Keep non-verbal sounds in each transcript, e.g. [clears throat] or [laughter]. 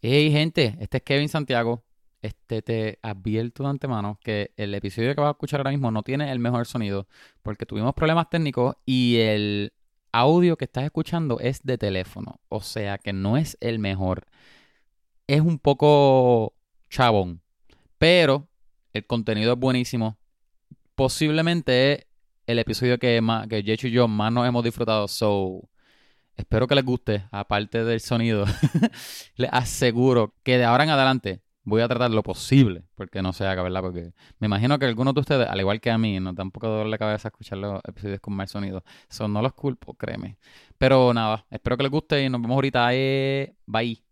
Hey, gente, este es Kevin Santiago. Este te advierto de antemano que el episodio que vas a escuchar ahora mismo no tiene el mejor sonido porque tuvimos problemas técnicos y el audio que estás escuchando es de teléfono, o sea que no es el mejor. Es un poco chabón, pero el contenido es buenísimo. Posiblemente el episodio que, más, que y yo más nos hemos disfrutado. So, espero que les guste, aparte del sonido. [laughs] les aseguro que de ahora en adelante voy a tratar lo posible, porque no se haga, ¿verdad? Porque me imagino que algunos de ustedes, al igual que a mí, no tampoco dolor la cabeza escuchar los episodios con mal sonido. Eso no los culpo, créeme. Pero nada, espero que les guste y nos vemos ahorita. Eh, bye. [laughs]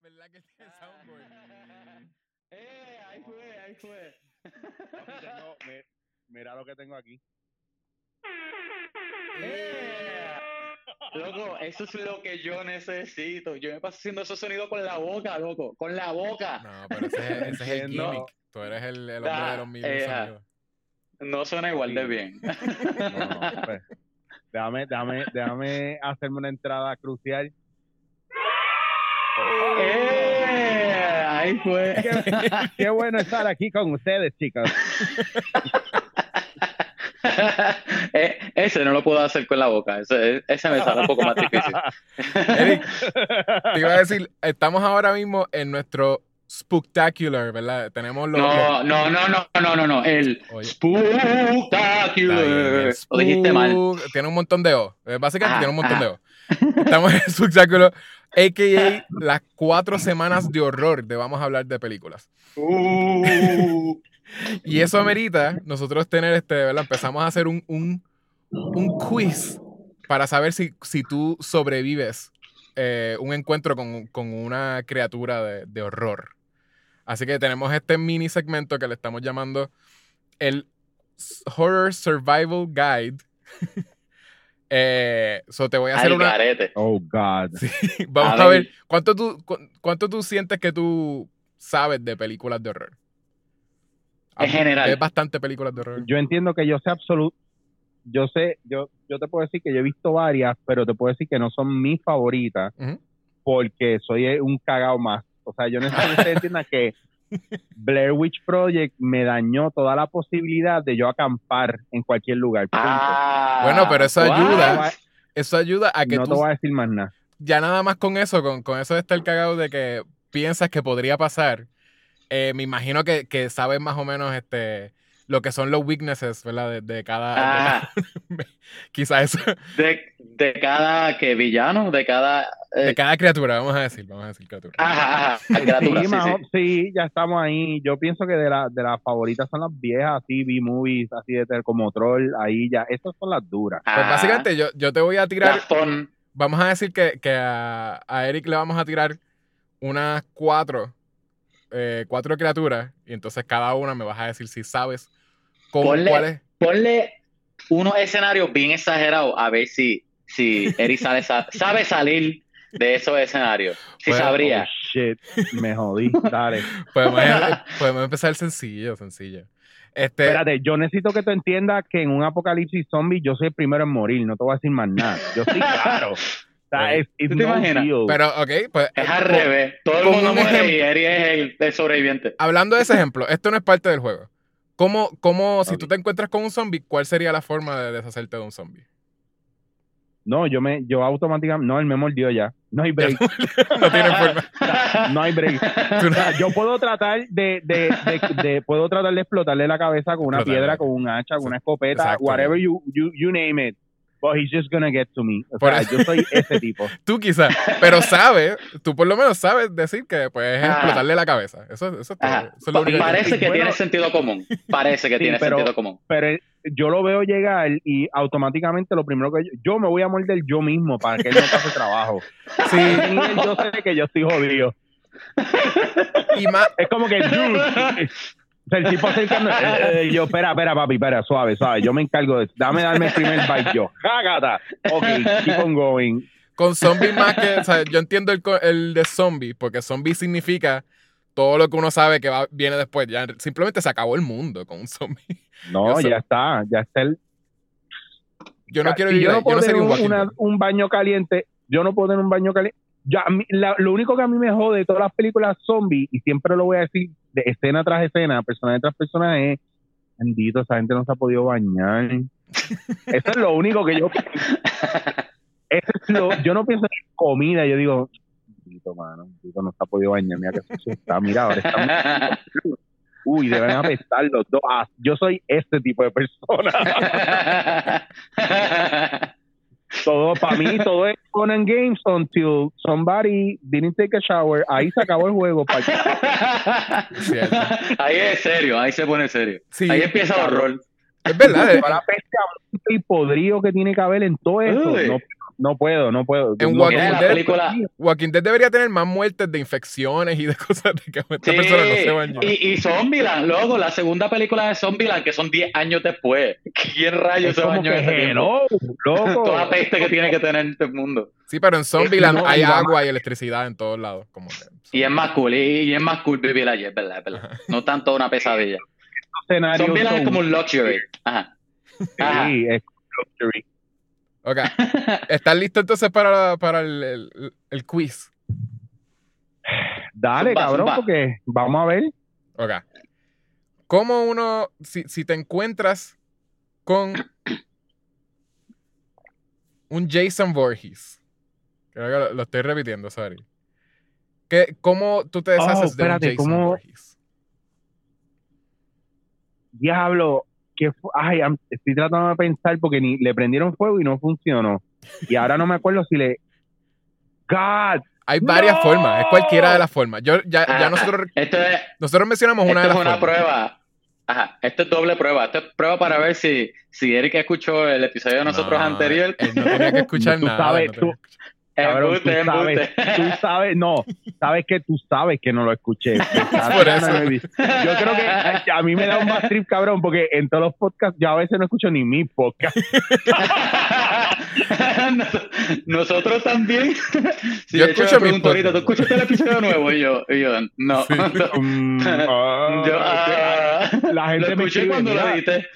[laughs] ¡Eh! Ahí fue, ahí fue. Mira lo que tengo aquí. ¡Eh! Loco, eso es lo que yo necesito. Yo me paso haciendo esos sonidos con la boca, loco. Con la boca. No, pero ese, es- ese es el [laughs] gimmick. Tú eres el, el hombre de los eh, ah. sonidos. No suena igual de bien. No, no, pues, déjame, déjame, déjame hacerme una entrada crucial. ¡Eh! Ahí fue. Qué bueno estar aquí con ustedes, chicos. [laughs] [laughs] Eh, ese no lo puedo hacer con la boca. Ese, ese me sale un poco más difícil. Eric, te iba a decir, estamos ahora mismo en nuestro Spooktacular, ¿verdad? Tenemos los... No, no, no, no, no, no, no. El Oye. Spooktacular. el Lo dijiste mal. Tiene un montón de O. Eh, Básicamente Ah, tiene un montón ah. de O. Estamos en Spooktacular, a.k.a. las cuatro semanas de horror de vamos a hablar de películas. Uh. Y eso amerita nosotros tener este, ¿verdad? Empezamos a hacer un, un, un quiz para saber si, si tú sobrevives eh, un encuentro con, con una criatura de, de horror. Así que tenemos este mini segmento que le estamos llamando el Horror Survival Guide. [laughs] eh, so te voy a hacer Al una. garete. Oh, God. [laughs] Vamos A a ver, ver. ¿cuánto tú, cu- ¿cuánto tú sientes que tú sabes de películas de horror? En general. Es bastante películas de horror. Yo entiendo que yo sé absoluto. Yo sé, yo, yo te puedo decir que yo he visto varias, pero te puedo decir que no son mis favoritas porque soy un cagao más. O sea, yo necesito que ustedes entiendan que [laughs] Blair Witch Project me dañó toda la posibilidad de yo acampar en cualquier lugar. Ah, Bueno, pero eso ayuda. Eso ayuda a que no tú te voy a decir más nada. ya nada más con eso, con, con eso de estar cagado de que piensas que podría pasar, eh, me imagino que, que sabes más o menos este lo que son los weaknesses, ¿verdad? De, de cada... de Ah, cada- [laughs] quizás eso. de, de cada que villano, de cada. eh, De cada criatura, vamos a decir, vamos a decir criatura. Ajá, ajá, criatura, sí, sí, más sí. o- sí, ya estamos ahí. Yo pienso que de, la, de las favoritas son las viejas, así, B-movies, así de ter- como Troll, ahí ya. Esas son las duras. Pues Ah, básicamente yo, yo te voy a tirar, vamos a decir que, que a, a Eric le vamos a tirar unas cuatro, eh, cuatro criaturas, y entonces cada una me vas a decir si sabes cómo, Ponle- cuál es. ponle unos escenarios bien exagerados a ver si, si Eric sale, sa- sabe salir de esos escenarios. Si Bueno, sabría. Oh, shit, me jodí. Dale. [laughs] Podemos, podemos empezar sencillo, sencillo. Este, Espérate, yo necesito que tú entiendas que en un apocalipsis zombie yo soy el primero en morir, no te voy a decir más nada. Yo sí, claro. [laughs] O sea, Oye, es, ¿tú te no imaginas? deal. Pero, ok, pues. Es al revés. Todo el mundo un muere ejemplo. y Eric es el, el sobreviviente. Hablando de ese ejemplo, esto no es parte del juego. ¿Cómo, cómo si tú te encuentras con un zombie, cuál sería la forma de deshacerte de un zombie? No, yo me, yo automáticamente, no, él me mordió ya. No hay break, no tiene forma. [laughs] no hay break. [laughs] O sea, yo puedo tratar de, de, de, de- puedo tratar de explotarle la cabeza con una piedra, con un hacha, con una escopeta, Exacto. whatever you, you, you name it. But he's just gonna get to me. O Por sea, eso- yo soy ese tipo. [laughs] Tú quizás, pero sabes, tú por lo menos sabes decir que puedes Ah. explotarle la cabeza. Eso, eso es todo. Ajá. Eso es lo único Parece que Bueno. tiene sentido común. Parece que Sí, tiene pero- sentido común. Pero él- yo lo veo llegar y automáticamente lo primero que yo, yo me voy a morder yo mismo para que él no pase trabajo. [laughs] Sí, yo sé que yo estoy jodido. y más, Es como que, dude, el tipo acercando, [laughs] eh, eh, yo, espera, espera, papi, espera, suave, suave, yo me encargo de dame darme el primer bite yo. Jágata. Ok, keep on going. con zombies más que, o sea, yo entiendo el, el de zombie, porque zombie significa todo lo que uno sabe que va, viene después. Ya simplemente se acabó el mundo con un zombie. No, Yo ya está, ya está el... Yo no quiero si vivir yo ahí, no puedo yo no tener un una- un baño caliente, Yo no puedo tener un baño caliente. A mí- la- lo único que a mí me jode de todas las películas zombies, y siempre lo voy a decir de escena tras escena, personaje tras personaje, es, bendito, esa gente no se ha podido bañar. [laughs] Eso es lo único que yo [laughs] es lo- yo no pienso en comida, yo digo, bendito, mano, bendito, no se ha podido bañar, mira que sucio está, mira, ahora está muy- [laughs] Uy, deben apestar los dos. Ah, yo soy este tipo de persona. Todo, para mí, todo es fun and games until somebody didn't take a shower. Ahí se acabó el juego. ahí es serio, ahí se pone serio. Sí, ahí empieza el horror. Es verdad. eh, Toda la peste y podrido que tiene que haber en todo eso. No, no puedo, no puedo. En No- Walking Dead, película. Walking Dead debería tener más muertes de infecciones y de [laughs] cosas de que esta Sí, persona no se bañó. y, y Zombieland, luego la segunda película de Zombieland, que son 10 años después. ¿Quién rayos es se bañó ese loco. Toda la peste que tiene que tener el mundo. Sí, pero en Zombieland no, hay agua y electricidad en todos lados. Como que- Y es más cool, y, y es más cool vivir allí, es verdad, es verdad. No tanto una pesadilla. Zombieland es son- como un luxury. Ajá. Ajá. Sí, es luxury. Ok. [laughs] ¿Estás listo entonces para, para el, el- el quiz? Dale, Zumba, cabrón, zumba. porque vamos a ver. Ok. ¿Cómo uno, si, si te encuentras con un Jason Voorhees? Creo que lo, lo estoy repitiendo, sorry. ¿Qué, ¿Cómo tú te deshaces Oh, de espérate, un Jason ¿cómo? Voorhees? Diablo, que ay, estoy tratando de pensar porque ni le prendieron fuego y no funcionó. Y ahora no me acuerdo si le. God, Hay varias ¡No! formas, es cualquiera de las formas. Yo, ya, ya Ajá. nosotros, Esto es, nosotros mencionamos una esto de es las una formas. prueba. Ajá, esto es doble prueba. Esto es prueba para ver si, si Eric escuchó el episodio de nosotros No, anterior. Él no tenía que escuchar Tú nada. sabes, no tú- cabrón, tú Embuste, sabes, tú sabes, no, sabes que tú sabes que no lo escuché. [laughs] Por eso. Yo creo que a mí me da un más trip, cabrón, porque en todos los podcasts yo a veces no escucho ni mi podcast. [laughs] Nos- Nosotros también. Sí, Yo escucho me mis pregunto ahorita, ¿tú escuchaste el episodio nuevo? Y yo, y yo no. Sí. [laughs] Mm, ah, Yo, ah, la gente lo me escuché escribe, cuando lo edité.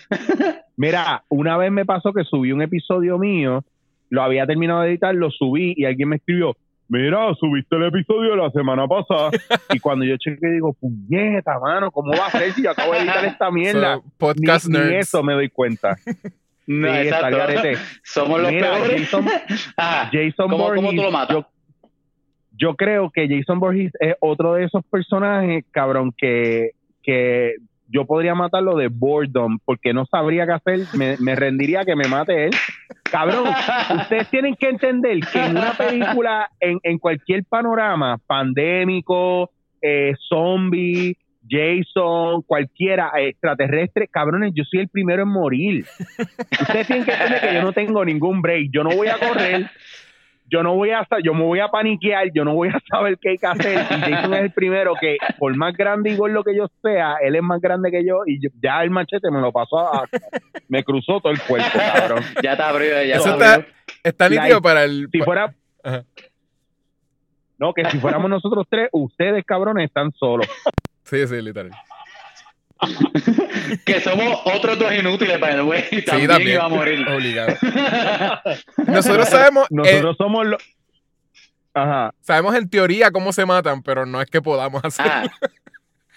Mira, una vez me pasó que subí un episodio mío, lo había terminado de editar, lo subí y alguien me escribió, mira, subiste el episodio de la semana pasada. [laughs] y cuando yo chequeé, digo, puñeta, mano, ¿cómo va a ser si yo acabo de editar esta [laughs] mierda? So, podcast ni, ni eso me doy cuenta. [laughs] No, Sí, está al exacto. garete. Somos los Mira, peores. Jason, Ah, Jason ¿Cómo- Voorhees, cómo tú lo matas? Yo, yo creo que Jason Voorhees es otro de esos personajes, cabrón, que, que yo podría matarlo de boredom, porque no sabría qué hacer, me, me rendiría que me mate él. Cabrón, ustedes tienen que entender que en una película, en, en cualquier panorama, pandémico, eh, zombie, Jason, cualquiera, eh, extraterrestre, cabrones, yo soy el primero en morir. Ustedes tienen que entender que yo no tengo ningún break, yo no voy a correr, yo no voy a yo me voy a paniquear, yo no voy a saber qué hay que hacer. Y Jason es el primero que, por más grande y gordo que yo sea, él es más grande que yo y yo- ya el machete me lo pasó a, me cruzó todo el cuerpo, cabrón. ya te abrió, ya Eso está-. Está nítido para el. Si fuera Ajá. no, que si fuéramos nosotros tres, ustedes cabrones están solos. Sí, sí, literal. [laughs] Que somos otros dos inútiles, by the way. Sí, También, también. iba a morir. Obligado. [laughs] Nosotros sabemos, eh, Nosotros somos los Ajá. sabemos en teoría cómo se matan, pero no es que podamos hacer. Ah. [laughs]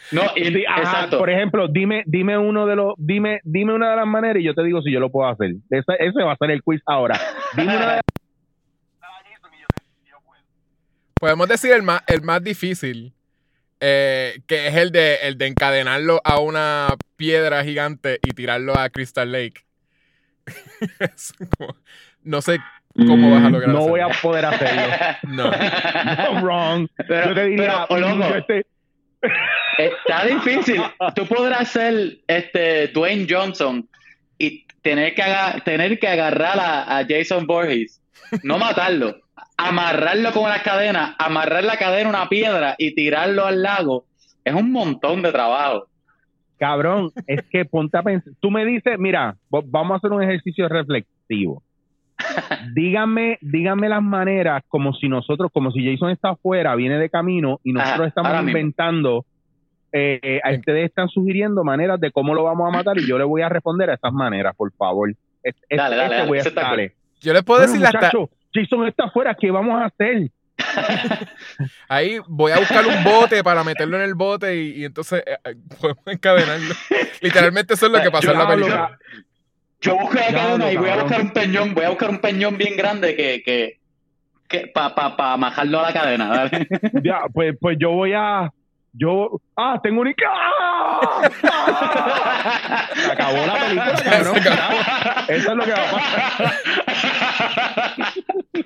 No, y- Sí, ajá, exacto. Por ejemplo, dime, dime uno de los, dime, dime una de las maneras y yo te digo si yo lo puedo hacer. Ese, ese va a ser el quiz ahora. Dime una de Podemos decir el más, el más difícil, eh, que es el de, el de encadenarlo a una piedra gigante y tirarlo a Crystal Lake. [laughs] Es como- no sé cómo vas a lograr no voy a poder hacerlo. [laughs] No. No, wrong. Pero, yo te diría, pero, loco, este- está difícil. Tú podrás ser este Dwayne Johnson y tener que, tener que agarrar a, a Jason Voorhees, no matarlo, amarrarlo con unas cadenas, amarrar la cadena a una piedra y tirarlo al lago. Es un montón de trabajo. Cabrón, es que ponte a pensar. Tú me dices, mira, vamos a hacer un ejercicio reflexivo. [laughs] díganme, díganme las maneras como si nosotros, como si Jason está afuera, viene de camino y nosotros Ajá, estamos inventando. eh, eh, a ustedes están sugiriendo maneras de cómo lo vamos a matar y yo le voy a responder a esas maneras, por favor. Es- es- Dale, dale, ese dale, voy a- dale. Yo les puedo Bueno, decir hasta. muchacho, Jason está afuera, ¿qué vamos a hacer? [laughs] Ahí voy a buscar un bote para meterlo en el bote y, y entonces eh, eh, podemos encadenarlo. [laughs] Literalmente eso es lo que pasó en la película. Yo busco la cadena y voy a buscar un peñón, voy a buscar un peñón bien grande que, que, que para pa, pa a la cadena. Ya, pues, pues yo voy a. Yo. Ah, tengo un. ¡Ah! ¡Ah! Se acabó la película, [laughs] cabrón. Eso es lo que va a pasar. [laughs]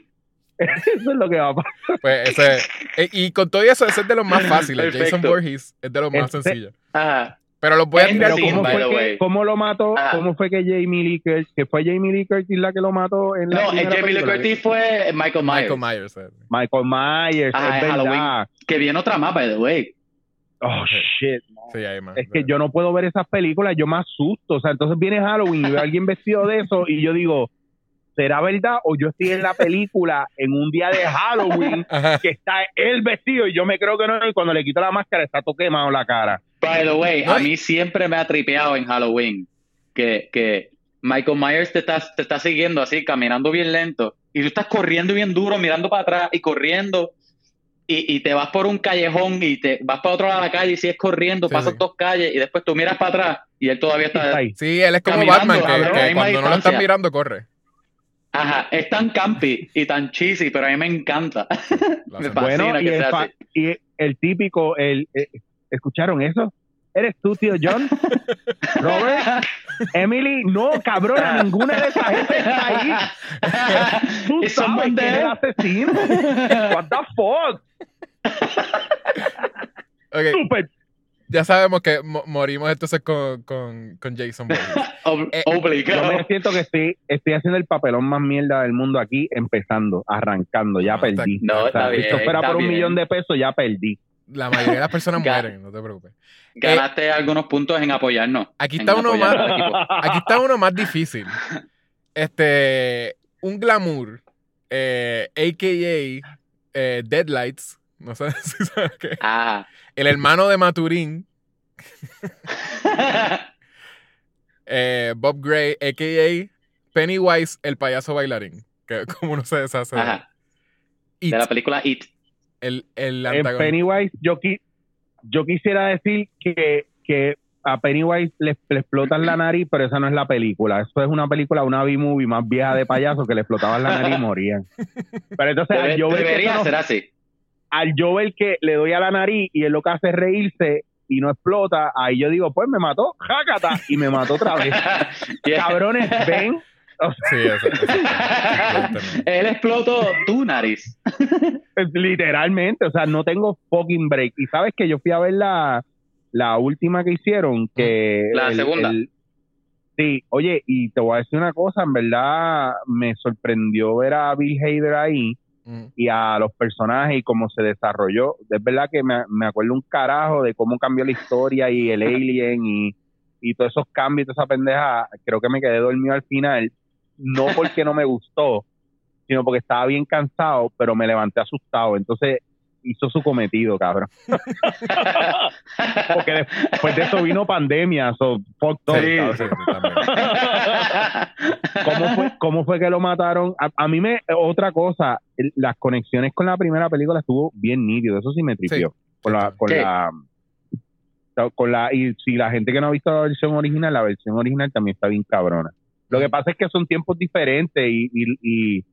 Eso es lo que va a pasar. Pues ese, eh, y con todo eso, ese es de los más fáciles. Perfecto. Jason Voorhees es de los más Este- sencillos. Ajá. Pero los voy a tirar ¿cómo by fue, the que, way. cómo lo mató? Ah. ¿Cómo fue que Jamie Lee Curtis, que fue Jamie Lee Curtis la que lo mató en la No, el Jamie Lee? Curtis fue Michael Myers. Michael Myers. eh. Michael Myers, Ajá, es. Halloween. Que viene otra más, by the way. Oh, shit. Sí, ahí más. Es que yo no puedo ver esas películas, yo me asusto. O sea, entonces viene Halloween y veo a alguien vestido de eso y yo digo, ¿será verdad? O yo estoy en la película en un día de Halloween [laughs] Ajá. que está él vestido y yo me creo que no, y cuando le quito la máscara está todo quemado la cara. By the way, a mí siempre me ha tripeado en Halloween que, que Michael Myers te está, te está siguiendo así, caminando bien lento, y tú estás corriendo bien duro, mirando para atrás y corriendo, y, y te vas por un callejón y te vas para otro lado de la calle y sigues corriendo, Sí, pasas sí. dos calles y después tú miras para atrás y él todavía Está ahí. Sí, él es como Batman, que, cuando no lo están distancia. mirando, corre. Ajá, es tan campi y tan cheesy, pero a mí me encanta. [laughs] Me fascina Bueno, y que el, sea así. y el típico, el, eh, ¿escucharon eso? ¿Eres tú, tío John? [laughs] Robert, Emily, no, cabrona, ninguna de esa gente está ahí. [laughs] Tú sabes quién es el asesino. What the fuck? Ok, Super. ya sabemos que mo- morimos entonces con, con, con Jason [laughs] Eh, obligado. Yo me siento que estoy, estoy haciendo el papelón más mierda del mundo aquí, empezando, arrancando, ya No, está- perdí. No, O sea, está si bien, esto fuera está por un bien. millón de pesos, ya perdí. La mayoría de las personas [laughs] mueren, no te preocupes. Ganaste algunos puntos en apoyarnos. Aquí está uno más. [laughs] Aquí está uno más difícil. Este, un glamour, eh, a.k.a. eh, Deadlights, no sé [laughs] si sabes qué. Ah. El hermano de Maturín, [laughs] eh, Bob Gray, a.k.a. Pennywise, el payaso bailarín. Que [laughs] como no se deshace. de. Ajá. La película It. el, el En antagonista. Pennywise, yo, qui- yo quisiera decir que, que a Pennywise le, le explotan la nariz, pero esa no es la película. Eso es una película, una B-movie más vieja de payasos que le explotaban la nariz y morían. Pero entonces, Debe- yo, que debería eso no- ser así. Al yo ver que le doy a la nariz y él lo que hace es reírse y no explota, ahí yo digo, pues me mató, jácata, y me mató otra vez. [laughs] Yeah. Cabrones, ven. O sea, Sí, eso, eso. [laughs] Él explotó tu nariz. literalmente, o sea, no tengo fucking break. Y sabes que yo fui a ver la, la última que hicieron, que... La segunda. sí, oye, y te voy a decir una cosa, en verdad me sorprendió ver a Bill Hader ahí Mm. y a los personajes y cómo se desarrolló. Es verdad que me, me acuerdo un carajo de cómo cambió la historia y el [laughs] alien y, y todos esos cambios y toda esa pendeja. Creo que me quedé dormido al final, no porque no me gustó, sino porque estaba bien cansado, pero me levanté asustado. Entonces hizo su cometido, cabrón. [laughs] Porque después de eso vino pandemia, so fuck Sí, sí, sí, también. [laughs] ¿Cómo fue, [laughs] ¿Cómo fue que lo mataron? A, a mí me, otra cosa, el- las conexiones con la primera película estuvo bien nítido, eso sí me tripió. Con la, con la, con la, y si la gente que no ha visto la versión original, la versión original también está bien cabrona. Lo que pasa es que son tiempos diferentes y, y, y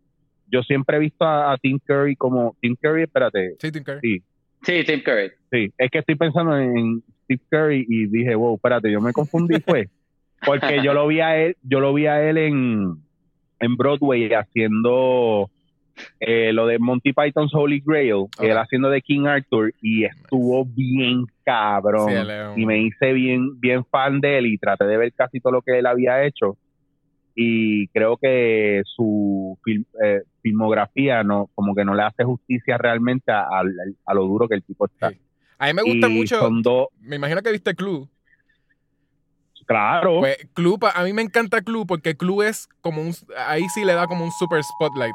yo siempre he visto a, a Tim Curry como, Tim Curry, espérate, Sí, Tim Curry. sí, Sí, Tim Curry. Sí, es que estoy pensando en Steve Curry y dije, wow, espérate, yo me confundí, [laughs] fue. Porque yo lo vi a él, yo lo vi a él en, en Broadway haciendo eh, lo de Monty Python's Holy Grail, que Ok. él haciendo de King Arthur, y estuvo bien cabrón. Sí, Y me hice bien, bien fan de él y traté de ver casi todo lo que él había hecho. Y creo que su eh, filmografía no, como que no le hace justicia realmente a, a- a lo duro que el tipo está. Sí. A mí me gusta Y mucho. Dos, Me imagino que viste Clue. Claro. Pues Clue, pa- a mí me encanta Clue porque Clue es como un. Ahí sí le da como un super spotlight.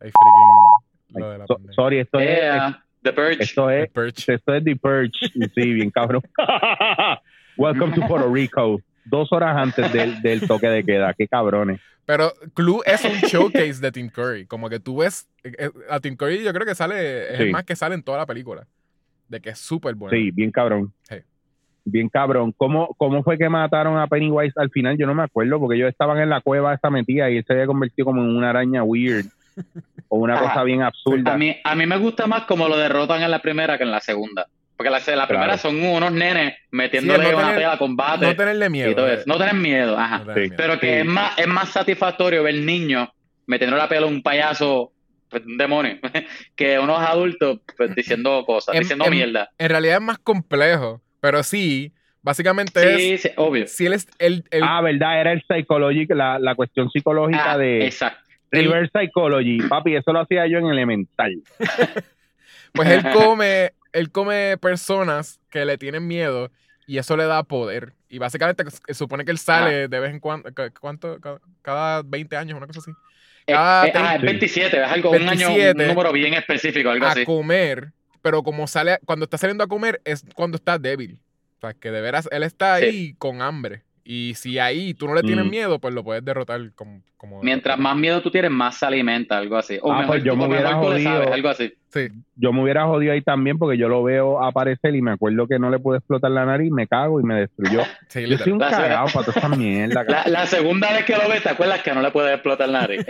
Ahí freaking. Lo de la So- pendeja. sorry, esto es, Yeah, The Purge. esto The es, Perch. esto es The Purge. Sí, bien cabrón. [laughs] Welcome to Puerto Rico. dos horas antes del, del toque de queda. Qué cabrones. Pero Clue es un showcase de Tim Curry. Como que tú ves. eh, A Tim Curry yo creo que sale. Es el más que sale en toda la película. De que es súper bueno. Sí, bien cabrón. Sí. Bien cabrón. ¿Cómo, ¿Cómo fue que mataron a Pennywise al final? Yo no me acuerdo, porque ellos estaban en la cueva esta metida y él se había convertido como en una araña weird. [laughs] O una Ajá. cosa bien absurda. A mí, a mí me gusta más como lo derrotan en la primera que en la segunda. Porque la, la primera Claro. son unos nenes metiéndole Sí, no una tener- pela a combate No tenerle miedo. y todo eh. eso. No tener miedo, ajá. No tener Sí. miedo. Pero que Sí. es más, es más satisfactorio ver niños metiendo la pela a un payaso, pues, un demonio, [laughs] que unos adultos pues, diciendo cosas, diciendo mierda. En realidad es más complejo. Pero sí, básicamente Sí, es. sí, obvio. Si él es. El, el- Ah, ¿verdad? Era el psychology, la, la cuestión psicológica Ah, de exacto. Reverse Psychology. Papi, eso lo hacía yo en Elemental. [laughs] pues él [laughs] come. Él come personas que le tienen miedo. Y eso le da poder. Y básicamente se supone que él Ah. sale de vez en cuando. ¿Cuánto? Ca- Cada 20 años, una cosa así. Eh, Ah, eh, ah, sí. 27, es algo, un año, 27. un número bien específico, algo a así. comer, pero como sale, cuando está saliendo a comer es cuando está débil. O sea, que de veras él está Sí. ahí con hambre. Y si ahí tú no le tienes Mm. miedo, pues lo puedes derrotar como... como Mientras más miedo tú tienes, más se alimenta, algo así. O Ah, mejor, pues yo tú- me o mejor hubiera jodido. sabes, algo así. Sí. Yo me hubiera jodido ahí también porque yo lo veo aparecer y me acuerdo que no le pude explotar la nariz, me cago y me destruyó. [laughs] Sí, Yo soy un La- cagado para toda esa mierda. [laughs] La, la segunda vez que lo ves, ¿te acuerdas que no le puedes explotar la nariz?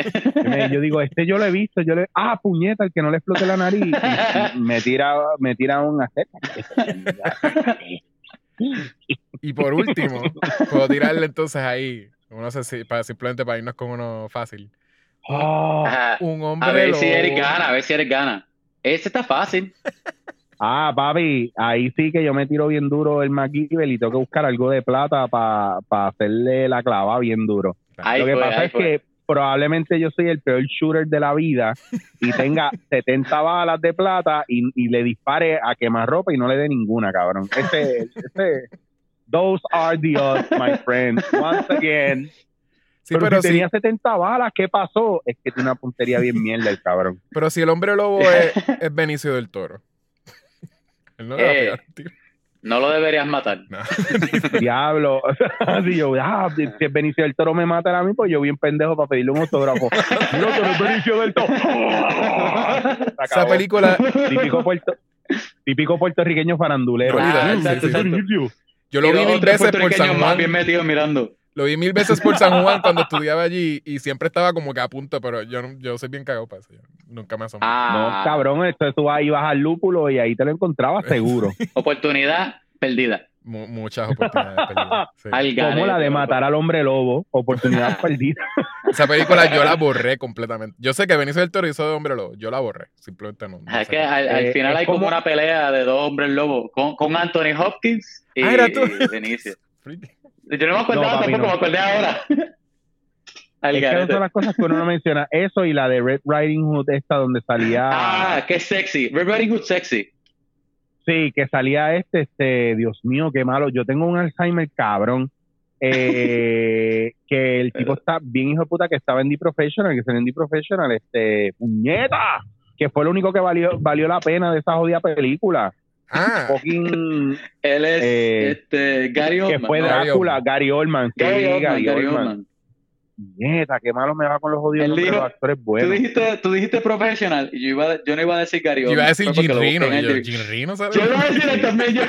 Yo digo, este yo lo he visto, yo le, ah, puñeta, el que no le explote la nariz, y- y me tira, me tira un aceta. [laughs] Y por último, puedo tirarle entonces ahí, no sé si, para, simplemente para irnos con uno fácil. Oh. Un hombre A ver si eres gana, a ver si eres gana. Ese está fácil. Ah, papi, ahí sí que yo me tiro bien duro el McGibbel y tengo que buscar algo de plata para hacerle la clava bien duro. Ahí Lo que fue, pasa es fue. que probablemente yo soy el peor shooter de la vida y tenga [laughs] 70 balas de plata y, y le dispare a quemarropa y no le dé ninguna, cabrón. Ese, ese, those are the odds, my [laughs] friend. Once again. Sí, pero, pero, si si, tenía 70 balas, ¿qué pasó? Es que tiene una puntería bien mierda el cabrón. pero si el hombre lobo [laughs] es, es Benicio del Toro. Él no le va a pegar un tiro. No lo deberías matar. No. [laughs] Diablo. [laughs] Así yo, ah, si si Benicio del Toro me mata a mí, pues yo bien pendejo para pedirle un autógrafo. Mira, tú eres Benicio del Toro. [laughs] Esa película, típico, puerto, típico puertorriqueño farandulero. Ah, Sí, exacto, sí, sí. exacto. yo lo Y vi mil tres veces por San más bien metidos mirando. Lo vi mil veces por San Juan cuando estudiaba allí y siempre estaba como que a punto, pero yo, no- yo soy bien cagado para eso. yo nunca me asombré. Ah, No, cabrón, esto tú ahí vas al lúpulo y ahí te lo encontrabas seguro. [laughs] oportunidad perdida. Mu- muchas oportunidades perdidas. [laughs] sí. Como la de matar al hombre lobo, oportunidad [laughs] perdida. Esa película yo la borré completamente. Yo sé que Benicio del Toro hizo de hombre lobo. Yo la borré. Simplemente no. no Ah, Es que al, al Eh, final hay como como- una pelea de dos hombres lobos con, con Anthony Hopkins y, Ah, era tú. y Benicio. Yo no me acordaba No, papi, tampoco, no. me acordé ahora. Al [laughs] Es que son las cosas que uno no menciona. Eso y la de Red Riding Hood, esta donde salía. [laughs] Ah, qué sexy. Red Riding Hood sexy. Sí, que salía este, este, Dios mío, qué malo. Yo tengo un Alzheimer cabrón. Eh, [laughs] que el tipo está bien hijo de puta que estaba en The Professional, que salió en The Professional, este, puñeta, que fue lo único que valió, valió la pena de esa jodida película. Ah, Fucking, Él es Eh, este, Gary que Oldman. fue ¿no? Gary Drácula, Oldman. Gary Oldman. Gary Oldman, Gary Gary Oldman. Oldman. Puñeta, qué malo me va con los jodidos nombres de los actores Tú buenos. dijiste, tú dijiste professional y yo, iba, yo no iba a decir Gary yo Oldman. iba a decir fue Gin Rino. el Yo, dir- Gin Rino, ¿sabes? Yo iba a decir él también. Yo...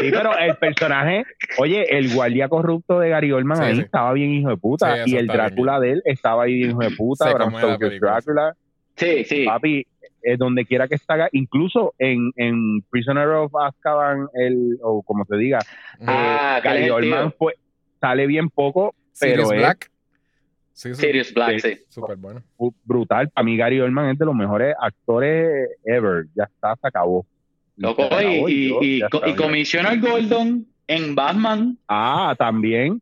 Sí, pero el personaje, oye, el guardia corrupto de Gary Oldman Sí, ahí sí. estaba bien hijo de puta. Sí, y el bien, Drácula de él estaba ahí bien hijo de puta. Sé Bram película. Drácula. Sí, sí. Papi, eh, donde quiera que está, incluso en, en Prisoner of Azkaban, el, o como se diga, Ah, eh, Gary Oldman fue, sale bien poco, pero es Black. Sí, sí. Sirius Black, Sí. sí. Súper bueno. bu- brutal. Para mí Gary Oldman es de los mejores actores ever. Ya está, se acabó. Loco, Se acabó, y, y, yo, y, y. Commissioner Gordon en Batman. Ah, también.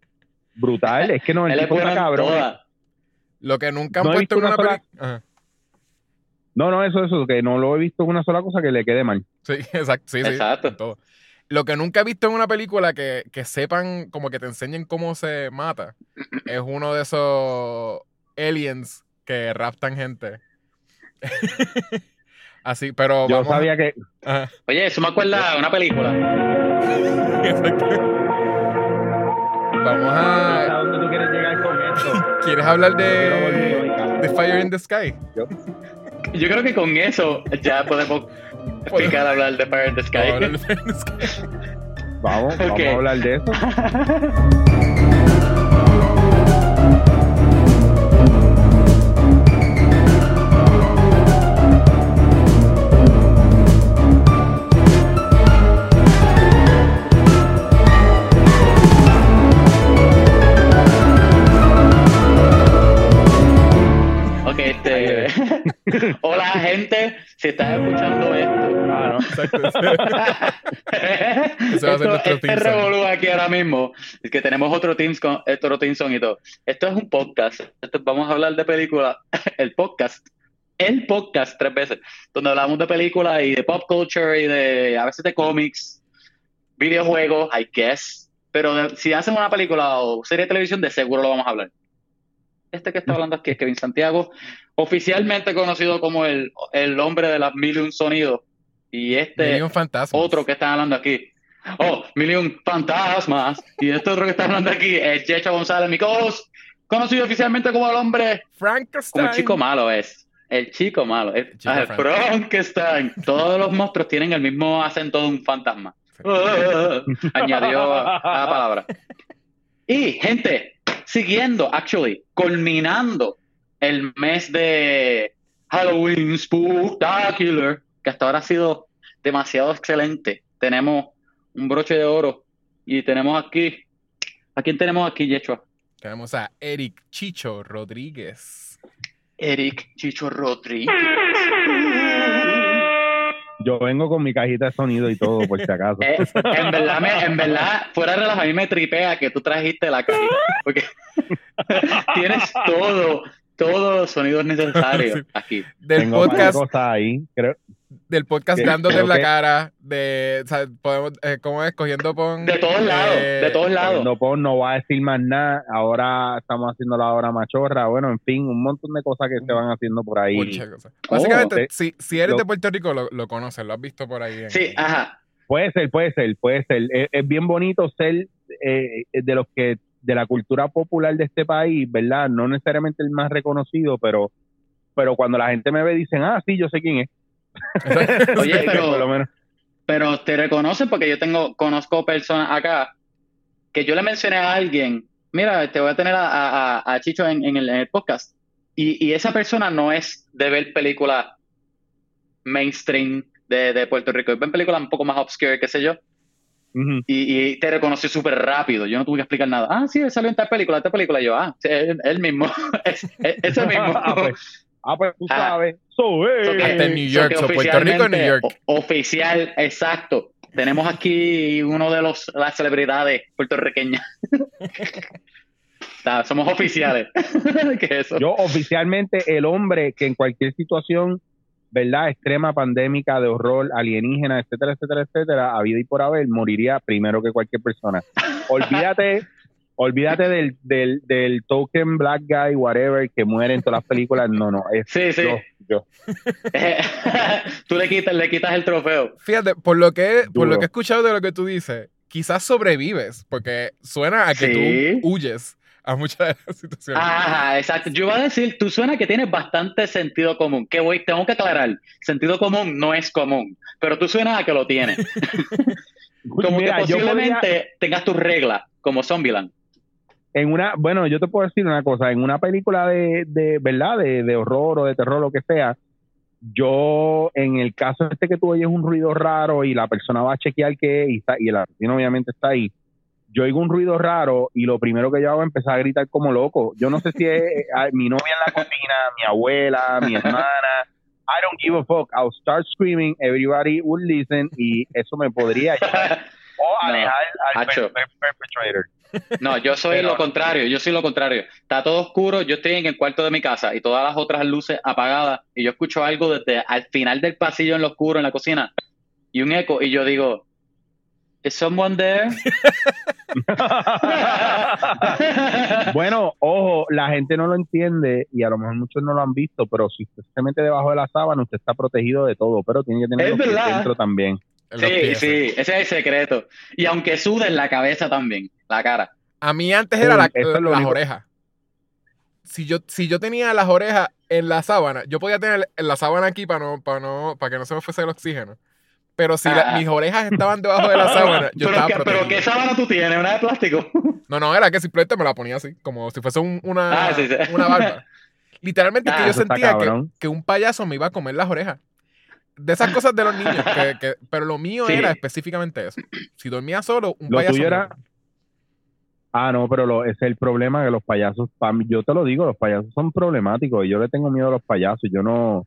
Brutal. Es que no, el [laughs] tipo está cabrón. Lo que nunca han No puesto en una una película. No, no, eso, eso, que no lo he visto en una sola cosa que le quede mal. Sí, [laughs] exacto. Sí, sí. Exacto. en todo. Lo que nunca he visto en una película que, que sepan, como que te enseñen cómo se mata, [clears throat] es uno de esos aliens que raptan gente. [laughs] Así, pero Yo vamos a- sabía que Ajá. Oye, eso me acuerda de una película. [laughs] Exacto. Vamos ¿Hasta a. dónde tú quieres llegar con esto? ¿Quieres hablar de, de Fire in the Sky? Yo creo que con eso ya podemos [laughs] explicar hablar de Fire in the Vamos a hablar Sky. Vamos, [laughs] vamos a hablar de eso. [laughs] Hola, gente. Si estás escuchando esto. Ah, no. Exacto. [laughs] Ese va a ser Esto, nuestro este revolú aquí ahora mismo, es que tenemos otro team, con, otro team song y todo. Esto es un podcast. Esto- vamos a hablar de películas. [laughs] El podcast. El podcast tres veces. Donde hablamos de películas y de pop culture y de a veces de cómics, videojuegos, I guess. Pero de- si hacen una película o serie de televisión, de seguro lo vamos a hablar. Este que está hablando aquí es Kevin Santiago, oficialmente conocido como el, el hombre de las mil y un sonidos. Y este otro que están hablando aquí. Oh, Million Fantasmas. Y este otro que está hablando aquí es Checho González, mi co-host, conocido oficialmente como el hombre, Frankenstein. como el chico malo es. El chico malo. El, chico ah, Frankenstein. Todos los monstruos tienen el mismo acento de un fantasma. [laughs] Añadió a la palabra. Y, gente, siguiendo, actually, culminando el mes de Halloween Spooktacular, que hasta ahora ha sido demasiado excelente. Tenemos un broche de oro y tenemos aquí. ¿A quién tenemos aquí, Yechua? Tenemos a Eric Chicho Rodríguez. Eric Chicho Rodríguez. [laughs] Yo vengo con mi cajita de sonido y todo, por si acaso. Eh, en verdad, me- en verdad, fuera de relajo, a mí me tripea que tú trajiste la cajita, porque [laughs] tienes todo, todos los sonidos necesarios [laughs] Sí. aquí. Del Tengo podcast, cosas ahí. Creo, del podcast dándote en la que- cara, de, o sea, podemos, eh, ¿cómo es? Cogiendo pon... De todos lados, eh, de todos lados. no, puedo- no va a decir más nada. Ahora estamos haciendo la hora machorra. Bueno, en fin, un montón de cosas que se van haciendo por ahí. Muchas cosas. Básicamente, eh, si, si eres lo- de Puerto Rico, lo, lo conoces, lo has visto por ahí. en- Sí, ajá. Puede ser, puede ser, puede ser. Es, es bien bonito ser eh, de los que de la cultura popular de este país, ¿verdad? No necesariamente el más reconocido, pero pero cuando la gente me ve dicen, ah, sí, yo sé quién es. [laughs] Oye, por lo pero, menos. pero te reconocen porque yo tengo, conozco personas acá que yo le mencioné a alguien, mira, te voy a tener a, a- a- a Chicho en, en el, en el podcast. Y, y esa persona no es de ver películas mainstream de, de Puerto Rico, ven películas un poco más obscure, qué sé yo. Y, y te reconoció súper rápido. Yo no tuve que explicar nada. Ah, sí, él salió en tal película, esta película. Y yo, ah, sí, él, él mismo. [laughs] Es- es- ese mismo. [laughs] Ah, pues, ah, pues tú Ah. sabes. So, eh. So que- Hasta en New York, so Puerto Rico, New York. oficial, exacto. Tenemos aquí uno de los las celebridades puertorriqueñas. Está, [laughs] somos oficiales. [laughs] ¿Qué es eso? Yo oficialmente el hombre que en cualquier situación, ¿verdad? Extrema, pandémica, de horror, alienígena, etcétera, etcétera, etcétera, a vida y por haber, moriría primero que cualquier persona. [laughs] Olvídate, olvídate del, del, del token black guy, whatever, que muere en todas las películas. No, no, es sí, sí. yo, yo. [laughs] Tú le quitas, le quitas el trofeo. Fíjate, por lo, que, por lo que he escuchado de lo que tú dices, quizás sobrevives, porque suena a que Sí. tú huyes a muchas de las situaciones. Ajá, exacto. Yo iba a decir, tú suena que tienes bastante sentido común. Que voy, tengo que aclarar, sentido común no es común, pero tú suenas a que lo tienes. [laughs] Como Mira, que yo posiblemente podría- tengas tus reglas, como Zombieland. En una, bueno, yo te puedo decir una cosa, en una película de, de verdad, de, de horror o de terror, lo que sea, yo, en el caso este que tú oyes un ruido raro y la persona va a chequear qué es y, está- y el asesino obviamente está ahí, yo oigo un ruido raro y lo primero que yo hago es empezar a gritar como loco. Yo no sé si es eh, mi novia en la cocina, mi abuela, mi hermana. I don't give a fuck. I'll start screaming, everybody will listen y eso me podría [laughs] llevar o No, alejar al Hacho. per- per- perpetrator. No, yo soy Pero- lo contrario, yo soy lo contrario. Está todo oscuro, yo estoy en el cuarto de mi casa y todas las otras luces apagadas y yo escucho algo desde al final del pasillo en lo oscuro en la cocina y un eco y yo digo, ¿Is someone there? [laughs] Bueno, ojo, la gente no lo entiende y a lo mejor muchos no lo han visto, pero si usted se mete debajo de la sábana, usted está protegido de todo, pero tiene que tener dentro también. Sí, sí, ese es el secreto. Y aunque sude en la cabeza también, la cara. A mí antes era la- es las único- orejas. Si yo, si yo tenía las orejas en la sábana, yo podía tener en la sábana aquí para no, para no, para que no se me fuese el oxígeno. Pero si la- Ah. mis orejas estaban debajo de la sábana, yo [laughs] pero, estaba que- pero. ¿qué sábana tú tienes? ¿Una de plástico? [laughs] No, no, era que simplemente me la ponía así, como si fuese un- una, Ah, sí, sí. una barba. [laughs] Literalmente que Ah, yo sentía que un payaso me iba a comer las orejas. De esas cosas de los niños, que, que- [laughs] pero lo mío Sí. era específicamente eso. Si dormía solo, un Lo payaso. tuyo me- era- Ah, no, pero lo, ese es el problema que los payasos, yo te lo digo, los payasos son problemáticos y yo le tengo miedo a los payasos. Yo no,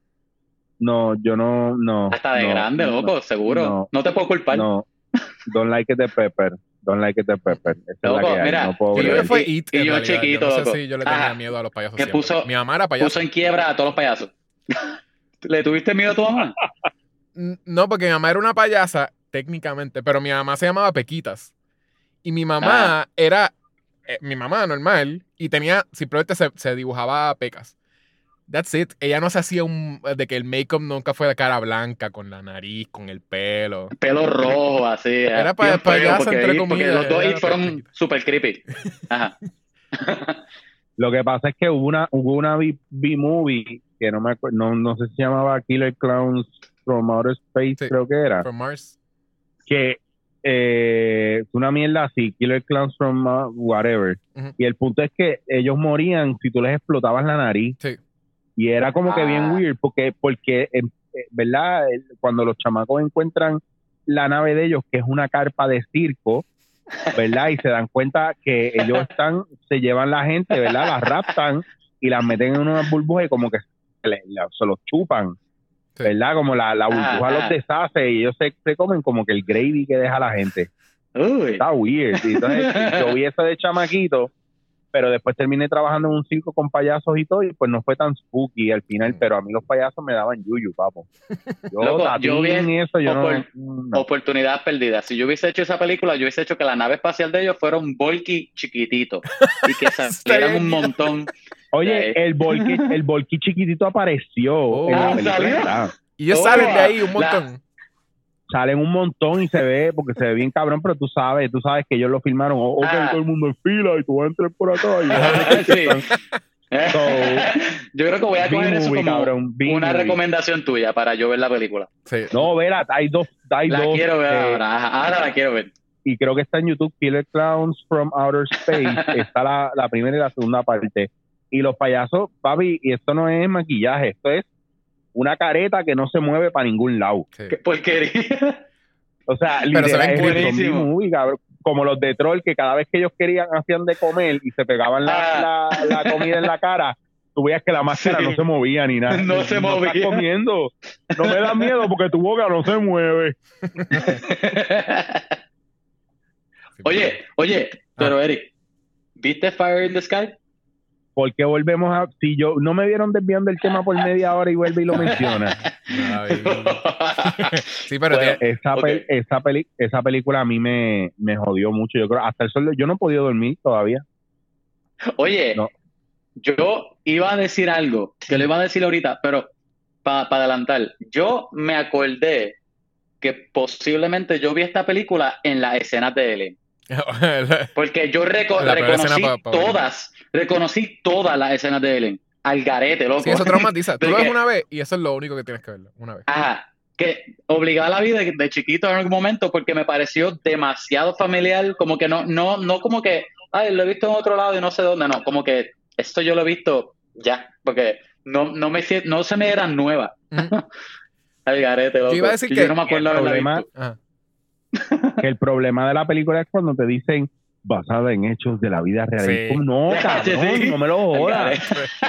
no, yo no, no. Hasta de no, grande, no, loco, seguro. no. No, te puedo culpar. No, don't like it the pepper, don't like it the pepper. Esa es Loco, la que hay, mira, no puedo Yo fue Y- It, y yo realidad. chiquito, no sé loco. si yo le tenía Ajá. miedo a los payasos Que siempre. puso- Mi mamá era payaso. Puso en quiebra a todos los payasos. [laughs] ¿Le tuviste miedo a tu mamá? No, porque mi mamá era una payasa, técnicamente, pero mi mamá se llamaba Pequitas. Y mi mamá Ah. era, eh, mi mamá normal, y tenía, simplemente se, se dibujaba pecas. That's it. Ella no se hacía un, de que el make-up nunca fue de cara blanca, con la nariz, con el pelo. Pelo rojo, así. Era eh, pa- bien feo, payasa, porque, entre porque comillas, los dos era fueron super creepy. Ajá. [laughs] Lo que pasa es que hubo una, hubo una B-movie que no me acuerdo, no, no sé si se llamaba Killer Clowns from Outer Space, Sí. creo que era. From Mars. que eh, una mierda así, Killer Clowns from uh, whatever. Y el punto es que ellos morían si tú les explotabas la nariz. Sí. Y era como que bien Ah. weird, porque, porque eh, eh, ¿verdad? Cuando los chamacos encuentran la nave de ellos, que es una carpa de circo, ¿verdad? Y se dan cuenta que ellos están, se llevan la gente, ¿verdad? Las raptan y las meten en unas burbujas y como que se, le- la- se los chupan. ¿Verdad? Como la, la burbuja Ah, los deshace y ellos se, se comen como que el gravy que deja la gente. Uy. Está weird. Y entonces yo vi eso de chamaquito, pero después terminé trabajando en un circo con payasos y todo, y pues no fue tan spooky al final, Mm. pero a mí los payasos me daban yuyu, papo. Yo, Loco, yo vi y eso, yo no, opor- no. Oportunidad perdida. Si yo hubiese hecho esa película, yo hubiese hecho que la nave espacial de ellos fuera un Volky chiquitito y que [laughs] salieran un montón. Oye, el volky, el volky chiquitito apareció Oh. en la Ah. Y ellos Oh, salen de ahí un la- montón. Salen un montón y se ve, porque se ve bien cabrón, pero tú sabes, tú sabes que ellos lo filmaron. Ok, Ah. todo el mundo en fila y tú vas a entrar por acá. Y [laughs] Sí. So, yo creo que voy a coger eso B-movie, como cabrón, una recomendación tuya para yo ver la película. Sí. No, verá, hay dos, hay La dos. quiero ver eh, ahora. Ahora la quiero ver. y creo que está en YouTube, Killer Clowns from Outer Space, [laughs] está la, la primera y la segunda parte. Y los payasos, papi, y esto no es maquillaje, esto es una careta que no se mueve para ningún lado. sí. Qué porquería. O sea, Pero se ven movie, cabrón. como los de Troll, que cada vez que ellos querían hacían de comer y se pegaban la, la, la comida en la cara, tú veías que la máscara Sí. no se movía ni nada. No se movía. estás comiendo. No me da miedo porque tu boca no se mueve. [laughs] Oye, oye, Ah. pero Eric, ¿viste Fire in the Sky? Porque volvemos a. Si yo. No me vieron desviando el tema por media hora y vuelve y lo menciona. [laughs] sí, pero Bueno, Esa, pe- Ok. esa, peli- esa película a mí me, me jodió mucho. Yo creo, hasta el sol, yo no he podido dormir todavía. Oye, No. yo iba a decir algo, que lo iba a decir ahorita, pero para adelantar, yo me acordé que posiblemente yo vi esta película en las escenas de Ellen. [laughs] Porque yo reco- La peor reconocí escena pa- pa- todas, reconocí todas las escenas de Ellen. Al garete, loco. sí, eso traumatiza. [laughs] Tú ¿De lo ves una vez y eso es lo único que tienes que verlo. Una vez. Ajá. Que obligaba a la vida de, chiquito en algún momento porque me pareció demasiado familiar, como que no, no, no como que, ay, lo he visto en otro lado y no sé dónde, no, como que esto yo lo he visto ya, porque no, no me no se me era nueva. Ujú. [laughs] Al garete, loco. Yo iba a decir que yo no me acuerdo el problema-. Que el problema de la película es cuando te dicen basada en hechos de la vida real. Sí. Tú, no, [laughs] cabrón, Sí. no me lo jodas.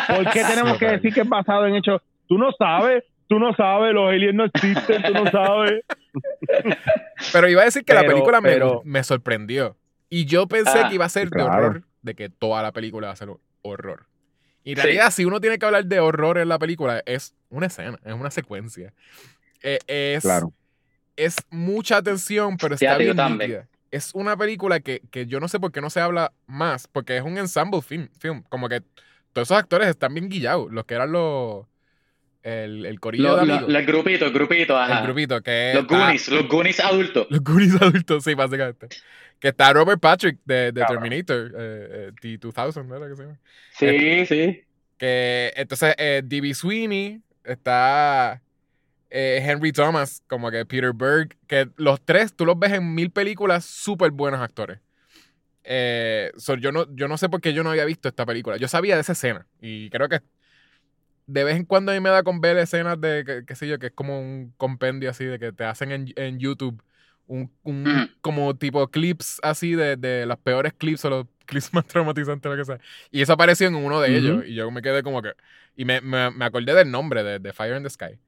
¿Por qué tenemos que decir que es basado en hechos? Tú no sabes, tú no sabes, los aliens no existen, tú no sabes. [laughs] Pero iba a decir que la Pero- película me, pero- me sorprendió. Y yo pensé Ah, que iba a ser de claro. horror, de que toda la película va a ser horror. Y en Sí. realidad, si uno tiene que hablar de horror en la película, es una escena, es una secuencia. Eh, es, Claro. Es mucha atención, pero está bien también. Es una película que, que yo no sé por qué no se habla más, porque es un ensemble film, film. Como que todos esos actores están bien guillados, los que eran los, el, el corillo Lo- de lo- amigos. los grupitos, el grupito, ajá. el grupito que Los está- Goonies, los Goonies adultos. Los Goonies adultos, sí, básicamente. Que está Robert Patrick de. Terminator, eh, eh, T-2000, ¿no era que se llama? Sí, sí. Que entonces eh, D.B. Sweeney, está eh, Henry Thomas, como que Peter Berg, que los tres tú los ves en mil películas, súper buenos actores. Eh, so, yo, no, yo no sé por qué yo no había visto esta película. Yo sabía de esa escena y creo que de vez en cuando a mí me da con ver escenas de, qué sé yo, que es como un compendio así de que te hacen en, en YouTube un, un- Ujú. como tipo clips así de, de los peores clips o los [laughs] clips más traumatizantes, lo que sea. Y eso apareció en uno de Ujú. ellos y yo me quedé como que... Y me, me, me acordé del nombre de, de Fire in the Sky.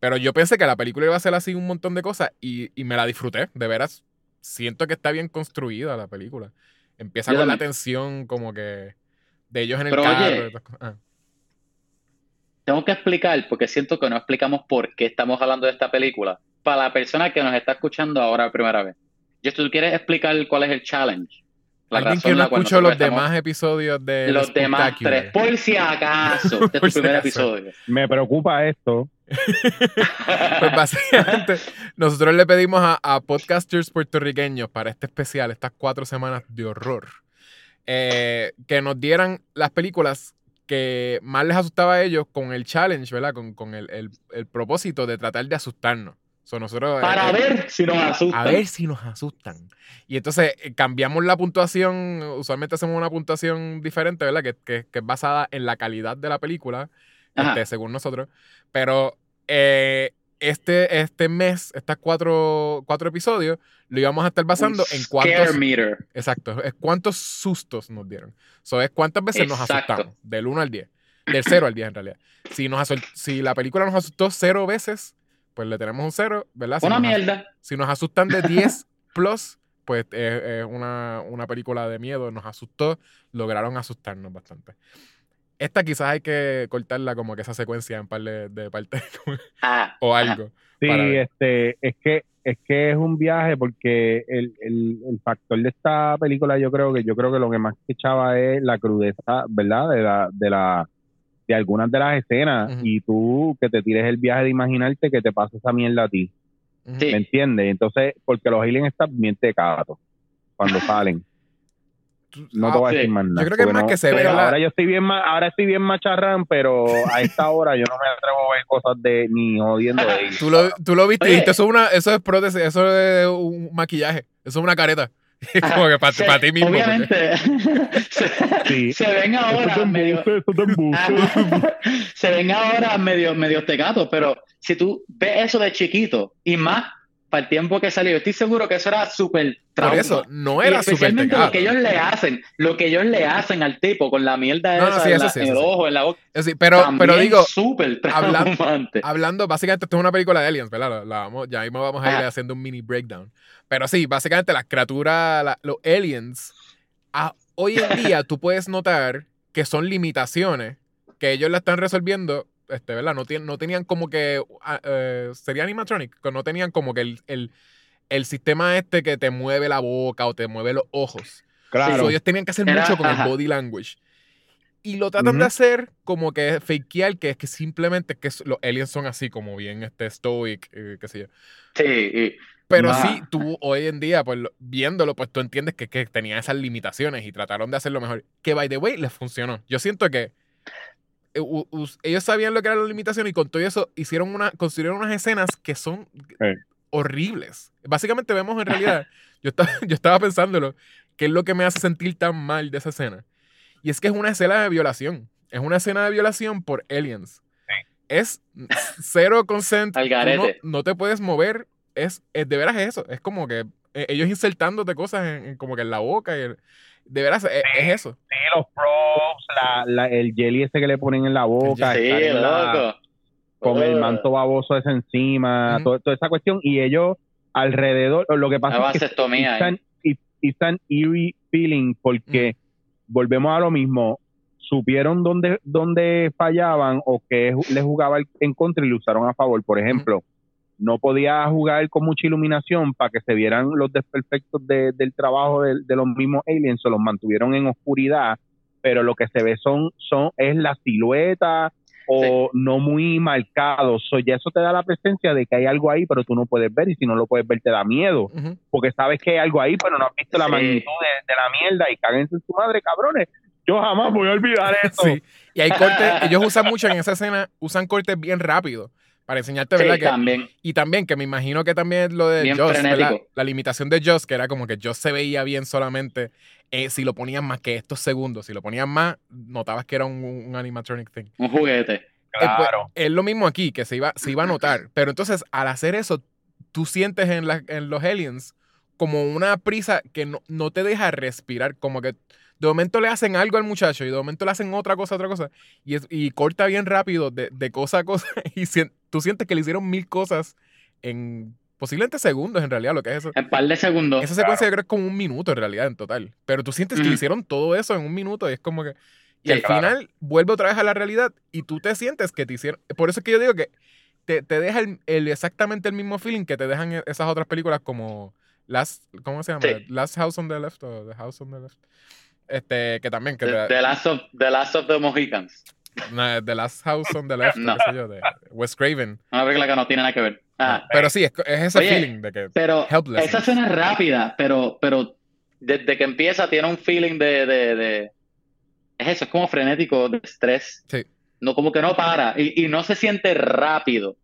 Pero yo pensé que la película iba a ser así un montón de cosas y, y me la disfruté. De veras, siento que está bien construida la película. Empieza Yo con la tensión como que de ellos en el Pero, carro. oye. Ah. Tengo que explicar, porque siento que no explicamos por qué estamos hablando de esta película. Para la persona que nos está escuchando ahora primera vez. Yo, ¿tú quieres explicar cuál es el challenge? La Alguien razón que no escuchó los estamos- demás episodios de Los demás tres, por si acaso, este es tu si primer acaso. episodio. Me preocupa esto. [laughs] Pues básicamente, nosotros le pedimos a, a podcasters puertorriqueños para este especial, estas cuatro semanas de horror, eh, que nos dieran las películas que más les asustaba a ellos con el challenge, ¿verdad? Con, con el, el- el propósito de tratar de asustarnos. So, nosotros, Para eh, ver si nos asustan. a ver si nos asustan. Y entonces eh, cambiamos la puntuación, usualmente hacemos una puntuación diferente, ¿verdad? Que, que- que es basada en la calidad de la película, este, según nosotros. Pero eh, este, este mes, estas cuatro, cuatro episodios, lo íbamos a estar basando Un en cuántos... Scare meter. Exacto, es cuántos sustos nos dieron. So, es cuántas veces nos asustamos, del 1 al 10. Del 0 al 10 en realidad. Si, nos asul- si la película nos asustó cero veces, pues le tenemos un cero, ¿verdad? Si Una mierda. si nos asustan de [laughs] 10 plus, pues es, es una, una película de miedo, nos asustó, lograron asustarnos bastante. Esta quizás hay que cortarla como que esa secuencia en par de, de partes [laughs] Ah, o ajá. algo. Sí, este, es que es que es un viaje porque el, el, el factor de esta película yo creo que yo creo que lo que más que echaba es la crudeza, ¿verdad? De la de la de algunas de las escenas y tú que te tires el viaje de imaginarte que te pasa esa mierda a ti. ¿me entiendes? Entonces, porque los aliens están bien tecatos cuando salen. No Ah, te voy a sí. decir más nada. Yo creo que es más no- que se ve la- Ahora yo estoy bien ma- ahora estoy bien macharrán, pero a esta hora yo no me atrevo a ver cosas de ni jodiendo de ellos. Tú lo, tú lo viste Oye. eso es, una, eso es prótesis, eso es un maquillaje, eso es una careta. [laughs] como que para, Se- ti mismo. Obviamente. [laughs] se, Sí. se ven ahora Eso te medio. Ajá. [laughs] se ven ahora medio, medio tecatos, pero si tú ves eso de chiquito y más para el tiempo que salió, estoy seguro que eso era súper Por eso, no era súper especialmente tecato. lo que ellos le hacen, lo que ellos le hacen al tipo con la mierda No, no, esa sí, en, la- sí, en el sí. ojo, en la boca. Pero, También pero digo, súper hablan- traumante. hablando, básicamente esto es una película de aliens, ¿verdad? La, la vamos, ya mismo vamos a ir Ah. haciendo un mini breakdown. Pero sí, básicamente las criaturas, la- los aliens, a- hoy en día tú puedes notar que son limitaciones que ellos la están resolviendo, este, ¿verdad? No, no tenían como que, eh, sería animatronic, que no tenían como que el, el, el sistema este que te mueve la boca o te mueve los ojos. Claro. So, ellos tenían que hacer Era- mucho con ajá. el body language. Y lo tratan Ujú. de hacer como que fakear, que es que simplemente que los aliens son así, como bien este stoic, eh, qué sé yo. Sí, y- Pero sí, tú hoy en día, pues lo- viéndolo, pues tú entiendes que, que tenía esas limitaciones y trataron de hacerlo mejor. Que by the way, les funcionó. Yo siento que eh, u- ellos sabían lo que eran las limitaciones y con todo eso hicieron una, construyeron unas escenas que son horribles. Básicamente vemos en realidad, [laughs] yo estaba, yo estaba pensándolo, qué es lo que me hace sentir tan mal de esa escena. Y es que es una escena de violación. Es una escena de violación por aliens. Es cero consent. No, no te puedes mover. Es, es- de veras es eso. Es como que eh, ellos insertándote cosas en, en como que en la boca. Y el- de veras es, es eso. Sí, los props, la, la- el jelly ese que le ponen en la boca, sí, estar en la- loco. con el manto baboso ese encima, todo- toda esa cuestión. Y ellos alrededor, lo que pasa es que it's an eerie feeling porque volvemos a lo mismo. Supieron dónde, dónde fallaban o que ju- les jugaba en contra y lo usaron a favor. Por ejemplo, no podía jugar con mucha iluminación para que se vieran los desperfectos de- del trabajo de, de los mismos aliens, se los mantuvieron en oscuridad, pero lo que se ve son, son es la silueta o no muy marcados. So, ya eso te da la presencia de que hay algo ahí, pero tú no puedes ver y si no lo puedes ver te da miedo, porque sabes que hay algo ahí, pero no has visto la magnitud de, de la mierda y cáguense en su madre, cabrones. Yo jamás voy a olvidar [laughs] eso. Sí. Y hay cortes, ellos usan mucho en esa escena, usan cortes bien rápido para enseñarte, Sí, ¿verdad? Que, también. y también, que me imagino que también lo de Joss. La limitación de Joss, que era como que Joss se veía bien solamente eh, si lo ponían más que estos segundos. Si lo ponían más, notabas que era un, un animatronic thing. Un juguete. Eh, pues, Claro. es lo mismo aquí, que se iba, se iba a notar. Pero entonces, al hacer eso, tú sientes en, la- en los aliens como una prisa que no, no te deja respirar. Como que de momento le hacen algo al muchacho y de momento le hacen otra cosa, otra cosa. Y, es- y corta bien rápido de, de cosa a cosa. [laughs] Y sien- tú sientes que le hicieron mil cosas en posiblemente segundos, en realidad, lo que es eso. En par de segundos. Esa secuencia yo creo que es como un minuto en realidad, en total. Pero tú sientes que Ujú. le hicieron todo eso en un minuto y es como que... Y Sí, al claro. final vuelve otra vez a la realidad y tú te sientes que te hicieron... Por eso es que yo digo que te, te deja el, el- exactamente el mismo feeling que te dejan e- esas otras películas como Last... ¿Cómo se llama? Sí. Last House on the Left o The House on the Left. Este, que también... Que The, te- the last of, the Last of the Mohicans. na- The Last House on the Left, [laughs] No. qué sé yo, de Wes Craven. Una película que no tiene nada que ver. Ah, Pero sí, es, es ese Oye, feeling de que... pero Helplessness. esa escena es rápida, pero, pero desde que empieza tiene un feeling de, de, de- Es eso, es como frenético, de estrés. Sí. No, como que no para. Y, y no se siente rápido.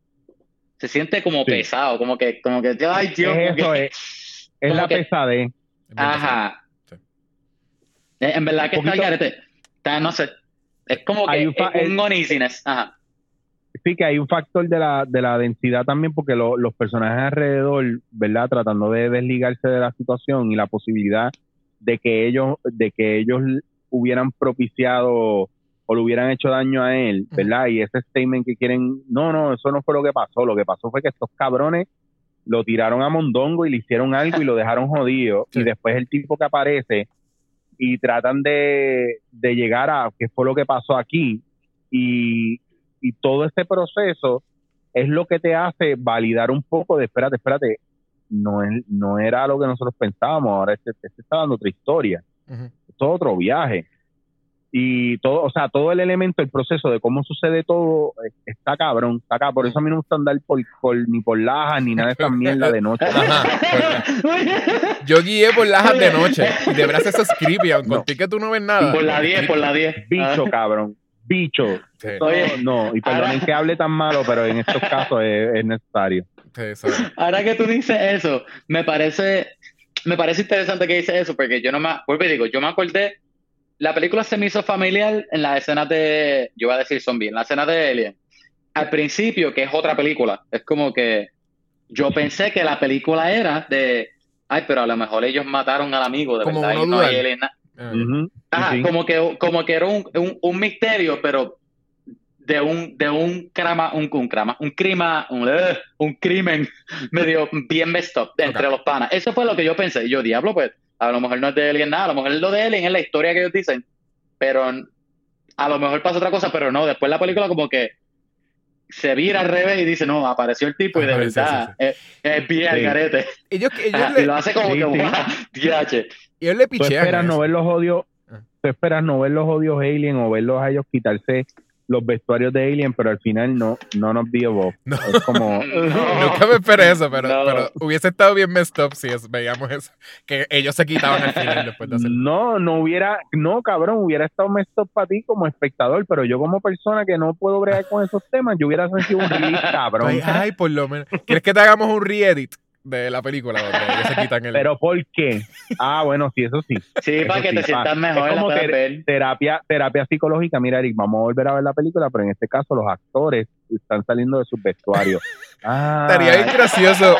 Se siente como Sí. pesado, como que, como que, ay, Dios. Es como eso, que- Es como la que- pesadez. Ajá. Eh, En verdad que está al garete. Está, no sé. Es como que Hay un es un el- uneasiness. Ajá. Sí, que hay un factor de la, de la densidad también, porque lo- los personajes alrededor, ¿verdad? Tratando de desligarse de la situación y la posibilidad de que ellos, de que ellos hubieran propiciado o le hubieran hecho daño a él. ¿verdad? Y ese statement que quieren, no, no, eso no fue lo que pasó, lo que pasó fue que estos cabrones lo tiraron a Mondongo y le hicieron algo y lo dejaron jodido. Sí. Y después el tipo que aparece y tratan de, de llegar a qué fue lo que pasó aquí. Y, y todo este proceso es lo que te hace validar un poco de, espérate, espérate, no, es, no era lo que nosotros pensábamos, ahora este, este está dando otra historia, es otro viaje. Y todo, o sea, todo el elemento, el proceso de cómo sucede todo, eh, está cabrón, está cabrón. Por eso a mí no me gusta andar por, por- ni por lajas ni nada de esa mierda de noche. Ajá, [laughs] Yo guié por lajas de noche y de verdad eso es creepy, aunque No. que tú no ves nada. por la 10, por la 10. Bicho, cabrón, bicho. Sí, No, no, y perdonen ahora- que hable tan malo, pero en estos casos es, es necesario. sí. Ahora que tú dices eso, me parece, me parece interesante que dices eso, porque yo no me, vuelvo y digo, yo me acordé, la película se me hizo familiar en las escenas de, yo voy a decir zombie, en las escenas de Alien. Al principio, que es otra película, es como que yo pensé que la película era de, ay, pero a lo mejor ellos mataron al amigo, de Como verdad, y no hay alien, Ah, Ujú, Ajá, sí. como que, como que era un, un, un misterio, pero de un, de un crama, un, un crama, un crima, un, eh, un crimen [laughs] medio bien messed up entre los panas. Eso fue lo que yo pensé. Yo, diablo, pues, a lo mejor no es de Alien nada, a lo mejor lo de Alien es la historia que ellos dicen, pero a lo mejor pasa otra cosa, pero no, después la película como que se vira al revés y dice, no, apareció el tipo y de Ajá, sí, sí, verdad es, es bien garete. Ellos, ellos, Ajá, le, y lo hace como Sí, que, sí. guau, diache. ellos le Tú pichean. esperas a no ver los odios, Ah. tú esperas no ver los odios Alien o verlos a ellos quitarse los vestuarios de Alien, pero al final no, no nos dio voz. No. Es como, [laughs] No. Nunca me esperé eso, pero, No. pero hubiese estado bien messed up si es- veíamos eso. Que ellos se quitaban al final después de hacer. no, no hubiera, no, cabrón, hubiera estado messed up para ti como espectador, pero yo como persona que no puedo bregar con esos temas, yo hubiera sentido un release, [laughs] cabrón. Ay, ay, por lo menos. ¿Quieres que te hagamos un re-edit de la película donde ellos se quitan el. Pero ¿por qué? Ah, bueno, sí, eso sí. Sí, Eso para que sí, te sientas mejor, es como. Terapia, terapia psicológica, mira Eric, vamos a volver a ver la película, pero en este caso los actores están saliendo de sus vestuarios. [laughs] Ah, Estaría bien gracioso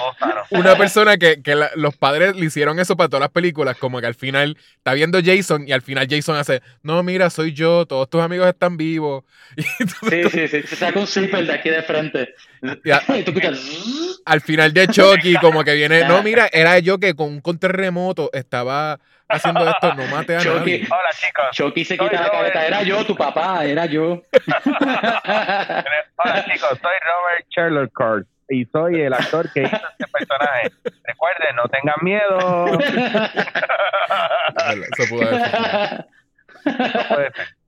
una persona que, que la- los padres le hicieron eso para todas las películas, como que al final está viendo Jason y al final Jason hace, no, mira, soy yo, todos tus amigos están vivos. [laughs] Y entonces, Sí, sí, sí. Se saca un zipper de aquí de frente. Ya. [laughs] Y tú al final de Chucky, como que viene, no, mira, era yo que con un control remoto estaba haciendo esto, no mate a Chucky. nadie. Hola chicos, Chucky se quita la cabeza. Era yo, tu papá, era yo. [laughs] hola chicos, soy Robert Sherlock Kurt y soy el actor que hizo este personaje. Recuerden, no tengan miedo. Eso puede ser.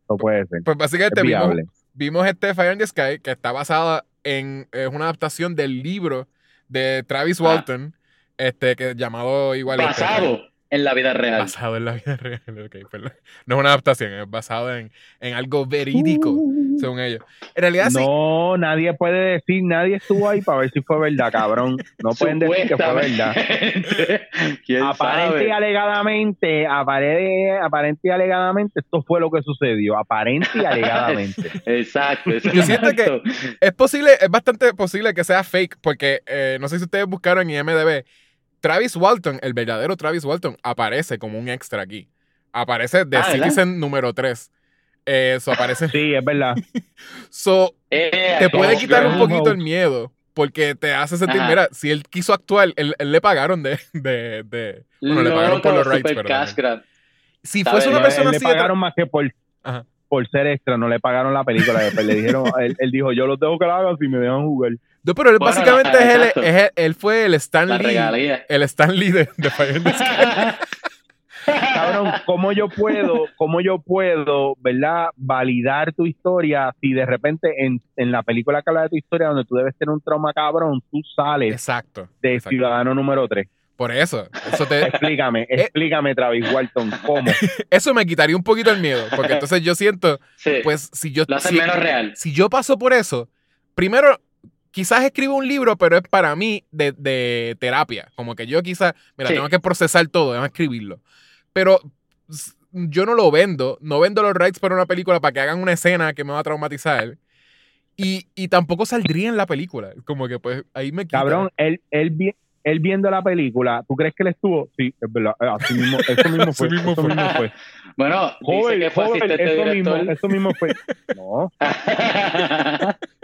No puede ser. Pues básicamente Es vimos, vimos este Fire in the Sky, que está basada en, es una adaptación del libro de Travis Ah. Walton, este, que llamado igual. este, Basado en la vida real. Basado en la vida real. [laughs] ok, perdón. No es una adaptación, es basado en, en algo verídico, según ellos. En realidad sí. No, nadie puede decir, nadie estuvo ahí para ver si fue verdad, cabrón. No pueden decir que fue verdad. Supuestamente. ¿Quién [laughs] Aparente y alegadamente, apare- aparente y alegadamente, esto fue lo que sucedió. Aparente y [laughs] alegadamente. Exacto, exacto. Yo siento que- Es posible, es bastante posible que sea fake, porque eh, no sé si ustedes buscaron en IMDB. Travis Walton, el verdadero Travis Walton, aparece como un extra aquí. Aparece de Ah. Citizen número 3. Eso aparece. Sí, es verdad. [laughs] So, Eh, te puede Ghost quitar un poquito el miedo. Porque te hace sentir, Ajá. mira, si él quiso actuar, él, él le pagaron de, de, de- Bueno, le pagaron por los rights, pero. Si fuese una persona él le así de tra- pagaron más que por, Ajá. por ser extra, no le pagaron la película. Después le dijeron, [laughs] él, él dijo, yo los dejo que la hagan si me dejan jugar. No, pero él Bueno, básicamente la- es el- exacto. es el- él fue el Stan La Lee. regalía. El Stan Lee de, de Fire in the Sky. [laughs] Cabrón, ¿cómo yo puedo, cómo yo puedo, verdad, validar tu historia si de repente en, en la película que habla de tu historia donde tú debes tener un trauma cabrón, tú sales Exacto. de exacto. ciudadano número 3? Por eso. Eso, te, Explícame, Eh. explícame, Travis Walton, ¿cómo? [laughs] eso me quitaría un poquito el miedo. Porque entonces yo siento, Sí, pues, si yo, lo hace si, menos real. si yo paso por eso, primero, quizás escribo un libro, pero es para mí de, de terapia. Como que yo quizás, mira, Sí. tengo que procesar todo, déjame escribirlo. Pero yo no lo vendo, no vendo los rights para una película para que hagan una escena que me va a traumatizar. Y, y tampoco saldría en la película. Como que pues ahí me quita. Cabrón, él, él, vi- él viendo la película, ¿tú crees que él estuvo? Sí, es verdad, eh, así mismo, eso mismo [laughs] Así fue. mismo fue. mismo fue. Bueno, dice Joven, que fue joven, asistente eso mismo, eso mismo fue. No, [laughs]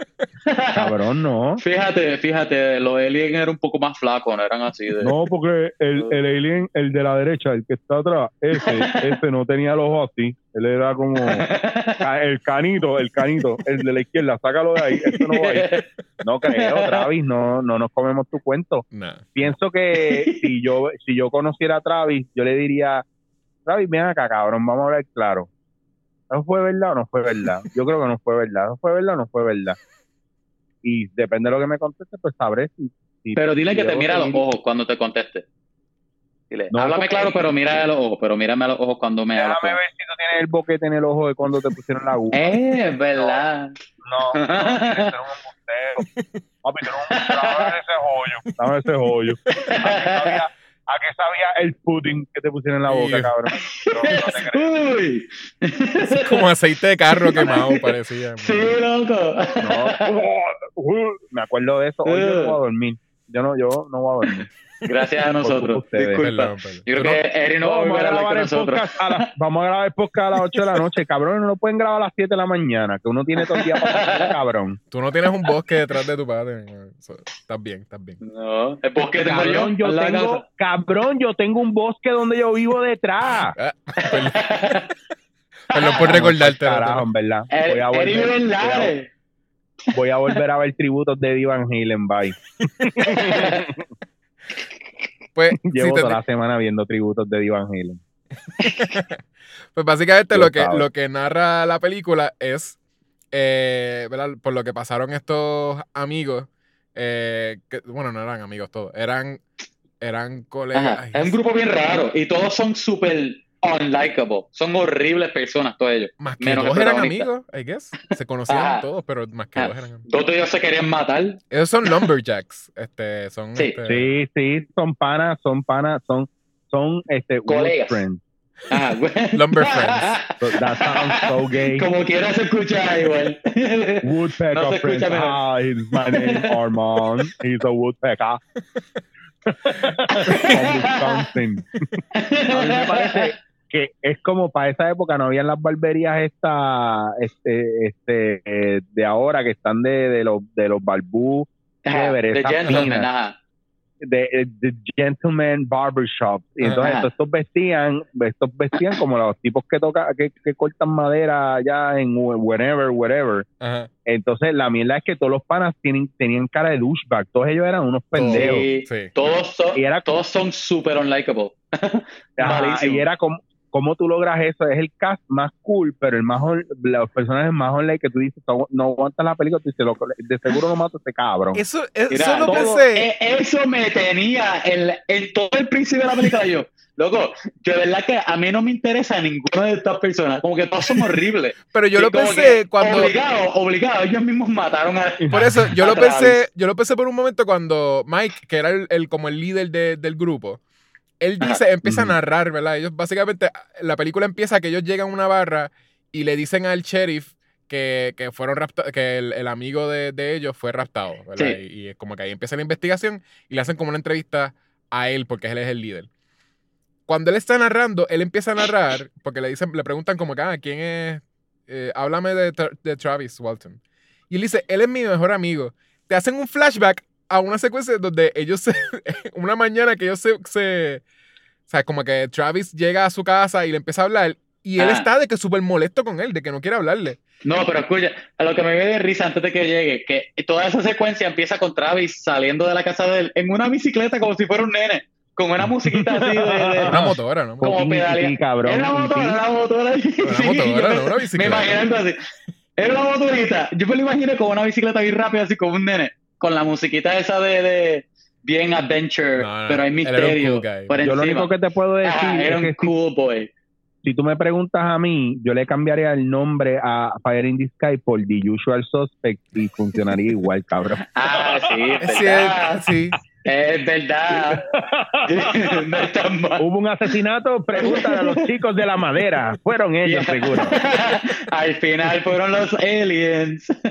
cabrón, no. Fíjate, fíjate, los aliens eran un poco más flacos, no eran así de... No, porque el, el alien, el de la derecha, el que está atrás, ese, [laughs] ese no tenía el ojo así. Él era como el canito, el canito, el de la izquierda, sácalo de ahí, eso no va ahí. No creo, Travis, no, no nos comemos tu cuento. Nah. Pienso que si yo, si yo conociera a Travis, yo le diría, Travis, ven acá, cabrón, vamos a hablar claro. ¿No fue verdad o no fue verdad? Yo creo que no fue verdad. ¿No fue verdad o no fue verdad? Y depende de lo que me conteste, pues sabré si... si- Pero dile si que te mira a los ojos cuando te conteste. Dile, No, háblame claro, pero mira a los ojos, pero mírame a los ojos cuando me hablas. Déjame ver si tú tienes el boquete en el ojo de cuando te pusieron la [laughs] aguja. Eh, es verdad. No, no, tienes que ser un embustero. [laughs] Papi, tú eres un embustero. Dame ese joyo. Dame ese joyo. [laughs] ¿A qué sabía, el pudding que te pusieron en la boca, cabrón? No, no te [laughs] creo. Uy. Como aceite de carro quemado parecía. Sí, loco. No. Uh, Me acuerdo de eso. Hoy yo no voy a dormir. Yo no, yo no voy a dormir. Gracias a nosotros. ustedes. Disculpa. Perdón, perdón. Yo creo que Eri no va a vamos, a volver a hablar con nosotros. podcast a la- vamos a grabar el podcast a las 8 de la noche. Cabrón, no lo pueden grabar a las 7 de la mañana, que uno tiene todo el día para hacer, cabrón. Tú no tienes un bosque detrás de tu padre. Estás bien, estás bien. No, el bosque tengo yo. Cabrón, yo tengo, cabrón, yo tengo un bosque donde yo vivo detrás. Ah, perdón. Perdón por recordarte. Carajo, en verdad. Voy a volver, voy a- Lares. voy a volver a ver tributos de Eddie Van Halen, bye. [laughs] Pues, [laughs] Llevo si te- toda la semana viendo tributos de Eddie Van Halen. [laughs] pues básicamente lo que, lo que narra la película es, eh, ¿verdad? Por lo que pasaron estos amigos, eh, que, bueno, no eran amigos todos, eran, eran colegas. Ajá, Es un grupo bien raro y todos son súper unlikable. Son horribles personas todos ellos. Más que menos dos eran amigos, I guess. Se conocían todos, pero más que Ajá. dos eran amigos. Dos de ellos se querían matar. Esos son lumberjacks. Este, son, Sí. este, Sí, sí, son panas, son panas, son, son este, Colegas. friends. [laughs] Güey. Lumber friends. So, that sounds so gay. Como quieras escuchar igual. [laughs] Woodpecker No se friends. Ah, he's my name Armand. He's a woodpecker. [laughs] From Wisconsin. A mí me parece que es como para esa época no habían las barberías estas este, este, eh, de ahora que están de, de los de los barbú Ajá, Chévere, The esa Gentleman, ajá. de, eh, de gentleman barbershop y entonces Ajá. estos vestían estos vestían como los tipos que tocan que, que cortan madera allá en wherever. Wherever entonces la mierda es que todos los panas tienen, tenían cara de douchebag. Todos ellos eran unos pendejos. Sí, Sí. Todos son, Y era como- todos son súper unlikable. [laughs] Ajá, y era como ¿cómo tú logras eso? Es el cast más cool, pero el más on- los personajes más online que tú dices, no, aguantas la película, tú dices, "Loco, de seguro no mato a este cabrón. Eso, eso Mira, lo todo- pensé. eh, eso me tenía en, en todo el principio de la película. Yo, loco, yo de verdad que a mí no me interesa ninguna de estas personas. Como que todos son horribles. Pero yo Y lo pensé cuando. Obligado, obligado. Ellos mismos mataron a. Por eso, yo lo Travis. pensé, yo lo pensé por un momento cuando Mike, que era el, el- como el líder de- del grupo, él Ajá. dice, empieza a narrar, ¿verdad? Ellos básicamente, la película empieza que ellos llegan a una barra y le dicen al sheriff que, que fueron rapta- que el, el amigo de, de ellos fue raptado, ¿verdad? Sí. Y, es como que ahí empieza la investigación y le hacen como una entrevista a él porque él es el líder. Cuando él está narrando, él empieza a narrar porque le dicen, le preguntan como que, ah, ¿quién es? Eh, háblame de, de Travis Walton. Y él dice, él es mi mejor amigo. Te hacen un flashback a una secuencia donde ellos se, [laughs] una mañana que ellos se, se- o sea, como que Travis llega a su casa y le empieza a hablar y él Ah. está de que súper molesto con él, de que no quiere hablarle. No, pero escucha, a lo que me dio de risa antes de que llegue, que toda esa secuencia empieza con Travis saliendo de la casa de él en una bicicleta como si fuera un nene, con una musiquita así de. de- Una [laughs] motora, ¿no? como Y- y- pedalea. y, cabrón, Era una motora, era una motora. Una motora, no me- una [laughs] Me bicicleta. imaginé algo así. Era una motorita. Yo me lo imaginé como una bicicleta bien rápida, así como un nene, con la musiquita esa de, de bien adventure, No, no, pero hay él era un misterio cool guy. por Yo lo único que te puedo decir era es un que si, cool boy. si tú me preguntas a mí, yo le cambiaría el nombre a Fire in the Sky por The Usual Suspect y funcionaría igual, cabrón. Ah, sí, es [laughs] Es cierto, sí. Es verdad. [laughs] no es tan mal. Hubo un asesinato, pregúntale a los chicos de la madera. Fueron ellos, Yeah. seguro. [laughs] Al final fueron los aliens. [laughs]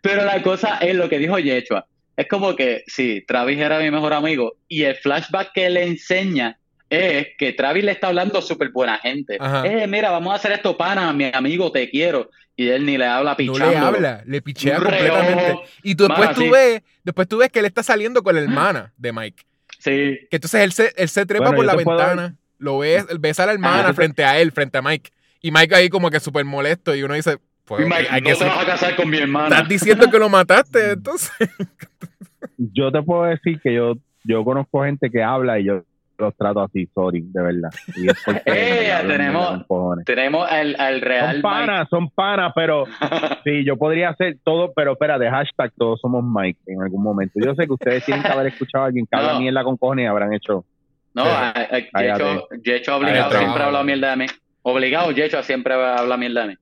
Pero la cosa es lo que dijo Yechua. Es como que, sí, Travis era mi mejor amigo y el flashback que le enseña es que Travis le está hablando súper buena gente. Ajá. Eh, mira, vamos a hacer esto, pana, mi amigo, te quiero. Y él ni le habla No pichando. le habla, le pichea Un completamente. reojo. Y tú, después Mano, tú sí. ves, después tú ves que él está saliendo con la hermana de Mike. Sí. Que entonces él se, él se trepa Bueno, por la puedo- ventana, lo ves, ves a la hermana frente a él, frente a Mike. Y Mike ahí como que súper molesto y uno dice, pues Mike, hay no que te ser- vas a casar con mi hermana. estás diciendo que lo mataste, entonces. Yo te puedo decir que yo, yo conozco gente que habla y yo los trato así, sorry, de verdad. Y es porque [laughs] Eh, tenemos-. Tenemos al, al real Son panas, son panas, pero [laughs] sí, yo podría hacer todo, pero espérate, hashtag todos somos Mike en algún momento. Yo sé que ustedes tienen que haber escuchado a alguien que habla No. mierda con cojones y habrán hecho. No, Sí. a-. Yecho, obligado siempre habla mierda de mí. Obligado, Yecho siempre habla mierda de mí.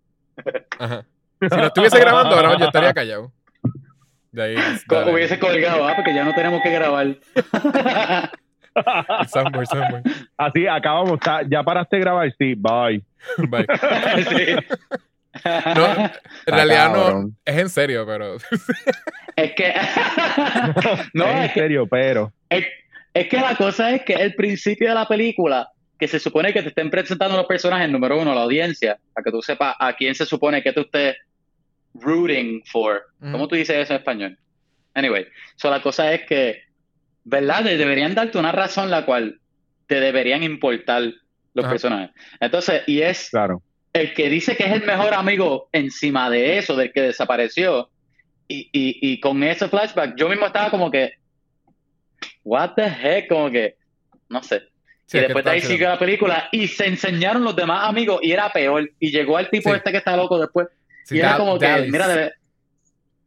Ajá. Si lo estuviese grabando ahora yo estaría callado. De ahí. Hubiese colgado, ah, porque ya no tenemos que grabar. [laughs] Somewhere, somewhere. Así, acabamos. ¿Ya paraste de grabar? Sí, bye. Bye. [laughs] Sí. No, en realidad no, es en serio, pero Es que. [laughs] no, en es que, serio, pero. es, es que la cosa es que el principio de la película, que se supone que te estén presentando los personajes, número uno, la audiencia, para que tú sepas a quién se supone que tú estés rooting for. Ujú. ¿Cómo tú dices eso en español? Anyway, so la cosa es que, ¿verdad? De- Deberían darte una razón la cual te deberían importar los Ajá. personajes. Entonces, y es Claro. el que dice que es el mejor amigo encima de eso, del que desapareció, y, y, y con ese flashback, yo mismo estaba como que, what the heck, como que, no sé. Sí, y después de ahí siguió la película y se enseñaron los demás amigos y era peor. Y llegó el tipo Sí. este que está loco después. Sí, y era como que, mira, de,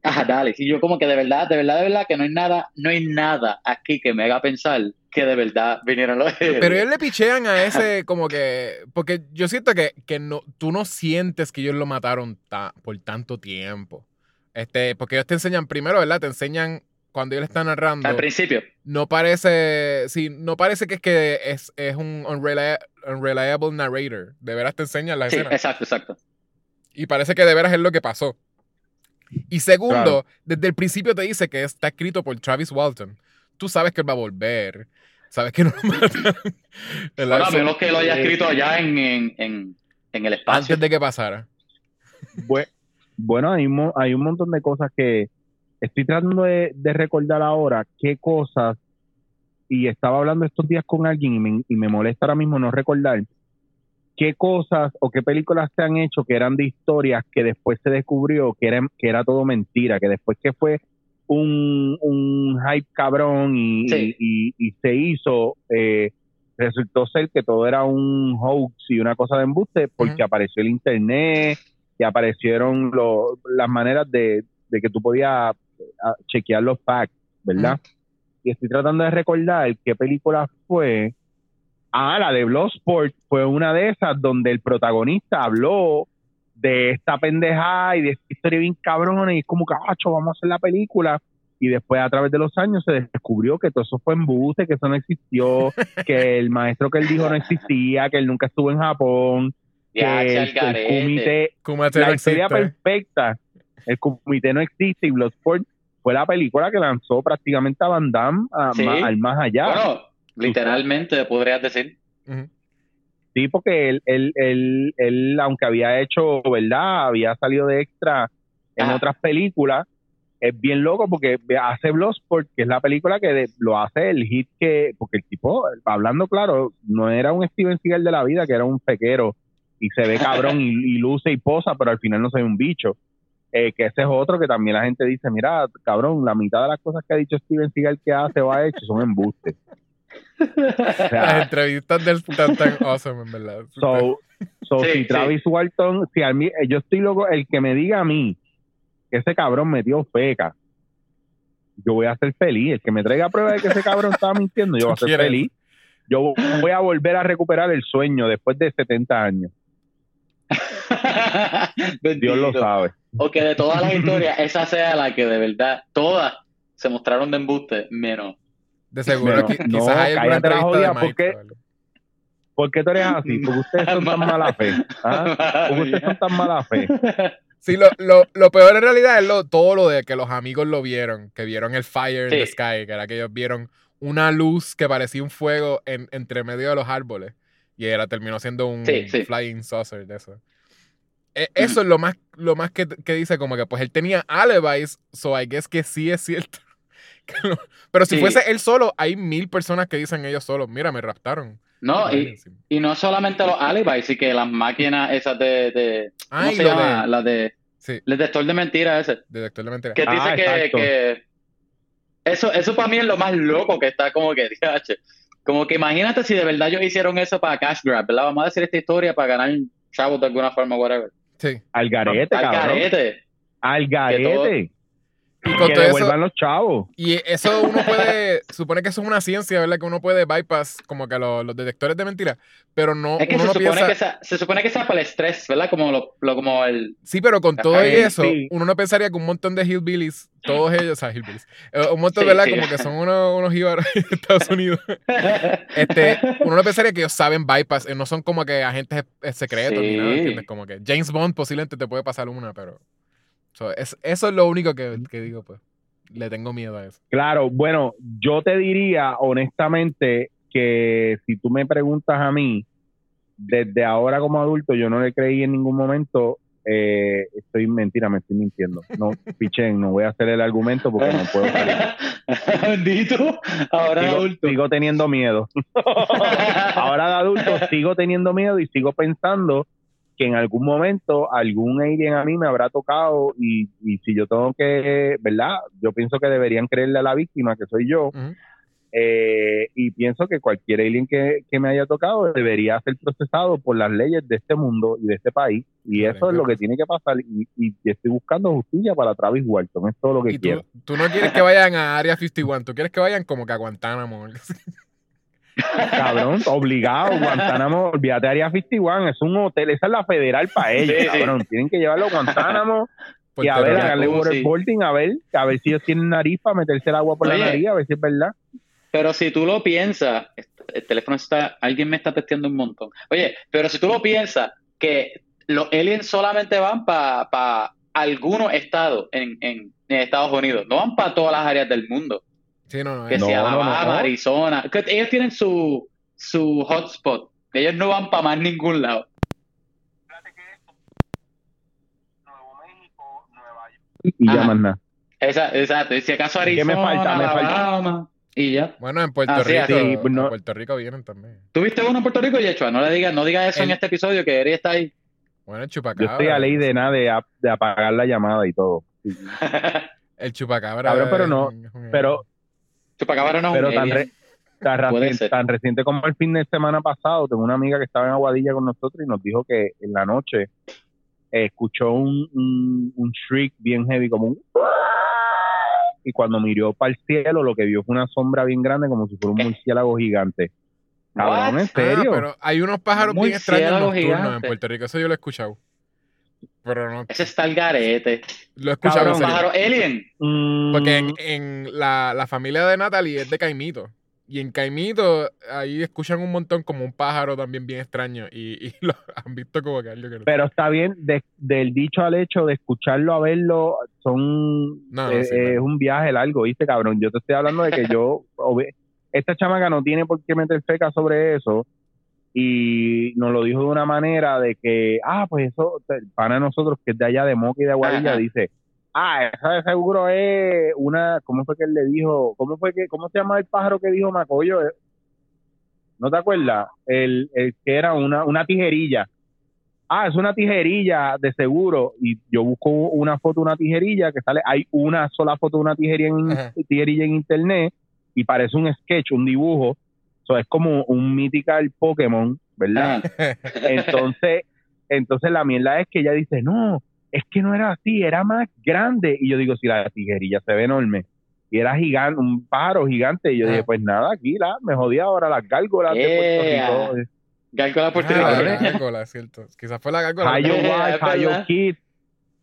ajá, [laughs] dale. Y yo como que de verdad, de verdad, de verdad, que no hay nada, no hay nada aquí que me haga pensar que de verdad vinieron los Pero ellos le pichean a ese como que... Porque yo siento que, que no, tú no sientes que ellos lo mataron ta- por tanto tiempo. Este, porque ellos te enseñan primero, ¿verdad? Te enseñan cuando ellos están narrando. al principio. No parece... Sí, no parece que es que es, es un unreli- unreliable narrator. De veras te enseñan la Sí, escena. exacto, exacto. Y parece que de veras es lo que pasó. Y segundo, Claro. desde el principio te dice que está escrito por Travis Walton. Tú sabes que él va a volver. Sabes que no lo matan. [laughs] A menos que lo haya eh, escrito allá en, en, en, en el espacio. antes de que pasara. Bue- Bueno, hay, un mo- hay un montón de cosas que estoy tratando de, de recordar ahora qué cosas, y estaba hablando estos días con alguien y me, y me molesta ahora mismo no recordar qué cosas o qué películas se han hecho que eran de historias que después se descubrió que, eran, que era todo mentira, que después que fue un, un hype cabrón y, Sí. y- y- y se hizo, eh, resultó ser que todo era un hoax y una cosa de embuste porque apareció el internet y aparecieron lo- las maneras de, de que tú podías ah, chequear los facts, ¿verdad? Y estoy tratando de recordar qué película fue. Ah, la de Bloodsport fue una de esas donde el protagonista habló de esta pendejada y de esta historia bien cabrona y es como que, "Acho, vamos a hacer la película. Y después a través de los años se descubrió que todo eso fue embuste, que eso no existió, [laughs] que el maestro que él dijo no existía, que él nunca estuvo en Japón, Ya, que el, el comité, Kumate la no historia perfecta, el comité no existe y Bloodsport fue la película que lanzó prácticamente a Van Damme a- Sí. ma- al más allá. Bueno, literalmente podrías decir. Sí, porque él, él, él, él, aunque había hecho, ¿verdad? Había salido de extra en Ajá. otras películas, es bien loco porque hace Bloodsport, que es la película que de- lo hace el hit que, porque el tipo, hablando claro, no era un Steven Seagal de la vida, que era un pequero y se ve cabrón y, y luce y posa, pero al final no se ve un bicho. Eh, que ese es otro que también la gente dice, mira, cabrón, la mitad de las cosas que ha dicho Steven Seagal que hace o ha hecho son embustes. Sea, Las entrevistas del están tan awesome, en verdad. So, so Sí, si sí. Travis Walton, si a mí, yo estoy loco, el que me diga a mí que ese cabrón metió feca, yo voy a ser feliz. El que me traiga prueba de que ese cabrón estaba mintiendo, yo voy a [laughs] ser ¿Quieres? feliz. Yo voy a volver a recuperar el sueño después de 70 años. Dios lo sabe. O que de todas las historias, esa sea la que de verdad, todas se mostraron de embuste, menos. De seguro, no, quizás hay alguna entrevista jodida, de Mike. porque-. ¿Por qué tú eres así? [laughs] Porque ustedes son tan mala fe. ¿ah? Porque ustedes son tan mala fe. Sí, lo, lo, lo peor en realidad es lo, todo lo de que los amigos lo vieron, que vieron el fire in the Sí. sky, que era que ellos vieron una luz que parecía un fuego en, entre medio de los árboles y era terminó siendo un Sí, sí. flying saucer de eso. E- Eso es lo más, lo más que, que dice, como que pues él tenía alibis, so I guess que sí es cierto. Que [laughs] Pero si Sí. fuese él solo, hay mil personas que dicen ellos solos, mira, me raptaron. No, y, y no solamente los alibis, sí que las máquinas esas de, de ¿cómo Ay, se llama? de- Las de, Sí, el detector de mentiras ese. detector de mentiras. Que Ah, dice que, exacto. que eso, eso para mí es lo más loco que está como que. Como que imagínate si de verdad ellos hicieron eso para cash grab, ¿verdad? Vamos a decir esta historia para ganar chavos de alguna forma, whatever. Sí. Al garete, Al cabrón. carete. Al garete. Y con Que todo eso, devuelvan los chavos. Y eso uno puede, [laughs] supone que eso es una ciencia, ¿verdad? Que uno puede bypass como que los, los detectores de mentiras, pero no, Es que uno se no supone, piensa, que sea, se supone que sea para el estrés, ¿verdad? Como, lo, lo- como el... sí, pero con todo y eso, sí. uno no pensaría que un montón de hillbillies, todos ellos, o sea, hillbillies, eh, un montón, Sí, ¿verdad? sí. Como que son unos, unos jíbaros [laughs] de Estados Unidos, [laughs] este, uno no pensaría que ellos saben bypass, eh, no son como que agentes secretos ni nada. ¿entiendes? Como que James Bond posiblemente te puede pasar una, pero so, es, eso es lo único que, que digo, pues, le tengo miedo a eso. Claro, bueno, yo te diría honestamente que si tú me preguntas a mí, desde ahora como adulto, yo no le creí en ningún momento. Eh, estoy mentira, me estoy mintiendo. No, [laughs] pichen, no voy a hacer el argumento porque no puedo salir. [laughs] Bendito, ahora Sigo, adulto. sigo teniendo miedo. [laughs] Ahora de adulto sigo teniendo miedo y sigo pensando que en algún momento algún alien a mí me habrá tocado y, y si yo tengo que, ¿verdad? Yo pienso que deberían creerle a la víctima, que soy yo, eh, y pienso que cualquier alien que, que me haya tocado debería ser procesado por las leyes de este mundo y de este país. Y eso es lo que tiene que pasar. Y, y estoy buscando justicia para Travis Walton. Es todo lo que Y tú, quiero. tú no quieres que vayan a Área 51, tú quieres que vayan como que a Guantánamo. Cabrón, obligado. Guantánamo, olvídate Área 51, es un hotel. Esa es la federal para ellos, Sí, sí. cabrón. Tienen que llevarlo a Guantánamo [laughs] y a ver, Rico, sí. waterboarding, a ver, a ver si ellos tienen nariz para meterse el agua por Oye. la nariz, a ver si es verdad. Pero si tú lo piensas, el teléfono está, alguien me está testeando un montón. Oye, pero si tú lo piensas, que los aliens solamente van para algunos estados en, en- en Estados Unidos, no van para todas las áreas del mundo. Sí, no, no. Que No, no, Alabama, no. Arizona, que ellos tienen su, su hotspot. Ellos no van para más ningún lado. Y ya Ajá. más nada. Exacto. Y si acaso ¿Qué Arizona, me falta? Me falta- y ya. Bueno, en Puerto Ah, Rico, sí, pues no- en Puerto Rico vienen también. ¿Tuviste uno en Puerto Rico, Yechua? No le digas, no digas eso en este episodio que Eri está ahí. Bueno, el Yo chupacabra. estoy a ley de nada de, ap- de apagar la llamada y todo. [laughs] El chupacabra. Cabrón, pero no, Pero, Chupacabra no es pero un tan, re- tan, reciente, ser. tan reciente como el fin de semana pasado, tengo una amiga que estaba en Aguadilla con nosotros y nos dijo que en la noche eh, escuchó un, un, un shriek bien heavy, como un... Y cuando miró para el cielo, lo que vio fue una sombra bien grande, como si fuera un murciélago gigante. Cabrón? ¿en serio? Ah, pero hay unos pájaros bien extraños nocturnos en. Puerto Rico. Eso yo lo he escuchado. Pero no. Ese está el garete. Lo serio. Pájaro alien. Mm, Porque en, en la, la familia de Natalie es de Caimito. Y en Caimito, ahí escuchan un montón como un pájaro también bien extraño. Y, y [laughs] lo han visto como que algo que no. Pero está bien, de- del dicho al hecho, de escucharlo a verlo, son No, no, eh, sí, es un viaje largo, ¿viste, cabrón? Yo te estoy hablando de que yo, [laughs] esta chamaca no tiene por qué meter feca sobre eso, y nos lo dijo de una manera de que, ah, pues eso, de nosotros, que es de allá de Moca y de Aguadilla, Ajá. dice, ah, eso de seguro es una, ¿cómo fue que él le dijo? ¿Cómo fue que, cómo se llama el pájaro que dijo Macoyo? ¿No te acuerdas? El, el que era una, una tijerilla. Ah, es una tijerilla de seguro. Y yo busco una foto de una tijerilla que sale, hay una sola foto de una tijerilla en, Ajá. tijerilla en internet y parece un sketch, un dibujo. So, es como un mythical Pokémon, ¿verdad? Ah, Entonces, entonces la mierda es que ella dice, no, es que no era así, era más grande. Y yo digo, si la tijerilla se ve enorme. Y era gigante, un pájaro gigante. Y yo Ah. dije, pues nada, aquí la, me jodía ahora las gárgolas de Yeah. Puerto Rico. Gárgola Ah, puertorriqueña. la gárgola, cierto. Quizás fue la gárgola. Hayo Eh, Wild, Hayo. Kid,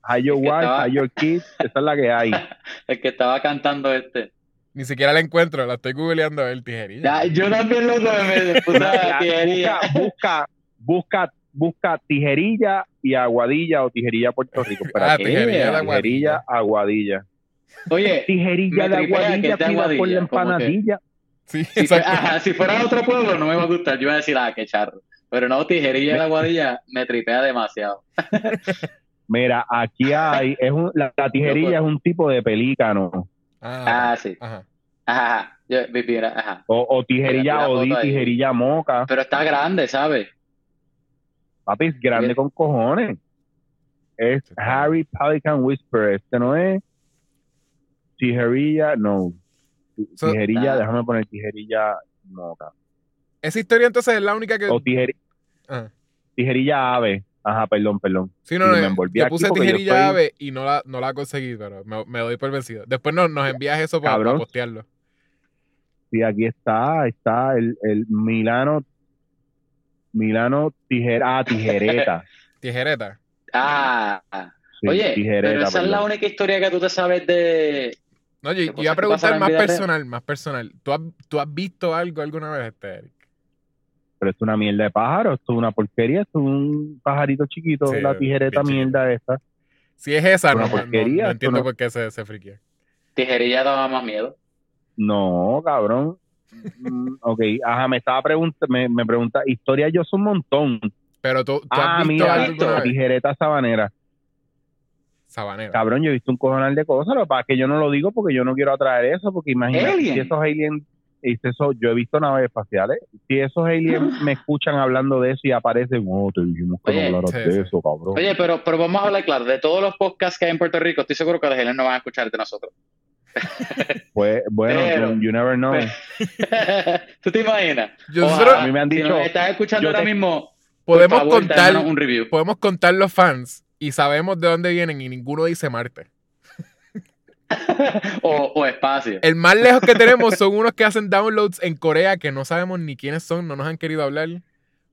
Hayo Wild, Hayo Kid, esa es la que hay. [laughs] El que estaba cantando este. Ni siquiera la encuentro, la estoy googleando a ver tijerilla. Ya, yo también lo me, me puse [laughs] busca, busca, busca, busca tijerilla y aguadilla o tijerilla Puerto Rico. [laughs] Ah, tijerilla de tijerilla, aguadilla. aguadilla. Oye, Tijerilla de aguadilla, pida por Aguadilla, la empanadilla. Sí, si, ajá, si fuera de otro pueblo no me va a gustar. Yo iba a decir, ah, qué charro. Pero no, tijerilla de la guadilla me tripea demasiado. [laughs] Mira, aquí hay, es un, la, la tijerilla es un tipo de pelícano. Ah, sí. Ajá. Ajá, ajá. Yo, mira, ajá. O, o tijerilla Odi, tijerilla moca. Pero está grande, ¿sabes? Papi, es grande con cojones. Es Sí. Harry Pelican Whisper. Este no es tijerilla, no. So- Tijerilla, Ah. déjame poner tijerilla moca. Esa historia entonces es la única que. O tijer- Ajá. tijerilla ave. Ajá, perdón, perdón. Sí, no, Y no, me yo- envolví yo puse porque yo tijerilla estoy- ave y no la, no la conseguí, pero me, me doy por vencido. Después no, nos envías eso para, Cabrón. postearlo. Sí, aquí está, está el, el Milano, Milano tijera, ah, tijereta. [laughs] Tijereta. Ah. Sí, oye, tijereta, pero esa es la única historia que tú te sabes de... No, yo, ¿Qué yo iba a preguntar más personal, más personal. ¿Tú has, ¿Tú has visto algo alguna vez, este, Eric? Pero esto es una mierda de pájaro, esto es una porquería, esto es un pajarito chiquito, Sí, la tijereta mierda esta. Si es esa, Una no, no- porquería, no esto entiendo no- por qué se, se friquea. Tijerilla daba más miedo. No, cabrón. Mm, ok, ajá, me estaba preguntando, me, me pregunta, historia yo soy un montón. Pero tú, tú Ah, has visto mira, la tijereta sabanera. Sabanera. Cabrón, yo he visto un cojonal de cosas, lo que pasa es que yo no lo digo porque yo no quiero atraer eso, porque imagínate, Alien. si esos aliens, y si eso, yo he visto naves espaciales, si esos aliens me escuchan hablando de eso y aparecen, oh, te dijimos que Oye, no hablaras sí, de sí. eso, cabrón. Oye, pero, pero vamos a hablar claro. De todos los podcasts que hay en Puerto Rico, estoy seguro que los aliens no van a escuchar de nosotros. [laughs] pues, bueno, pero- you, you never know. [laughs] ¿Tú te imaginas? Yo- Ojalá, nosotros A mí me han si dicho, nos estás escuchando ahora te- mismo, podemos favor, contar, un review. podemos contar los fans y sabemos de dónde vienen y ninguno dice Marte. [laughs] o, o espacio. El más lejos que tenemos son unos que hacen downloads en Corea que no sabemos ni quiénes son, no nos han querido hablar.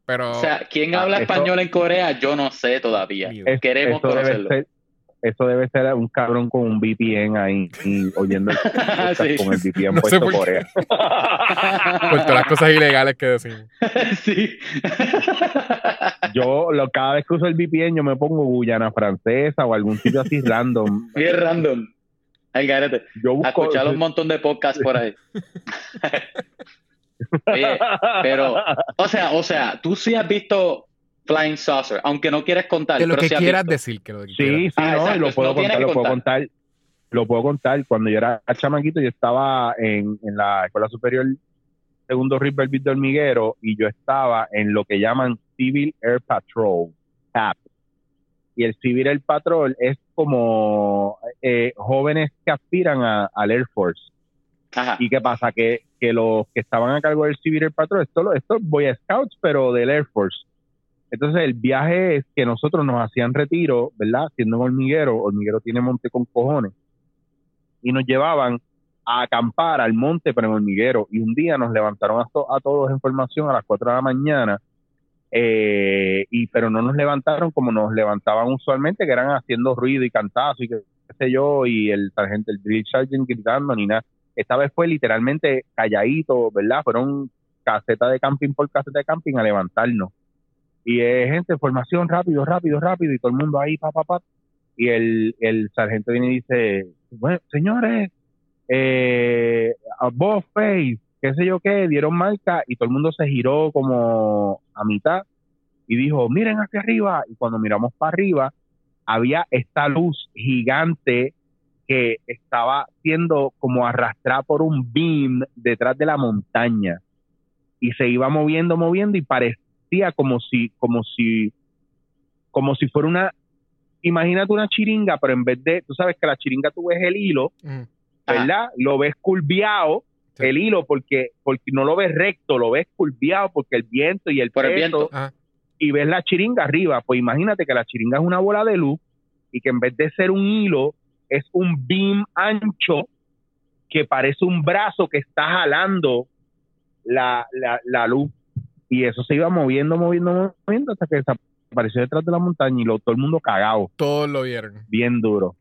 Pero O sea, ¿quién Ah, habla eso- español en Corea? Yo no sé todavía. Es- Queremos eso debe conocerlo. ser eso debe ser un cabrón con un VPN ahí y oyendo el [laughs] Sí. con el VPN No puesto por. Corea. [laughs] por todas las cosas ilegales que decimos. sí. Yo lo, cada vez que uso el VPN yo me pongo Guyana francesa o algún sitio así random. Bien random. Al garete. Yo A escuchar un montón de podcasts por ahí. [laughs] Oye, pero, o sea, o sea, tú sí has visto Flying Saucer, aunque no quieres contar. De lo pero que sí quieras decir, que lo que quieras. Sí, sí, Ah, no, exacto, lo puedo no contar, que lo puedo contar. Lo puedo contar. Cuando yo era chamaquito, yo estaba en, en la Escuela Superior Segundo Riverview de Hormiguero y yo estaba en lo que llaman Civil Air Patrol, CAP. Y el Civil Air Patrol es como eh, jóvenes que aspiran a- al Air Force. Ajá. ¿Y qué pasa? Que que los que estaban a cargo del Civil Air Patrol, esto, esto es Boy Scouts, pero del Air Force. Entonces el viaje es que nosotros nos hacían retiro, ¿verdad? Siendo un hormiguero, hormiguero tiene monte con cojones, y nos llevaban a acampar al monte, pero en hormiguero. Y un día nos levantaron a, to- a todos en formación a las 4 de la mañana, eh, y pero no nos levantaron como nos levantaban usualmente, que eran haciendo ruido y cantazo y qué qué sé yo, y el sargento, el drill sergeant gritando, ni nada. Esta vez fue literalmente calladito, ¿verdad? Fueron caseta de camping por caseta de camping a levantarnos. Y eh, gente, formación rápido, rápido, rápido, y todo el mundo ahí, pa, pa, pa. Y el, el sargento viene y dice, bueno, señores, eh, a both face, qué sé yo qué, dieron marca, y todo el mundo se giró como a mitad y dijo, miren hacia arriba, y cuando miramos para arriba, había esta luz gigante que estaba siendo como arrastrada por un beam detrás de la montaña y se iba moviendo, moviendo y parecía como si, como si, como si fuera una, imagínate una chiringa, pero en vez de, tú sabes que la chiringa tú ves el hilo, Mm. ¿verdad? Lo ves curviado Sí. el hilo porque, porque no lo ves recto, lo ves curviado porque el viento y el Por el viento. Ajá. y ves la chiringa arriba, pues imagínate que la chiringa es una bola de luz y que en vez de ser un hilo es un beam ancho que parece un brazo que está jalando la, la, la luz y eso se iba moviendo, moviendo, moviendo hasta que desapareció detrás de la montaña y lo, todo el mundo cagado, Todos lo vieron. bien duro.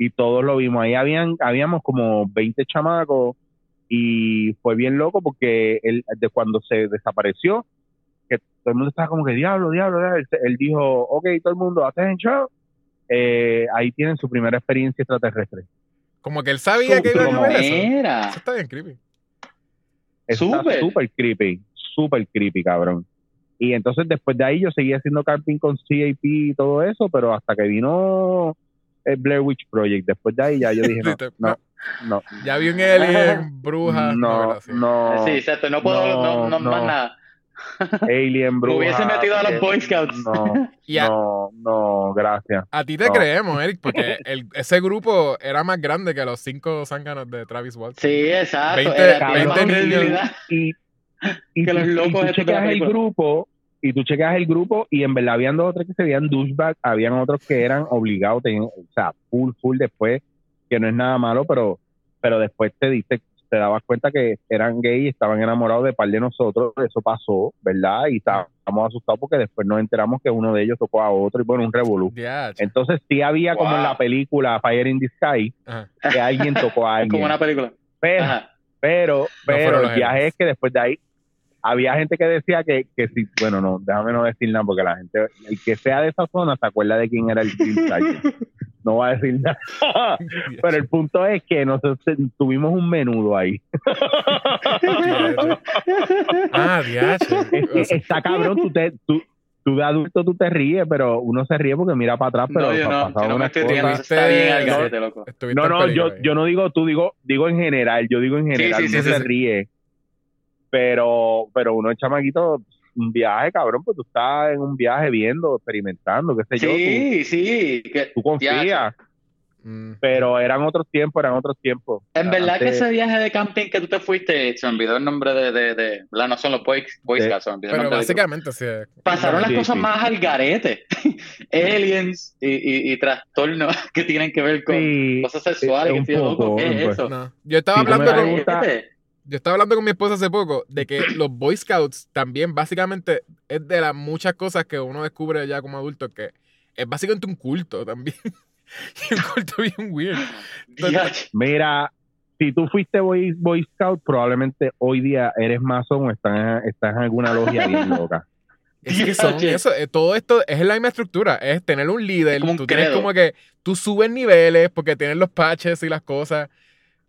Y todos lo vimos. Ahí habían, habíamos como 20 chamacos y fue bien loco porque él, de cuando se desapareció, que todo el mundo estaba como que diablo, diablo, diablo. Él, él dijo, ok, todo el mundo, attention. Eh, ahí tienen su primera experiencia extraterrestre. Como que él sabía que iba a Como- ver eso. Está bien creepy. Está Súper. súper creepy, súper creepy, cabrón. Y entonces después de ahí yo seguí haciendo camping con CAP y todo eso, pero hasta que vino el Blair Witch Project, después de ahí ya yo dije, [laughs] no, no, Ya vi un alien, [laughs] bruja. no. Sí. no, Sí, exacto. No puedo, no, no, no, más no. nada. [laughs] Alien, Me bruja. hubiese metido a los Boy Scouts. No, Y a, no, no, gracias. a ti te no. creemos, Eric, porque el, ese grupo era más grande que los cinco zánganos de Travis Walton. Sí, exacto. 20 Era, tiene más 20 niños. credibilidad. Y, y [laughs] Que los locos y tú checas el grupo y tú checas el grupo y en verdad habían dos o tres que se veían douchebag, habían otros que eran obligados, tenían, o sea, full, full después, que no es nada malo, pero, pero después te diste, te dabas cuenta que eran gay y estaban enamorados de par de nosotros, eso pasó, ¿verdad? Y estábamos asustados porque después nos enteramos que uno de ellos tocó a otro y bueno, un revolú. Entonces sí había como en la película Fire in the Sky Ajá. que alguien tocó a [laughs] Es alguien. como una película. Pero, Ajá. pero, el viaje es que después de ahí había gente que decía que, que si, bueno, no, déjame no decir nada porque la gente, el que sea de esa zona se acuerda de quién era el. [laughs] No va a decir nada. [laughs] Pero el punto es que nosotros tuvimos un menudo ahí. [laughs] Ah, diache. Es que está cabrón, tú, te, tú, tú de adulto tú te ríes, pero uno se ríe porque mira para atrás, pero No, yo no, yo no me estoy riendo. Está bien al No, garete, loco. No, no, peligro yo, yo no digo tú, digo, digo en general, yo digo en general, sí, uno sí, se sí. ríe. Pero, pero uno es chamaquito, un viaje, cabrón, pues tú estás en un viaje viendo, experimentando, qué sé yo, Sí, sí. que- tú, tú confías, Mm. pero eran otros tiempos, eran otros tiempos. En verdad que ese viaje de camping que tú te fuiste, se me olvidó el nombre de, de, de ¿verdad? no son los Boy, Boy Sí. Scouts, se me olvidó el Pero básicamente, sí. Pasaron las Sí, cosas sí. más al garete. [laughs] Aliens y, y, y trastornos [laughs] que tienen que ver con Sí, cosas sexuales. un que sí, loco, poco, ¿Qué es poco. eso? No. Yo estaba Sí, tú hablando con. Yo estaba hablando con mi esposa hace poco de que [clears throat] los Boy Scouts también básicamente es de las muchas cosas que uno descubre ya como adulto que es básicamente un culto también. [laughs] y un culto bien weird. Mira, si tú fuiste Boy, Boy Scout, probablemente hoy día eres masón o estás, estás en alguna logia bien [laughs] loca. Es que son eso, eh, todo esto es la misma estructura, es tener un líder, Es como un tú tienes credo. como que tú subes niveles porque tienes los patches y las cosas.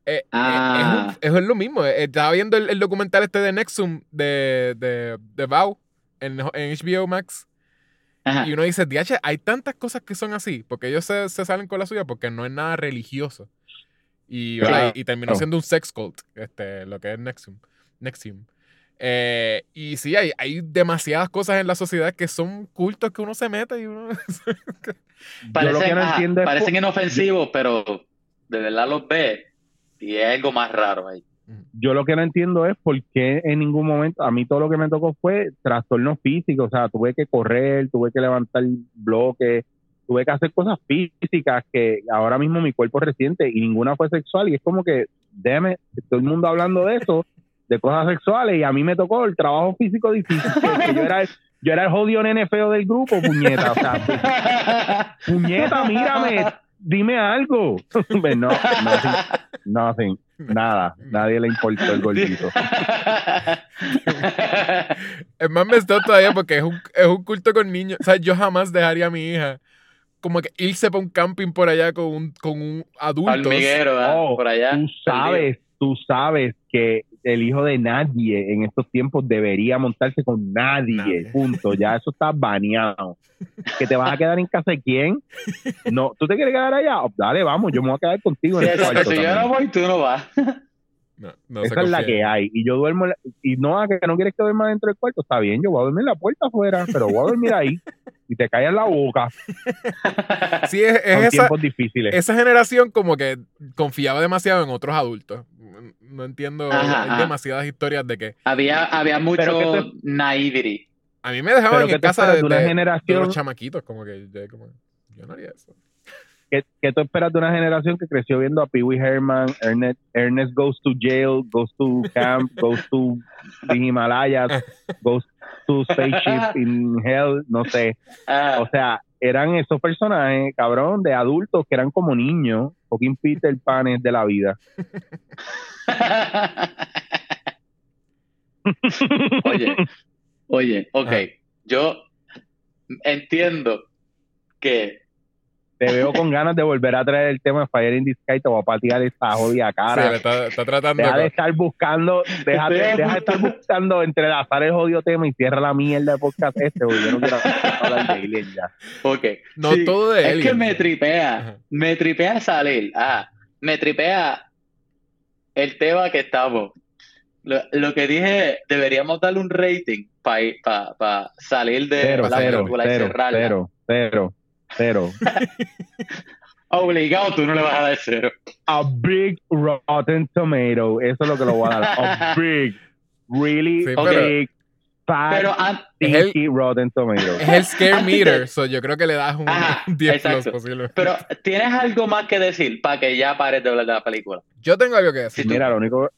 Eh, Ah. eh, es, un- es lo mismo. eh, Estaba viendo el, el documental este de Nexum de, de, de Vow en, en HBO Max. Ajá. Y uno dice, DH, hay tantas cosas que son así, porque ellos se, se salen con la suya porque no es nada religioso. Y, y, y terminó siendo un sex cult, este, lo que es Nexium. Nexium. Eh, y sí, hay, hay demasiadas cosas en la sociedad que son cultos que uno se mete y uno... [laughs] Parecen, que no ajá, parecen inofensivos, pero de verdad los ves y es algo más raro ahí. yo lo que no entiendo es por qué en ningún momento, a mí todo lo que me tocó fue trastorno físico, o sea, tuve que correr, tuve que levantar bloques, tuve que hacer cosas físicas que ahora mismo mi cuerpo resiente y ninguna fue sexual y es como que, déjame, todo el mundo hablando de eso, de cosas sexuales y a mí me tocó el trabajo físico difícil, que, yo era el, yo era el jodido nene feo del grupo, puñeta, o sea, [laughs] puñeta, mírame, dime algo. [laughs] No, nothing, nothing, [laughs] nada, nadie le importó el gordito. [laughs] Es más up todavía porque es un, es un culto con niños. O sea, yo jamás dejaría a mi hija como que irse para un camping por allá con un, con un adulto. Hormiguero, ¿verdad? Oh, por allá. Tú sabes, tú sabes que el hijo de nadie en estos tiempos debería montarse con nadie, Nadie. punto. Ya eso está baneado. ¿Que te vas a quedar en casa de quién? No, ¿tú te quieres quedar allá? Oh, Dale, vamos, yo me voy a quedar contigo Sí, en cuarto si yo no voy, tú no vas. No, Esa es la que hay. Y yo duermo, la- y no, a que no quieres que duerma dentro del cuarto, está bien, yo voy a dormir en la puerta afuera, pero voy a dormir ahí y te callas la boca. Sí, es, es Son esa, tiempos difíciles. esa generación como que confiaba demasiado en otros adultos. No entiendo, Ajá, hay ajá. demasiadas historias de que había, había mucho que naivety. a mí me dejaban Pero que en te casa de, de una de- de generación los chamaquitos, como que yo, como, yo no haría eso. ¿Qué, qué tú esperas de una generación que creció viendo a Pee Wee Herman, Ernest, Ernest Goes to Jail, Goes to Camp, [laughs] Goes to the Himalayas, Goes to Spaceship [laughs] in Hell, no sé. Ah, O sea, eran esos personajes, cabrón, de adultos que eran como niños, fucking Peter Panes de la vida. oye, oye, ok. Ajá. Yo entiendo que Te veo con ganas de volver a traer el tema de Fire in the Sky, te voy a patear esa jodida Sí, cara. le está, está tratando Deja de estar buscando, deja, de- Estoy deja de estar buscando entrelazar el jodido tema y cierra la mierda de podcast este, porque yo no quiero hablar de Alien ya. Ok. No Sí, todo de Es que me tripea. Ajá. Me tripea salir. Ah, me tripea el tema que estamos. Lo, lo que dije, deberíamos darle un rating para salir de Cero, la cero, película y cero, cerrarla. cero, cero, cero. [laughs] Obligado, tú no le vas a dar cero. A big rotten tomato, eso es lo que lo voy a dar. A [laughs] big, really Sí, pero- big, fat, Pero Es el- rotten tomato. Es el scare meter, so yo creo que le das un Ajá, [laughs] 10 plus posible. pero tienes algo más que decir para que ya pares de hablar de la película. Yo tengo algo que decir. Sí, Mira, lo único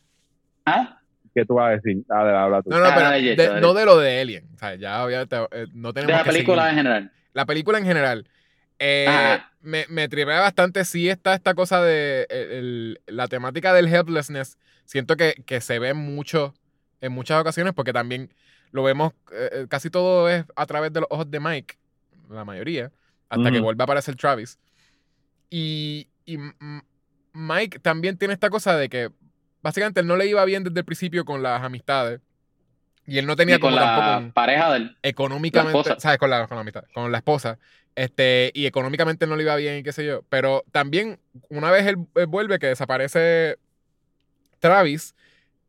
¿Ah? que tú vas a decir, dale, habla tú. No, no, Ah, pero dale, de- dale. no de lo de Alien. O sea, ya obviamente eh, no tenemos De la que película seguir. en general. La película en general. Eh, me, me tripea bastante. Sí está esta cosa de el- el- la temática del helplessness. Siento que, que se ve mucho en muchas ocasiones porque también lo vemos, eh, eh, casi todo es a través de los ojos de Mike, la mayoría, hasta que Ujú. vuelva a aparecer Travis. Y, y Mike también tiene esta cosa de que básicamente él no le iba bien desde el principio con las amistades. Y él no tenía Y con como la tampoco un- pareja del. económicamente, La. ¿sabes? Con la, con la amistad, con la esposa. Este, y económicamente no le iba bien y qué sé yo. Pero también, una vez él, él vuelve, que desaparece Travis,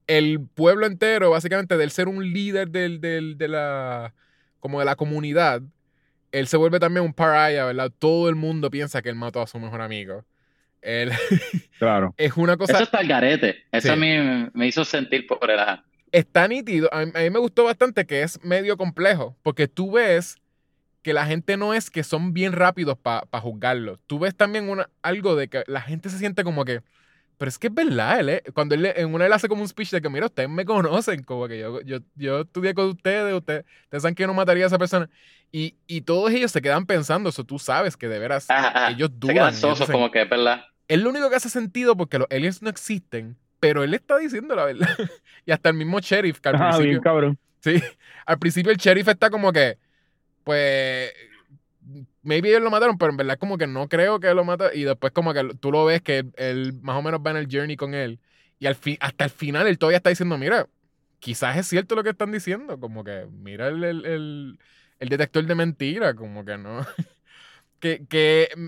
el pueblo entero, básicamente, del ser un líder del, del- de la, como de la comunidad, él se vuelve también un pariah, ¿verdad? Todo el mundo piensa que él mató a su mejor amigo. Él, [laughs] Claro. es una cosa... Eso está al garete. Eso Sí. a mí me- hizo sentir por el está nítido. A mí, a mí me gustó bastante que es medio complejo, porque tú ves que la gente no es que son bien rápidos para juzgarlo. Tú ves también una, algo de que la gente se siente como que, pero es que es verdad, él, eh, cuando él, en una él hace como un speech de que, mira, ustedes me conocen, como que yo, yo, yo estudié con ustedes, ustedes, ustedes saben que yo no mataría a esa persona. Y, y todos ellos se quedan pensando eso, tú sabes que de veras Ajá, ajá. ellos Se dudan. quedan sosos dicen, como que es verdad. es lo único que hace sentido porque los aliens no existen, pero él está diciendo la verdad. [laughs] y hasta el mismo sheriff, que al Ah, principio, bien cabrón. sí, al principio el sheriff está como que, pues, maybe ellos lo mataron, pero en verdad como que no creo que lo mataron. Y después como que tú lo ves que él, él más o menos va en el journey con él. Y al fin, hasta el final él todavía está diciendo, mira, quizás es cierto lo que están diciendo. Como que, mira el, el, el- el detector de mentira, como que no. [laughs] que, que, mm,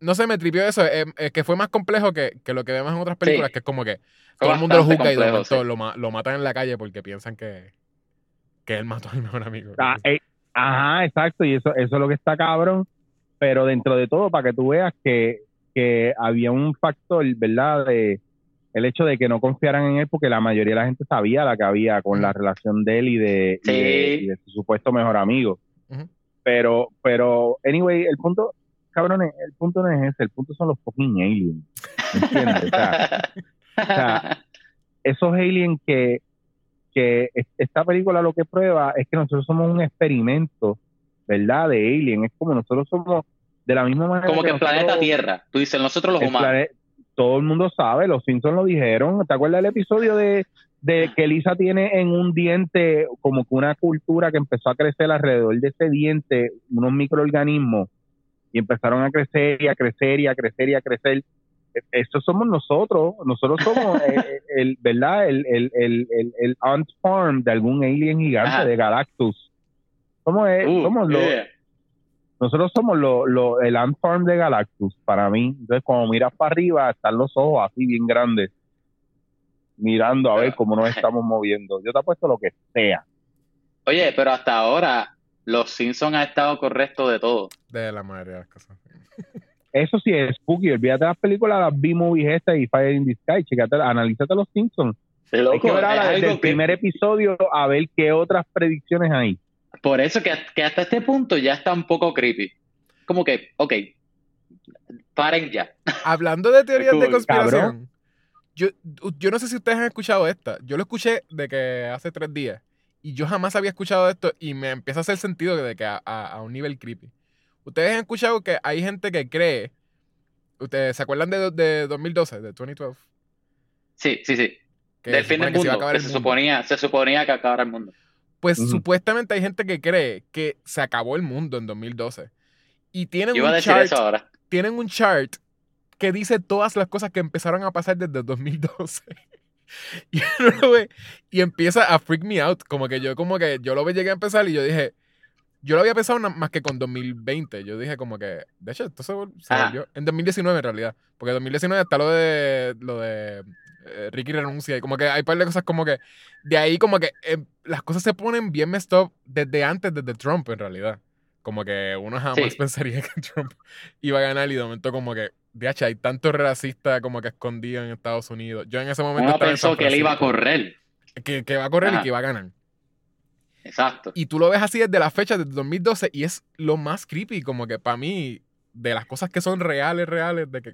no sé, me tripió eso, eh, eh, que fue más complejo que, que lo que vemos en otras películas, Sí. que es como que Fue todo el mundo lo juzga y de complejo, momento sí. lo, lo matan en la calle porque piensan que, que él mató al mejor amigo. Ah, [laughs] eh, ajá, exacto, y eso, eso es lo que está cabrón, pero dentro de todo, para que tú veas que, que había un factor, ¿verdad? De, el hecho de que no confiaran en él porque la mayoría de la gente sabía la que había con la relación de él y de, y de, Sí. y de su supuesto mejor amigo. Pero, pero, anyway, el punto, cabrones, el punto no es ese, el punto son los fucking aliens. ¿Me entiendes? O sea, sea, [laughs] esos aliens que, que es- esta película lo que prueba es que nosotros somos un experimento, ¿verdad? De alien. Es como nosotros somos de la misma manera Como que el planeta Tierra. Tú dices, nosotros los humanos. plane- todo el mundo sabe, los Simpsons lo dijeron. ¿Te acuerdas del episodio de, de que Lisa tiene en un diente como que una cultura que empezó a crecer alrededor de ese diente, unos microorganismos, y empezaron a crecer y a crecer y a crecer y a crecer? E- Eso somos nosotros, nosotros somos [laughs] eh, el, ¿verdad? El, el, el, el, el ant farm de algún alien gigante Ajá. de Galactus. Somos, eh, Uh, somos los, yeah. nosotros somos lo, lo, el ant farm de Galactus, para mí. Entonces, cuando miras para arriba, están los ojos así bien grandes, mirando a ver cómo nos [laughs] estamos moviendo. Yo te apuesto lo que sea. Oye, pero hasta ahora los Simpsons ha estado correcto de todo. De la mayoría de las cosas. [laughs] Eso sí es spooky. Olvídate las películas, las B-movies estas y Fire in the Sky. Chécate, analízate los Simpsons. Hay Loco, que ver es ahora desde el que- primer episodio a ver qué otras predicciones hay. Por eso que, que hasta este punto ya está un poco creepy. Como que, ok, paren ya. [laughs] Hablando de teorías de conspiración, yo, yo no sé si ustedes han escuchado esta. Yo lo escuché de que hace tres días. Y yo jamás había escuchado esto y me empieza a hacer sentido de que a, a- a un nivel creepy. Ustedes han escuchado que hay gente que cree. ¿Ustedes se acuerdan de, de 2012, de 2012? Sí, sí, sí. Que Del se fin del se mundo. acabar que se, mundo. suponía, se suponía que acabara el mundo. Pues Ujú. supuestamente hay gente que cree que se acabó el mundo en 2012. Y tienen Yo iba a un, decir chart, eso ahora. tienen un chart que dice todas las cosas que empezaron a pasar desde 2012. [laughs] Y uno lo ve y empieza a freak me out. Como que yo, como que yo lo ve, llegué a empezar y yo dije, yo lo había pensado más que con 2020. Yo dije como que, de hecho, esto se, volvió. En 2019 en realidad. Porque en 2019 está lo de lo de eh, Ricky renuncia y como que hay un par de cosas como que de ahí como que eh, las cosas se ponen bien messed up desde antes, desde Trump en realidad. Como que uno jamás Sí. pensaría [laughs] que Trump iba a ganar y de momento como que, DH, hay tanto racista como que escondido en Estados Unidos. Yo en ese momento Uno estaba en San pensó que él iba a correr. Que, que va a correr y que iba a ganar. Exacto. Y tú lo ves así desde la fecha, desde 2012, y es lo más creepy, como que para mí, de las cosas que son reales, reales, de que...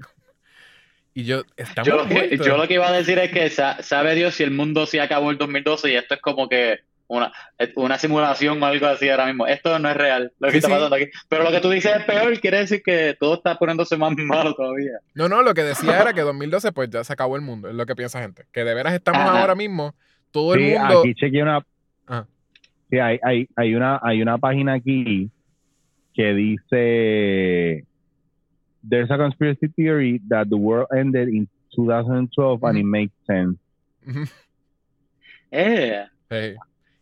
Y yo, estamos Yo lo, que, yo lo que iba a decir es que sa- sabe Dios si el mundo se acabó en 2012 y esto es como que una, una simulación o algo así ahora mismo. Esto no es real, lo que Sí, está sí. pasando aquí. Pero lo que tú dices es peor, quiere decir que todo está poniéndose más [laughs] malo todavía. No, no, lo que decía era que 2012 pues ya se acabó el mundo, es lo que piensa gente. Que de veras estamos Ajá. ahora mismo, todo el Sí, mundo... aquí chequeé una. Sí, hay, hay, hay, una, hay una página aquí que dice: There's a conspiracy theory that the world ended in 2012 and it makes sense. Eh.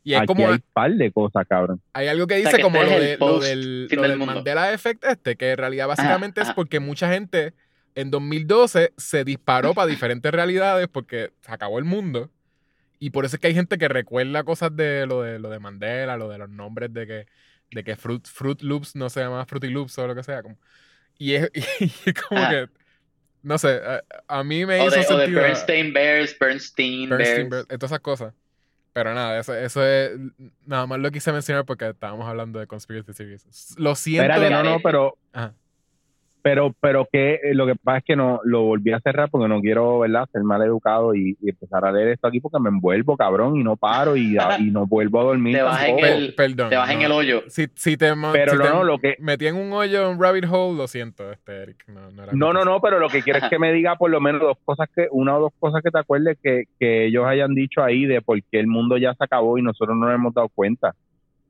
Y es Aquí como, hay un par de cosas, cabrón. hay algo que sea, dice que como este lo, de, lo del, lo del. Mandela Effect este, que en realidad básicamente es ajá. porque mucha gente en 2012 se disparó para diferentes realidades porque se acabó el mundo. Y por eso es que hay gente que recuerda cosas de lo de lo de Mandela, lo de los nombres de que, de que Fruit, Fruit Loops no se llama Fruity Loops o lo que sea. Como, y, es, [laughs] y es como Ajá. que, no sé, a, a mí me o, hizo de, o de sentido. Bernstein Bears, Bernstein, Bernstein, Bears. Bears, todas esas cosas. Pero nada, eso, eso es. Nada más lo quise mencionar porque estábamos hablando de Conspiracy Theories. Lo siento. Espérate, no, no, pero, Ajá. Pero, pero que eh, lo que pasa es que no lo volví a cerrar porque no quiero, ¿verdad?, ser mal educado y, y empezar a leer esto aquí porque me envuelvo, cabrón, y no paro y, y no vuelvo a dormir Te vas en el- Per- perdón. Te vas en el hoyo. Si, si te, Pero si no, te no, lo que- metí en un hoyo, un rabbit hole, lo siento, este, Eric. No, no, era No, no, no, pero lo que quiero es que me diga por lo menos dos cosas que, una o dos cosas que te acuerdes que, que ellos hayan dicho ahí de por qué el mundo ya se acabó y nosotros no nos hemos dado cuenta.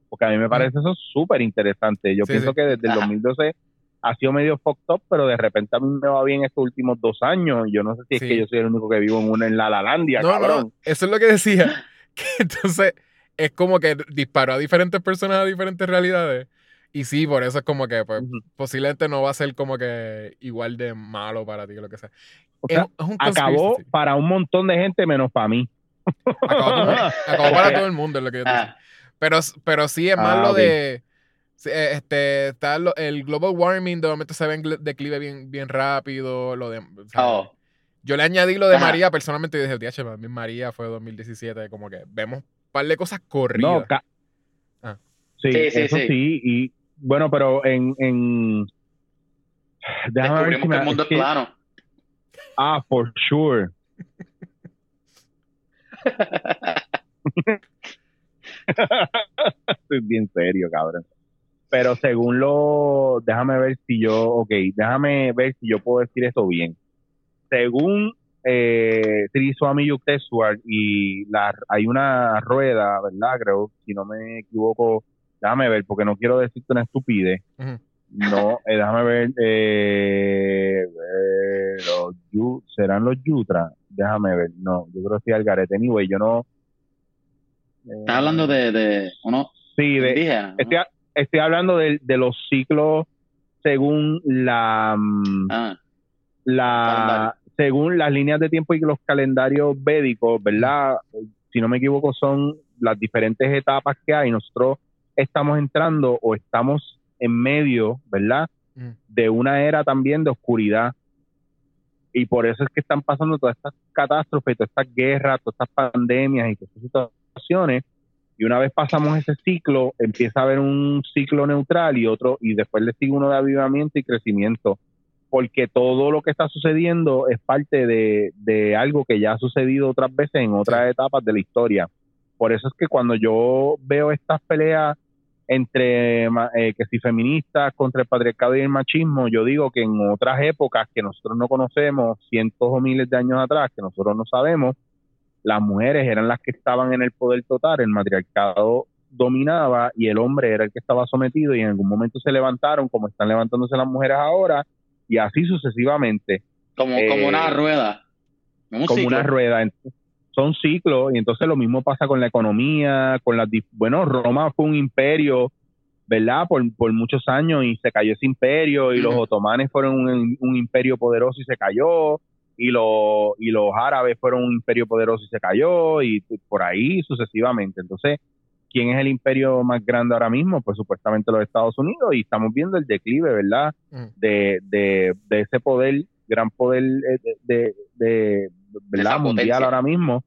Porque a mí me parece eso súper interesante. Yo Sí, pienso sí. que desde el Ajá. 2012 ha sido medio fucked up, pero de repente a mí me va bien estos últimos dos años. Yo no sé si es que yo soy el único que vivo en una en la Lalandia, No, cabrón. no, eso es lo que decía. [laughs] Que entonces es como que disparó a diferentes personas a diferentes realidades. Y sí, por eso es como que pues, posiblemente no va a ser como que igual de malo para ti o lo que sea. O Es, sea, es un conspiracy acabó para un montón de gente menos para mí. Acabó, [laughs] acabó para todo el mundo, es lo que yo te decía. Ah, Pero, pero sí, es más Ah, lo ok. de. Sí, eh, Este, está lo- el global warming, de momento se ve en declive bien, bien rápido. Lo de, o sea, oh, Yo le añadí lo de Ajá. María personalmente y dije, "Diache, para mí María fue 2017, como que vemos un par de cosas corridas. No, Ah. sí, Sí, sí, eso sí. sí. Y bueno, pero en. en... Déjame ver si Descubrimos me- que el mundo es que- plano. Ah, for sure. [laughs] [laughs] Estoy bien serio, cabrón. Pero según lo, déjame ver si yo, ok, déjame ver si yo puedo decir eso bien. Según eh, Triswami Yukteswar y la, hay una rueda, ¿verdad? Creo, si no me equivoco, déjame ver, porque no quiero decirte una estupidez. No, eh, déjame ver, eh, eh, los yu- ¿serán los Yutra? Déjame ver, no, yo creo que sí Algarete. Anyway, yo no. eh, Estás hablando de, de unos Sí, de, indígenas. ¿no? estoy, estoy hablando de, de los ciclos según la, mm, Ah, la según las líneas de tiempo y los calendarios védicos, ¿verdad? Si no me equivoco, son las diferentes etapas que hay. Nosotros estamos entrando o estamos en medio, ¿verdad? Mm. De una era también de oscuridad. Y por eso es que están pasando todas estas catástrofes, todas estas guerras, todas estas pandemias y todas estas situaciones. Y una vez pasamos ese ciclo, empieza a haber un ciclo neutral y otro, y después le sigue uno de avivamiento y crecimiento porque todo lo que está sucediendo es parte de, de algo que ya ha sucedido otras veces en otras etapas de la historia. Por eso es que cuando yo veo estas peleas entre eh, que si feministas contra el patriarcado y el machismo, yo digo que en otras épocas que nosotros no conocemos, cientos o miles de años atrás, que nosotros no sabemos, las mujeres eran las que estaban en el poder total, el matriarcado dominaba y el hombre era el que estaba sometido y en algún momento se levantaron como están levantándose las mujeres ahora y así sucesivamente, como, eh, como una rueda. Un como ciclo. una rueda. Son ciclos y entonces lo mismo pasa con la economía, con las... Bueno, Roma fue un imperio, ¿verdad? Por, por muchos años y se cayó ese imperio y los otomanes fueron un, un imperio poderoso y se cayó y, los y los árabes fueron un imperio poderoso y se cayó y por ahí sucesivamente. Entonces, ¿quién es el imperio más grande ahora mismo? Pues supuestamente los Estados Unidos y estamos viendo el declive, ¿verdad? Mm. de, de, de ese poder, gran poder eh, de, de, de- ¿verdad? mundial potencia. ahora mismo.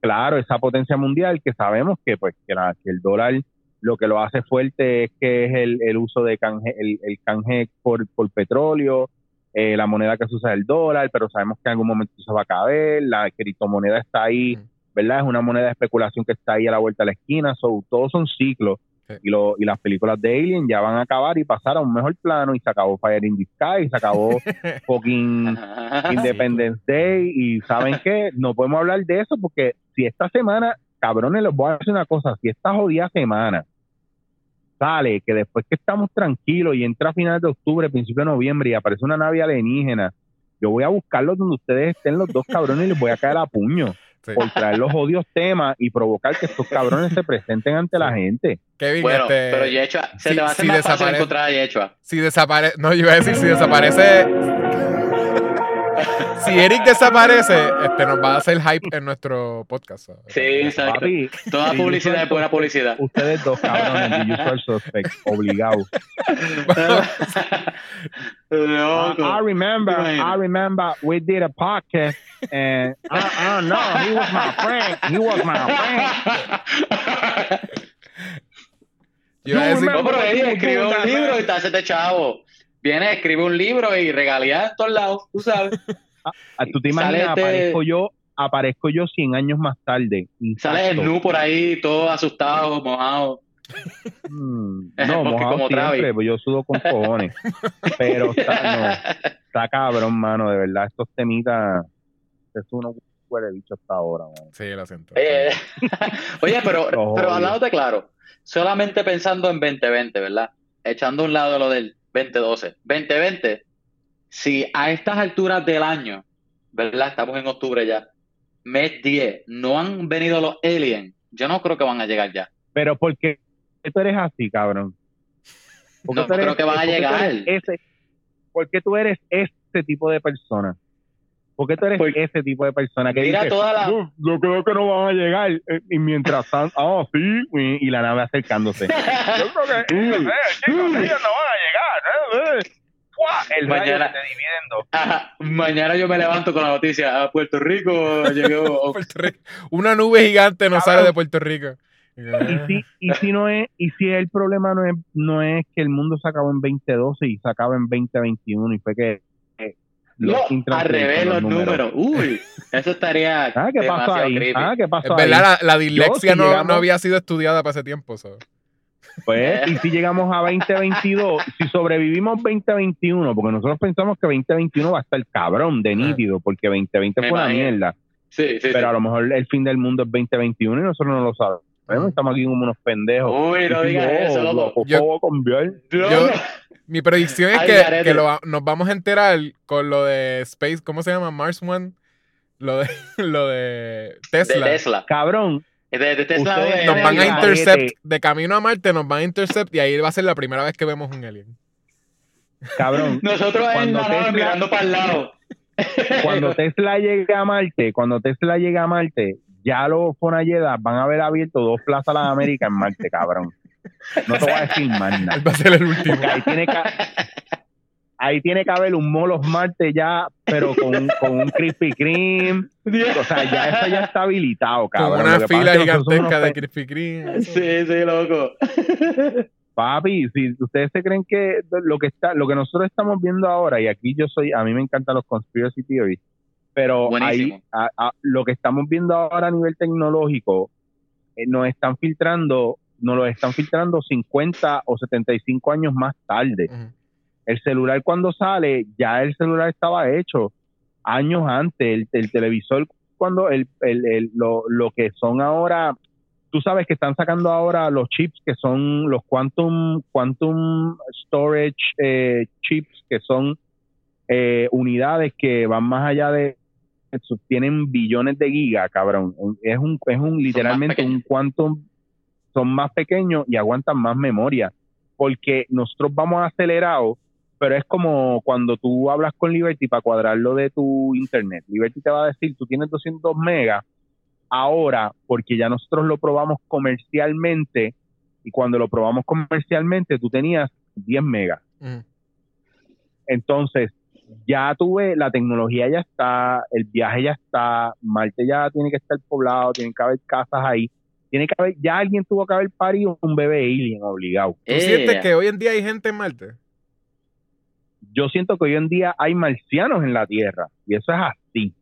Claro, esa potencia mundial que sabemos que pues que, la- que el dólar lo que lo hace fuerte es que es el, el uso de canje, el, el canje por, por petróleo, eh, la moneda que se usa es el dólar, pero sabemos que en algún momento se va a caer, la criptomoneda está ahí. ¿verdad? Es una moneda de especulación que está ahí a la vuelta de la esquina, so, todos son ciclos. Y, lo, y las películas de Alien ya van a acabar y pasar a un mejor plano y se acabó Fire in the Sky, y se acabó [laughs] fucking Independence Day y ¿saben qué? No podemos hablar de eso porque si esta semana, cabrones, les voy a decir una cosa, si esta jodida semana sale que después que estamos tranquilos y entra a finales de octubre, principio de noviembre y aparece una nave alienígena, yo voy a buscarlos donde ustedes estén los dos cabrones y les voy a caer a puño Sí. por traer los odios temas y provocar que estos cabrones se presenten ante la gente. Kevin, Bueno, este, pero Yechua, se si- te va a hacer si más fácil desaparece- encontrar a Yechua. si desaparece, no, yo iba a decir, si desaparece, si Eric desaparece, este, nos va a hacer hype en nuestro podcast. ¿sabes? Sí, exacto. Papi, Toda publicidad es buena publicidad. ustedes dos cabrones de Usual Suspect, obligados. Loco. I remember. I remember we did a podcast and uh, uh, no, he was my friend. He was my friend. Yo decir, No, pero Eddie escribe un libro y te hace este chavo. Viene, escribe un libro y regalía en todos lados, tú sabes. Ah, Tú te imaginas, este- aparezco yo, aparezco yo 100 años más tarde. Sale el nu por ahí, todo asustado, [laughs] mojado. Mm, [laughs] Porque no, mojado como siempre, pues yo sudo con cojones. Pero [laughs] está, no, está cabrón, mano, de verdad, estos temitas, es uno huele bicho hasta ahora, mano. sí, lo siento. Oye, oye, pero, pero odio. hablándote claro, solamente pensando en 2020, ¿verdad? Echando a un lado lo del 2012. 2020, si a estas alturas del año, ¿verdad? Estamos en octubre ya, mes 10, no han venido los aliens, yo no creo que van a llegar ya. Pero ¿por qué tú eres así, cabrón? ¿Por qué No tú eres- creo que van a llegar. Ese, ¿Por qué tú eres ese tipo de persona? ¿Por qué tú eres Porque- ese tipo de persona que Mira dice, toda la- "Yo, yo creo que no van a llegar? eh, Y mientras tanto, ah, sí, y, y la nave acercándose. [laughs] Yo creo que, eh, chicos, ellos no van a llegar. eh, eh. El Mañana- te dividiendo. Ajá, mañana yo me levanto con la noticia. A Puerto Rico llegó. [laughs] Puerto Rico. Una nube gigante nos sale de Puerto Rico. Y si, y si [laughs] no es, y si el problema no es, no es que el mundo se acabó en 2012 y se acaba en 2021 y fue que eh, No, los al revés los números. Uy, eso estaría. Ah, ¿qué pasó ahí? Ah, ¿qué Es pasó ahí? verdad, la, la dislexia si no, llegamos- no había sido estudiada para ese tiempo. so. Pues, y si llegamos a 2022, si sobrevivimos 2021, porque nosotros pensamos que 2021 va a estar cabrón de nítido, porque 2020 Me fue una mierda. Sí, sí. Pero a lo mejor el fin del mundo es 2021 y nosotros no lo sabemos. Estamos aquí como unos pendejos. Uy, no digas eso, "Oh, loco. ¿cómo va a cambiar?" No, Yo- no. Mi predicción es que, que lo va- nos vamos a enterar con lo de Space, ¿cómo se llama? Mars One. Lo de, [laughs] lo de De Tesla. Tesla. Cabrón, De, Tesla. Ustedes de- Nos van a intercept de camino a Marte, nos van a intercept y ahí va a ser la primera vez que vemos un alien. cabrón. [laughs] Nosotros Cuando Tesla- mirando para el lado. [laughs] cuando Tesla llegue a Marte, cuando Tesla llegue a Marte, ya los Fonayedas van a haber abierto dos plazas a las Américas en Marte, cabrón. No te voy a decir más nada. [laughs] Va a ser el último. Porque ahí tiene que, ahí tiene que haber un Molos Marte ya, pero con, un- con un Krispy Kreme. O sea, ya eso ya está habilitado, cabrón. Con una fila gigantesca de Krispy Kreme. Sí, sí, loco. [laughs] Papi, si ustedes se creen que lo que está, lo que nosotros estamos viendo ahora, y aquí yo soy, a mí me encantan los conspiracy theories, pero Buenísimo. ahí, a- a- lo que estamos viendo ahora a nivel tecnológico, eh, nos están filtrando, nos lo están filtrando 50 o 75 años más tarde. Ujú. El celular cuando sale, ya el celular estaba hecho años antes, el, el televisor cuando el, el, el- lo, lo que son ahora, tú sabes que están sacando ahora los chips que son los quantum, quantum storage eh, chips, que son eh, unidades que van más allá de, tienen billones de gigas, cabrón. Es un, es un literalmente un quantum, son más pequeños y aguantan más memoria, porque nosotros vamos acelerados pero es como cuando tú hablas con Liberty para cuadrarlo de tu internet. Liberty te va a decir, tú tienes 200 megas ahora, porque ya nosotros lo probamos comercialmente, y cuando lo probamos comercialmente tú tenías 10 megas. Entonces, ya tuve, la tecnología ya está, el viaje ya está, Marte ya tiene que estar poblado, tienen que haber casas ahí, tiene que haber, ya alguien tuvo que haber parido un bebé alien obligado. ¿Tú Eh, sientes que hoy en día hay gente en Marte? Yo siento que hoy en día hay marcianos en la Tierra y eso es así.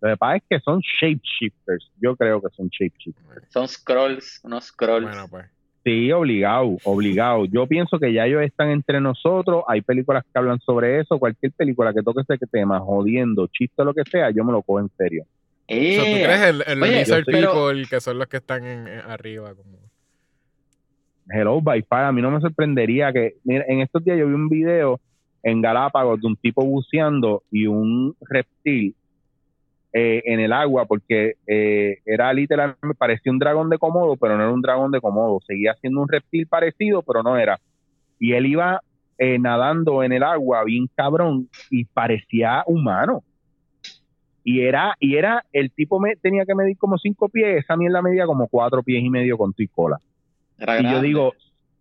Lo que pasa es que son shapeshifters. Yo creo que son shapeshifters. Son scrolls, unos scrolls. Bueno, pues. Sí, obligado, obligado. Yo pienso que ya ellos están entre nosotros. Hay películas que hablan sobre eso. Cualquier película que toque ese tema, jodiendo, chiste, lo que sea, yo me lo cojo en serio. O sea, ¿Tú Eh, crees el, el Oye, lizard pero- people que son los que están en- en- arriba? Como... Hello, by far. A mí no me sorprendería que. Mira, en estos días yo vi un video en Galápagos de un tipo buceando y un reptil eh, en el agua, porque eh, era literalmente, parecía un dragón de Komodo, pero no era un dragón de Komodo. Seguía siendo un reptil parecido, pero no era. Y él iba eh, nadando en el agua, bien cabrón, y parecía humano. Y era, y era, el tipo me, tenía que medir como cinco pies, esa mierda medía como cuatro pies y medio con tu y cola. era Y yo digo,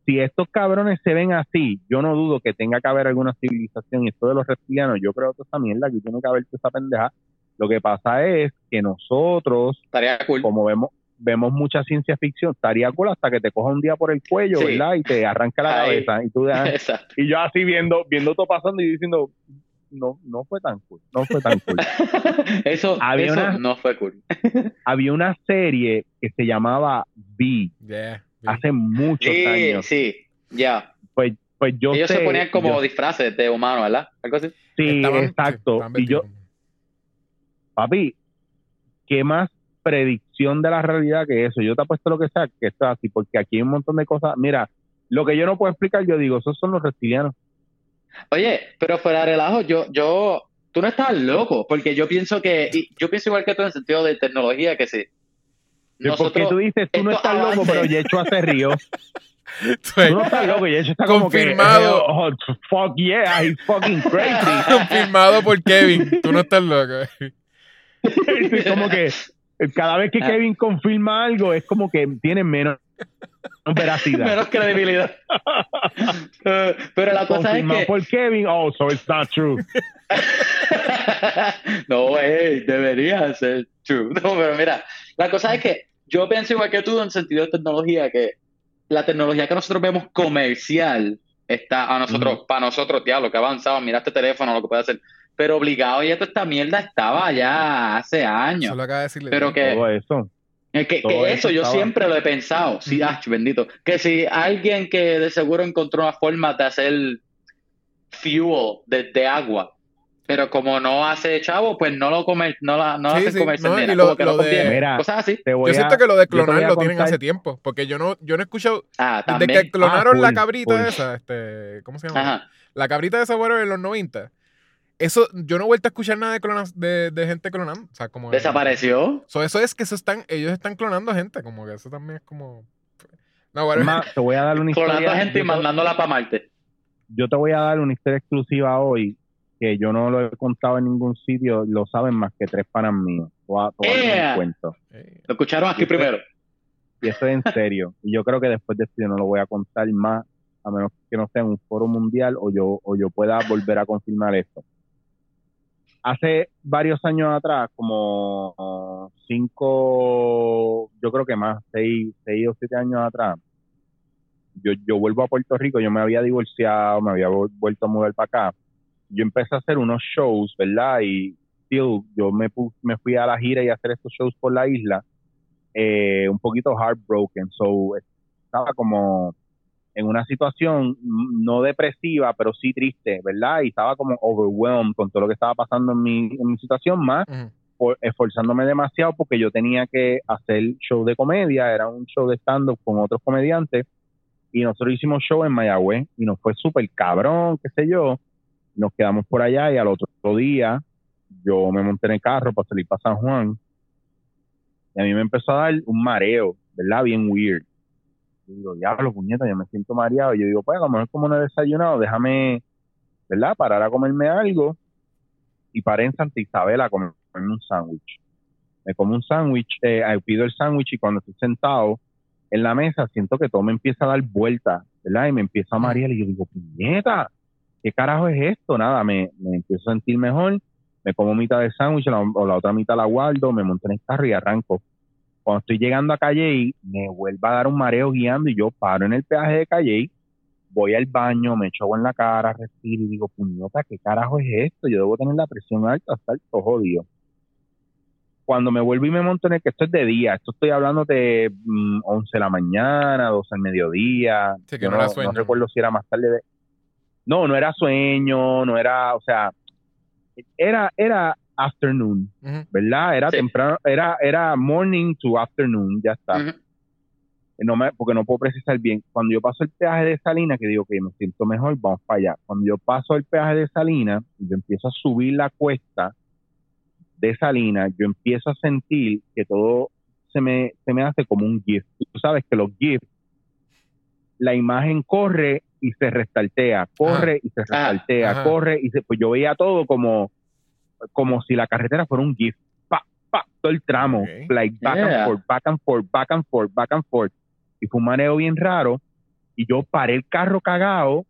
si estos cabrones se ven así, yo no dudo que tenga que haber alguna civilización y esto de los reptilianos, yo creo que esa mierda aquí tiene que haber esa pendeja. Lo que pasa es que nosotros, cool. como vemos vemos mucha ciencia ficción, estaría cool hasta que te coja un día por el cuello, Sí. ¿verdad? Y te arranca la Ahí. cabeza y tú dejas- [laughs] Exacto. y yo así viendo viendo todo pasando y diciendo no no fue tan cool, no fue tan cool. [laughs] Eso, Había eso una- no fue cool. [laughs] Había una serie que se llamaba V Yeah. Hace muchos Sí, años. sí, ya. Pues pues yo Ellos sé, se ponían como yo- disfraces de humanos, ¿verdad? Algo así. sí, Estaban- exacto. y yo papi, ¿qué más predicción de la realidad que eso? Yo te apuesto lo que sea que esto es así, porque aquí hay un montón de cosas. Mira, lo que yo no puedo explicar, yo digo, esos son los reptilianos. Oye, pero fuera de relajo, yo, yo, tú no estás loco, porque yo pienso que, y yo pienso igual que tú en el sentido de tecnología, que sí. porque Nosotros, tú dices, tú no estás loco, avances- pero Yecho hace río. [laughs] Tú no estás loco, Yecho está como que, Confirmado. oh, fuck yeah, he's fucking crazy. [laughs] Confirmado por Kevin. Tú no estás loco. [laughs] Es como que cada vez que Ah. Kevin confirma algo, es como que tiene menos veracidad. Menos credibilidad. [laughs] Pero la cosa es que. por Kevin. Oh, so it's not true. [laughs] no, hey, debería ser true. No, pero mira, la cosa es que yo pienso igual que tú en sentido de tecnología, que la tecnología que nosotros vemos comercial está a nosotros, para nosotros, diablo, que ha avanzado, mira este teléfono, lo que puede hacer. Pero obligado, y toda esta mierda estaba ya hace años. Eso lo acaba de decirle. Pero que, Todo eso. Que, que eso eso yo estaba- siempre lo he pensado. Sí, ach, bendito. Que si alguien que de seguro encontró una forma de hacer fuel de, de agua, pero como no hace chavo, pues no lo comer, no la, no Sí, hacen sí, comercial no, lo- como que lo de-. Mira, Cosas así. Yo siento a- que lo de clonar lo tienen hace tiempo. Porque yo no, yo no he escuchado. Ah, Desde que clonaron Ah, la full, cabrita full. esa, este, ¿cómo se llama? Ajá. La cabrita de esa whatever en los 90. Eso, yo no he vuelto a escuchar nada de, clonas- de, de gente clonando. O sea, como. Desapareció. So, eso es que eso están, ellos están clonando gente. Como que eso también es como. No. Ma, te voy a dar una Clonando historia. a gente y yo te- mandándola para Marte. yo te voy a dar una historia exclusiva hoy que yo no lo he contado en ningún sitio, lo saben más que tres panas míos. Voy a- cuento. Eh, Lo escucharon aquí primero. Y eso es en serio. y yo creo que después de esto yo no lo voy a contar más, a menos que no sea en un foro mundial o yo, o yo pueda volver a confirmar esto. Hace varios años atrás, como cinco, yo creo que más, seis, seis o siete años atrás, yo, yo vuelvo a Puerto Rico, yo me había divorciado, me había vu- vuelto a mudar para acá. Yo empecé a hacer unos shows, ¿verdad? Y still, yo me, me fui a la gira y a hacer estos shows por la isla, eh, un poquito heartbroken. So, estaba como en una situación no depresiva, pero sí triste, ¿verdad? Y estaba como overwhelmed con todo lo que estaba pasando en mi, en mi situación, más por- esforzándome demasiado porque yo tenía que hacer show de comedia, era un show de stand-up con otros comediantes, y nosotros hicimos show en Mayagüez, y nos fue súper cabrón, qué sé yo, nos quedamos por allá, y al otro día yo me monté en el carro para salir para San Juan, y a mí me empezó a dar un mareo, ¿verdad? Bien weird. Yo digo, diablo, puñeta, yo me siento mareado. Y yo digo, pues a lo mejor como no he desayunado, déjame, ¿verdad? Parar a comerme algo. Y paré en Santa Isabel a comerme un sándwich. Me como un sándwich, eh, eh, pido el sándwich y cuando estoy sentado en la mesa siento que todo me empieza a dar vueltas, ¿verdad? Y me empieza a marear y yo digo, puñeta, ¿qué carajo es esto? Nada, me, me empiezo a sentir mejor, me como mitad del sándwich o la otra mitad la guardo, me monto en el carro y arranco. Cuando estoy llegando a Calle, me vuelve a dar un mareo guiando y yo paro en el peaje de Calle, voy al baño, me echo agua en la cara, respiro y digo, puñeta, ¿qué carajo es esto? Yo debo tener la presión alta, hasta el jodido. Cuando me vuelvo y me monto en el que esto es de día, esto estoy hablando de mm, 11 de la mañana, 12 del mediodía. Sí, que no era sueño. recuerdo si era más tarde. de- No, no era sueño, no era, o sea, era, era afternoon. ¿verdad? Era Sí. temprano, era, era morning to afternoon, ya está. No me, porque no puedo precisar bien. Cuando yo paso el peaje de Salina, que digo que me siento mejor, vamos para allá. Cuando yo paso el peaje de Salina, y yo empiezo a subir la cuesta de Salina, yo empiezo a sentir que todo se me, se me hace como un GIF. Tú sabes que los GIF, la imagen corre y se restartea, corre y se restartea, ajá. corre y se, pues yo veía todo como, como si la carretera fuera un GIF. Pa, pa, todo el tramo, like back and forth, back and forth, back and forth, back and forth. Y fue un mareo bien raro. Y yo paré el carro cagado,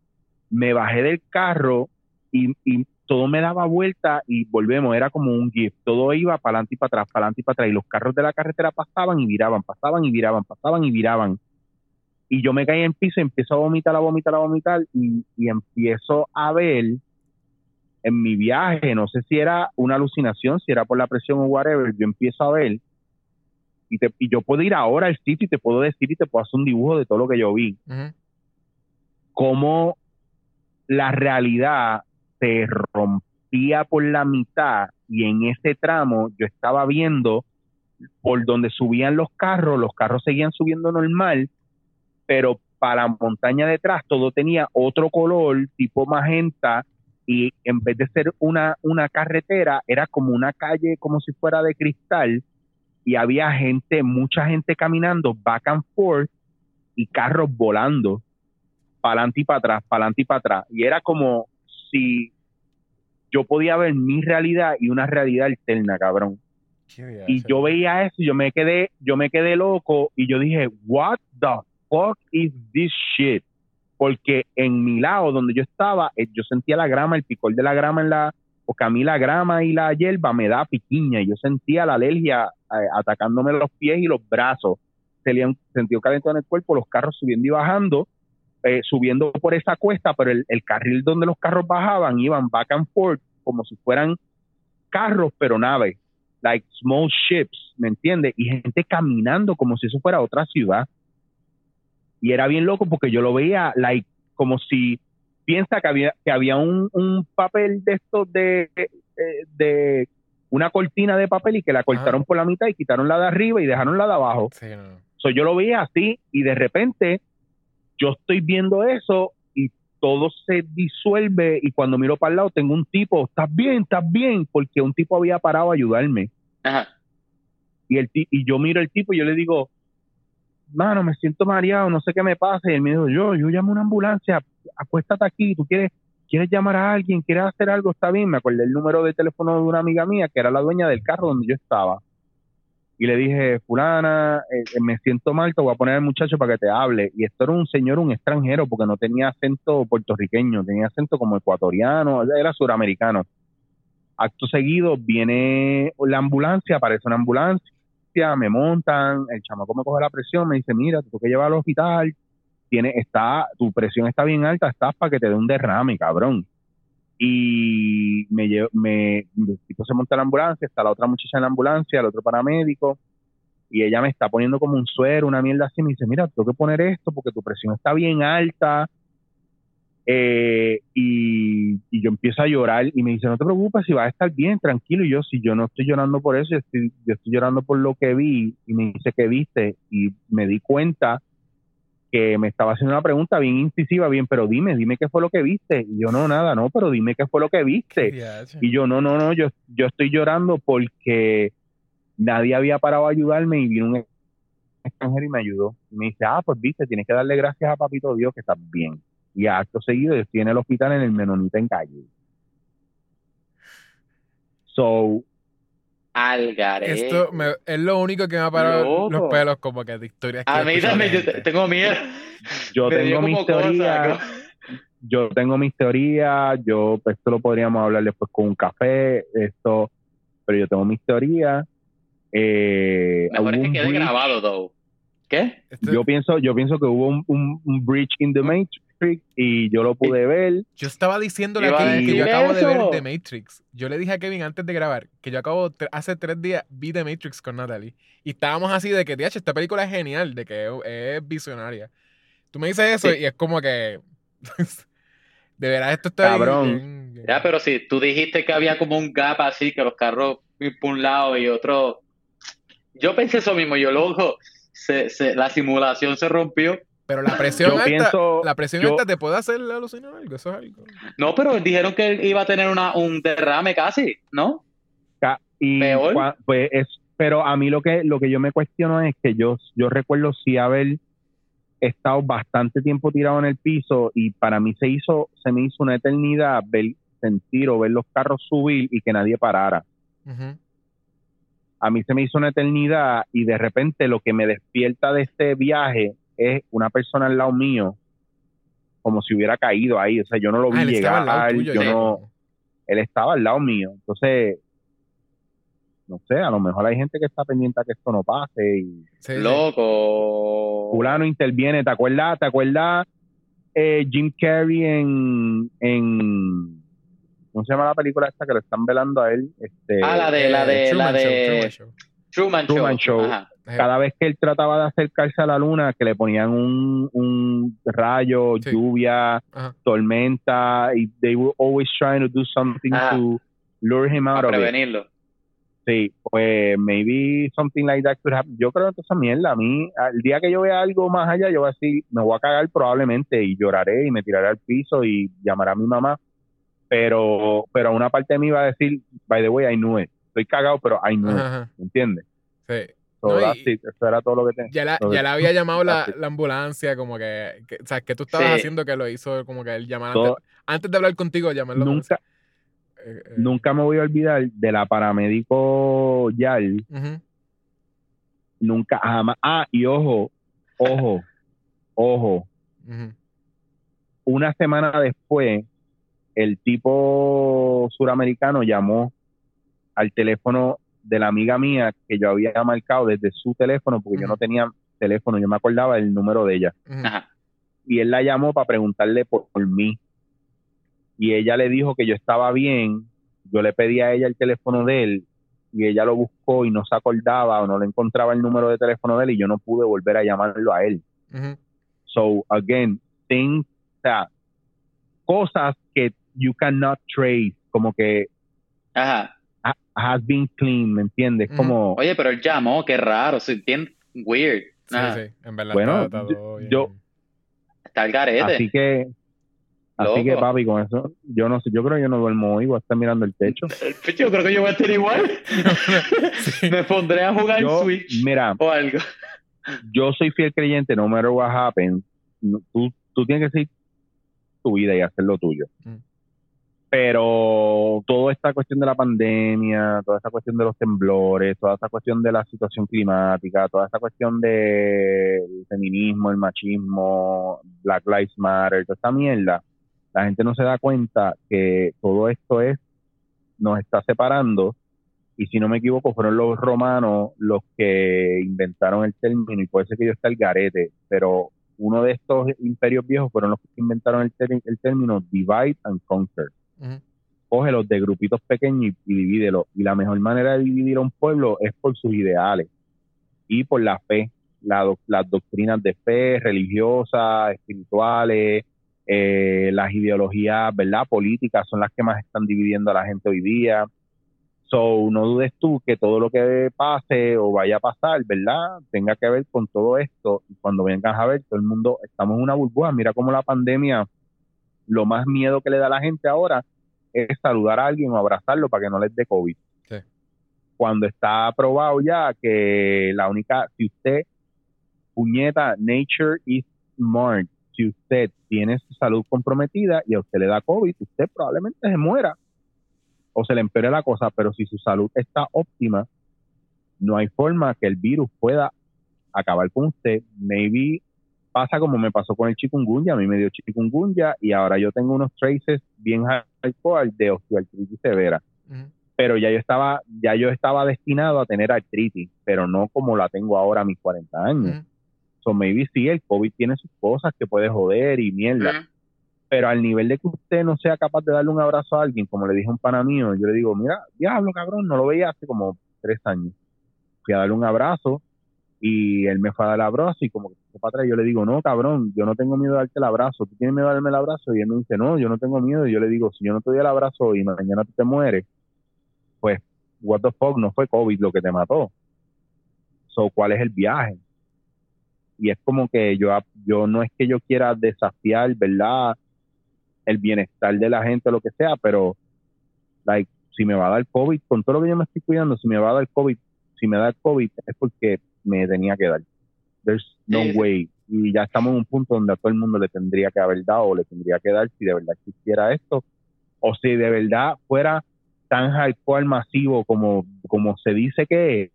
me bajé del carro y, y todo me daba vuelta y volvemos, era como un GIF. Todo iba para adelante y para atrás, para adelante y para atrás. Y los carros de la carretera pasaban y viraban, pasaban y viraban, pasaban y viraban. Y yo me caí en el piso y empiezo a vomitar, a vomitar, a vomitar. Y, y empiezo a ver en mi viaje, no sé si era una alucinación, si era por la presión o whatever, yo empiezo a ver. Y, te, y yo puedo ir ahora al sitio y te puedo decir y te puedo hacer un dibujo de todo lo que yo vi cómo la realidad se rompía por la mitad y en ese tramo yo estaba viendo por donde subían los carros, los carros seguían subiendo normal, pero para la montaña detrás todo tenía otro color tipo magenta y en vez de ser una, una carretera era como una calle como si fuera de cristal y había gente, mucha gente caminando back and forth y carros volando para adelante y para atrás, para adelante y para atrás. Y era como si yo podía ver mi realidad y una realidad alterna, cabrón. Y yo veía eso y yo me quedé, yo me quedé loco y yo dije, what the fuck is this shit? Porque en mi lado, donde yo estaba, eh, yo sentía la grama, el picor de la grama en la, porque a mí la grama y la hierba me da piquiña y yo sentía la alergia eh, atacándome los pies y los brazos. Tenía un sentido calentado en el cuerpo, los carros subiendo y bajando, eh, subiendo por esa cuesta, pero el, el carril donde los carros bajaban iban back and forth como si fueran carros, pero naves, like small ships, ¿me entiendes? Y gente caminando como si eso fuera otra ciudad. Y era bien loco porque yo lo veía, like, como si piensa que había, que había un, un papel de estos de, eh, de una cortina de papel y que la cortaron por la mitad y quitaron la de arriba y dejaron la de abajo. Sí, no. So, yo lo veía así y de repente yo estoy viendo eso y todo se disuelve y cuando miro para el lado tengo un tipo, estás bien, estás bien, porque un tipo había parado a ayudarme. Ajá. Y, el y yo miro al tipo y yo le digo, mano, me siento mareado, no sé qué me pasa. Y él me dijo, yo, yo llamo a una ambulancia, acuéstate aquí, tú quieres, quieres llamar a alguien, quieres hacer algo, está bien. Me acordé el número de teléfono de una amiga mía que era la dueña del carro donde yo estaba. Y le dije, fulana, eh, eh, me siento mal, te voy a poner al muchacho para que te hable. Y esto era un señor, un extranjero, porque no tenía acento puertorriqueño, tenía acento como ecuatoriano, era suramericano. Acto seguido viene la ambulancia, aparece una ambulancia, me montan, el chamaco me coge la presión, me dice, mira, tengo que llevar al hospital, tiene, está, tu presión está bien alta, estás para que te dé un derrame, cabrón. Y me, me, el tipo se monta en la ambulancia, está la otra muchacha en la ambulancia, el otro paramédico, y ella me está poniendo como un suero, una mierda así, me dice, mira, tengo que poner esto porque tu presión está bien alta. Eh, y, y yo empiezo a llorar y me dice, no te preocupes, si vas a estar bien, tranquilo. Y yo, si yo no estoy llorando por eso, yo estoy, yo estoy llorando por lo que vi. Y me dice, ¿qué viste? Y me di cuenta que me estaba haciendo una pregunta bien incisiva, bien, pero dime, dime qué fue lo que viste. Y yo, no, nada, no, pero dime qué fue lo que viste. Y yo, no, no, no, yo, yo estoy llorando porque nadie había parado a ayudarme y vino un extranjero y me ayudó. Y me dice, ah, pues viste, tienes que darle gracias a Papito Dios que estás bien. Y acto seguido yo estoy en el hospital en el Menonita en calle. So, Al garete. Esto me- es lo único que me ha parado Loco. los pelos como que de historias que A mí también, yo tengo miedo. yo Me tengo mis teorías, yo tengo mis teorías, yo, pues, esto lo podríamos hablar después con un café, esto, pero yo tengo mis teorías. Eh, Mejor es que quede grabado, though. ¿Qué? Este- yo pienso, yo pienso que hubo un, un, un breach in the Matrix y yo lo pude ver. Yo estaba diciéndole a Kevin que yo acabo de ver. The Matrix. Yo le dije a Kevin antes de grabar que yo acabo, hace tres días vi The Matrix con Natalie. Y estábamos así de que, "Diache, esta película es genial, de que es, es visionaria. Tú me dices eso Sí. y es como que... [laughs] de veras esto está bien- Cabrón. bien- bien- Ya, pero si tú dijiste que había como un gap así, que los carros iban por un lado y otro. Yo pensé eso mismo, yo se, se- la simulación se rompió. Pero la [laughs] presión Yo alta, pienso, la presión yo- alta te puede hacer alucinar algo, eso es algo. No, pero dijeron que él iba a tener una, un derrame casi, ¿no? Ca- y Peor. pues es pero a mí lo que lo que yo me cuestiono es que yo yo recuerdo sí haber estado bastante tiempo tirado en el piso y para mí se hizo se me hizo una eternidad ver sentir o ver los carros subir y que nadie parara a mí se me hizo una eternidad y de repente lo que me despierta de este viaje es una persona al lado mío como si hubiera caído ahí o sea yo no lo vi Ah, él estaba al lado llegar tuyo yo no él estaba al lado mío. Entonces, no sé, a lo mejor hay gente que está pendiente a que esto no pase y Sí, sí. Loco. fulano interviene. ¿Te acuerdas? ¿Te acuerdas eh, Jim Carrey en, en ¿cómo se llama la película esta que lo están velando a él? Este, Ah, la de, la Eh, de, la Truman Show, de Truman Show. Truman Show. Truman Show. Ajá. Eh, cada vez que él trataba de acercarse a la luna, que le ponían un, un rayo, Sí. lluvia, Ajá. tormenta, y they were always trying to do something Ah. to lure him out Para of it. prevenirlo. Sí, pues maybe something like that could happen. Yo creo que esa mierda, a mí, el día que yo vea algo más allá, yo voy a decir, me voy a cagar probablemente y lloraré y me tiraré al piso y llamaré a mi mamá. Pero, pero una parte de mí va a decir, by the way, I knew it. Estoy cagado, pero I knew it. Ajá, ajá. ¿Me entiendes? Sí. So No, y- that's it. Eso era todo lo que tenía. Ya la, ya [laughs] la había llamado la, ambulancia, como que, que- o sea, que tú estabas Sí. haciendo que lo hizo, como que él llamar Todo- antes, antes de hablar contigo, llamarlo. nunca, Eh, eh, nunca me voy a olvidar de la paramédico Yal. Nunca, jamás. Ah, y ojo, ojo, ojo, una semana después, el tipo suramericano llamó al teléfono de la amiga mía que yo había marcado desde su teléfono, porque yo no tenía teléfono, yo me acordaba el número de ella. Y él la llamó para preguntarle por, por mí. Y ella le dijo que yo estaba bien. Yo le pedí a ella el teléfono de él y ella lo buscó y no se acordaba o no le encontraba el número de teléfono de él y yo no pude volver a llamarlo a él. So again, things, o sea, cosas que you cannot trace, como que Ajá. Ha- has been clean, ¿me entiendes? Como Oye, pero él llamó, qué raro, sí, bien weird. Sí, sí, en verdad Bueno, está, está todo bien. yo- Está el garete. así que así Loco. que papi con eso yo no sé, yo creo que yo no duermo hoy, voy a estar mirando el techo. [laughs] Yo creo que yo voy a estar igual. [laughs] Sí. Me pondré a jugar Yo, Switch mira, o algo. yo soy fiel creyente, no matter what happens, tú, tú tienes que seguir tu vida y hacer lo tuyo. Mm. Pero toda esta cuestión de la pandemia, toda esta cuestión de los temblores, toda esta cuestión de la situación climática, toda esta cuestión del feminismo, el machismo, Black Lives Matter, toda esta mierda, la gente no se da cuenta que todo esto es, nos está separando y si no me equivoco fueron los romanos los que inventaron el término y puede ser que yo esté el garete, pero uno de estos imperios viejos fueron los que inventaron el, el término divide and conquer. Ujú. Cógelos de grupitos pequeños y, y divídelos. Y la mejor manera de dividir a un pueblo es por sus ideales y por la fe, las doctrinas de fe religiosas, espirituales, eh, las ideologías, ¿verdad? Políticas son las que más están dividiendo a la gente hoy día. So, no dudes tú que todo lo que pase o vaya a pasar, ¿verdad? Tenga que ver con todo esto. Y cuando vengas a ver, todo el mundo, estamos en una burbuja. Mira cómo la pandemia, lo más miedo que le da a la gente ahora es saludar a alguien o abrazarlo para que no les dé COVID. Sí. Cuando está probado ya que la única, si usted, puñeta, nature is smart. Si usted tiene su salud comprometida y a usted le da COVID, usted probablemente se muera o se le empeore la cosa, pero si su salud está óptima, no hay forma que el virus pueda acabar con usted. Maybe pasa como me pasó con el chikungunya, a mí me dio chikungunya y ahora yo tengo unos traces bien hardcore de osteoartritis severa, pero ya yo estaba ya yo estaba destinado a tener artritis, pero no como la tengo ahora a mis 40 años. So maybe sí, el COVID tiene sus cosas que puede joder y mierda, Ujú. pero al nivel de que usted no sea capaz de darle un abrazo a alguien, como le dije a un pana mío, yo le digo, mira, diablo, cabrón, no lo veía hace como tres años. Fui a darle un abrazo y él me fue a dar el abrazo y como que se para atrás, yo le digo, no, cabrón, yo no tengo miedo de darte el abrazo, tú tienes miedo de darme el abrazo y él me dice, no, yo no tengo miedo y yo le digo, si yo no te doy el abrazo y mañana tú te mueres, pues, what the fuck, no fue COVID lo que te mató. So, ¿cuál es el viaje? Y es como que yo, yo no es que yo quiera desafiar, ¿verdad? el bienestar de la gente o lo que sea, pero like, si me va a dar COVID, con todo lo que yo me estoy cuidando, si me va a dar COVID, si me da COVID es porque me tenía que dar. There's no Sí, way. Y ya estamos en un punto donde a todo el mundo le tendría que haber dado o le tendría que dar si de verdad existiera esto, o si de verdad fuera tan hardcore masivo como, como se dice que.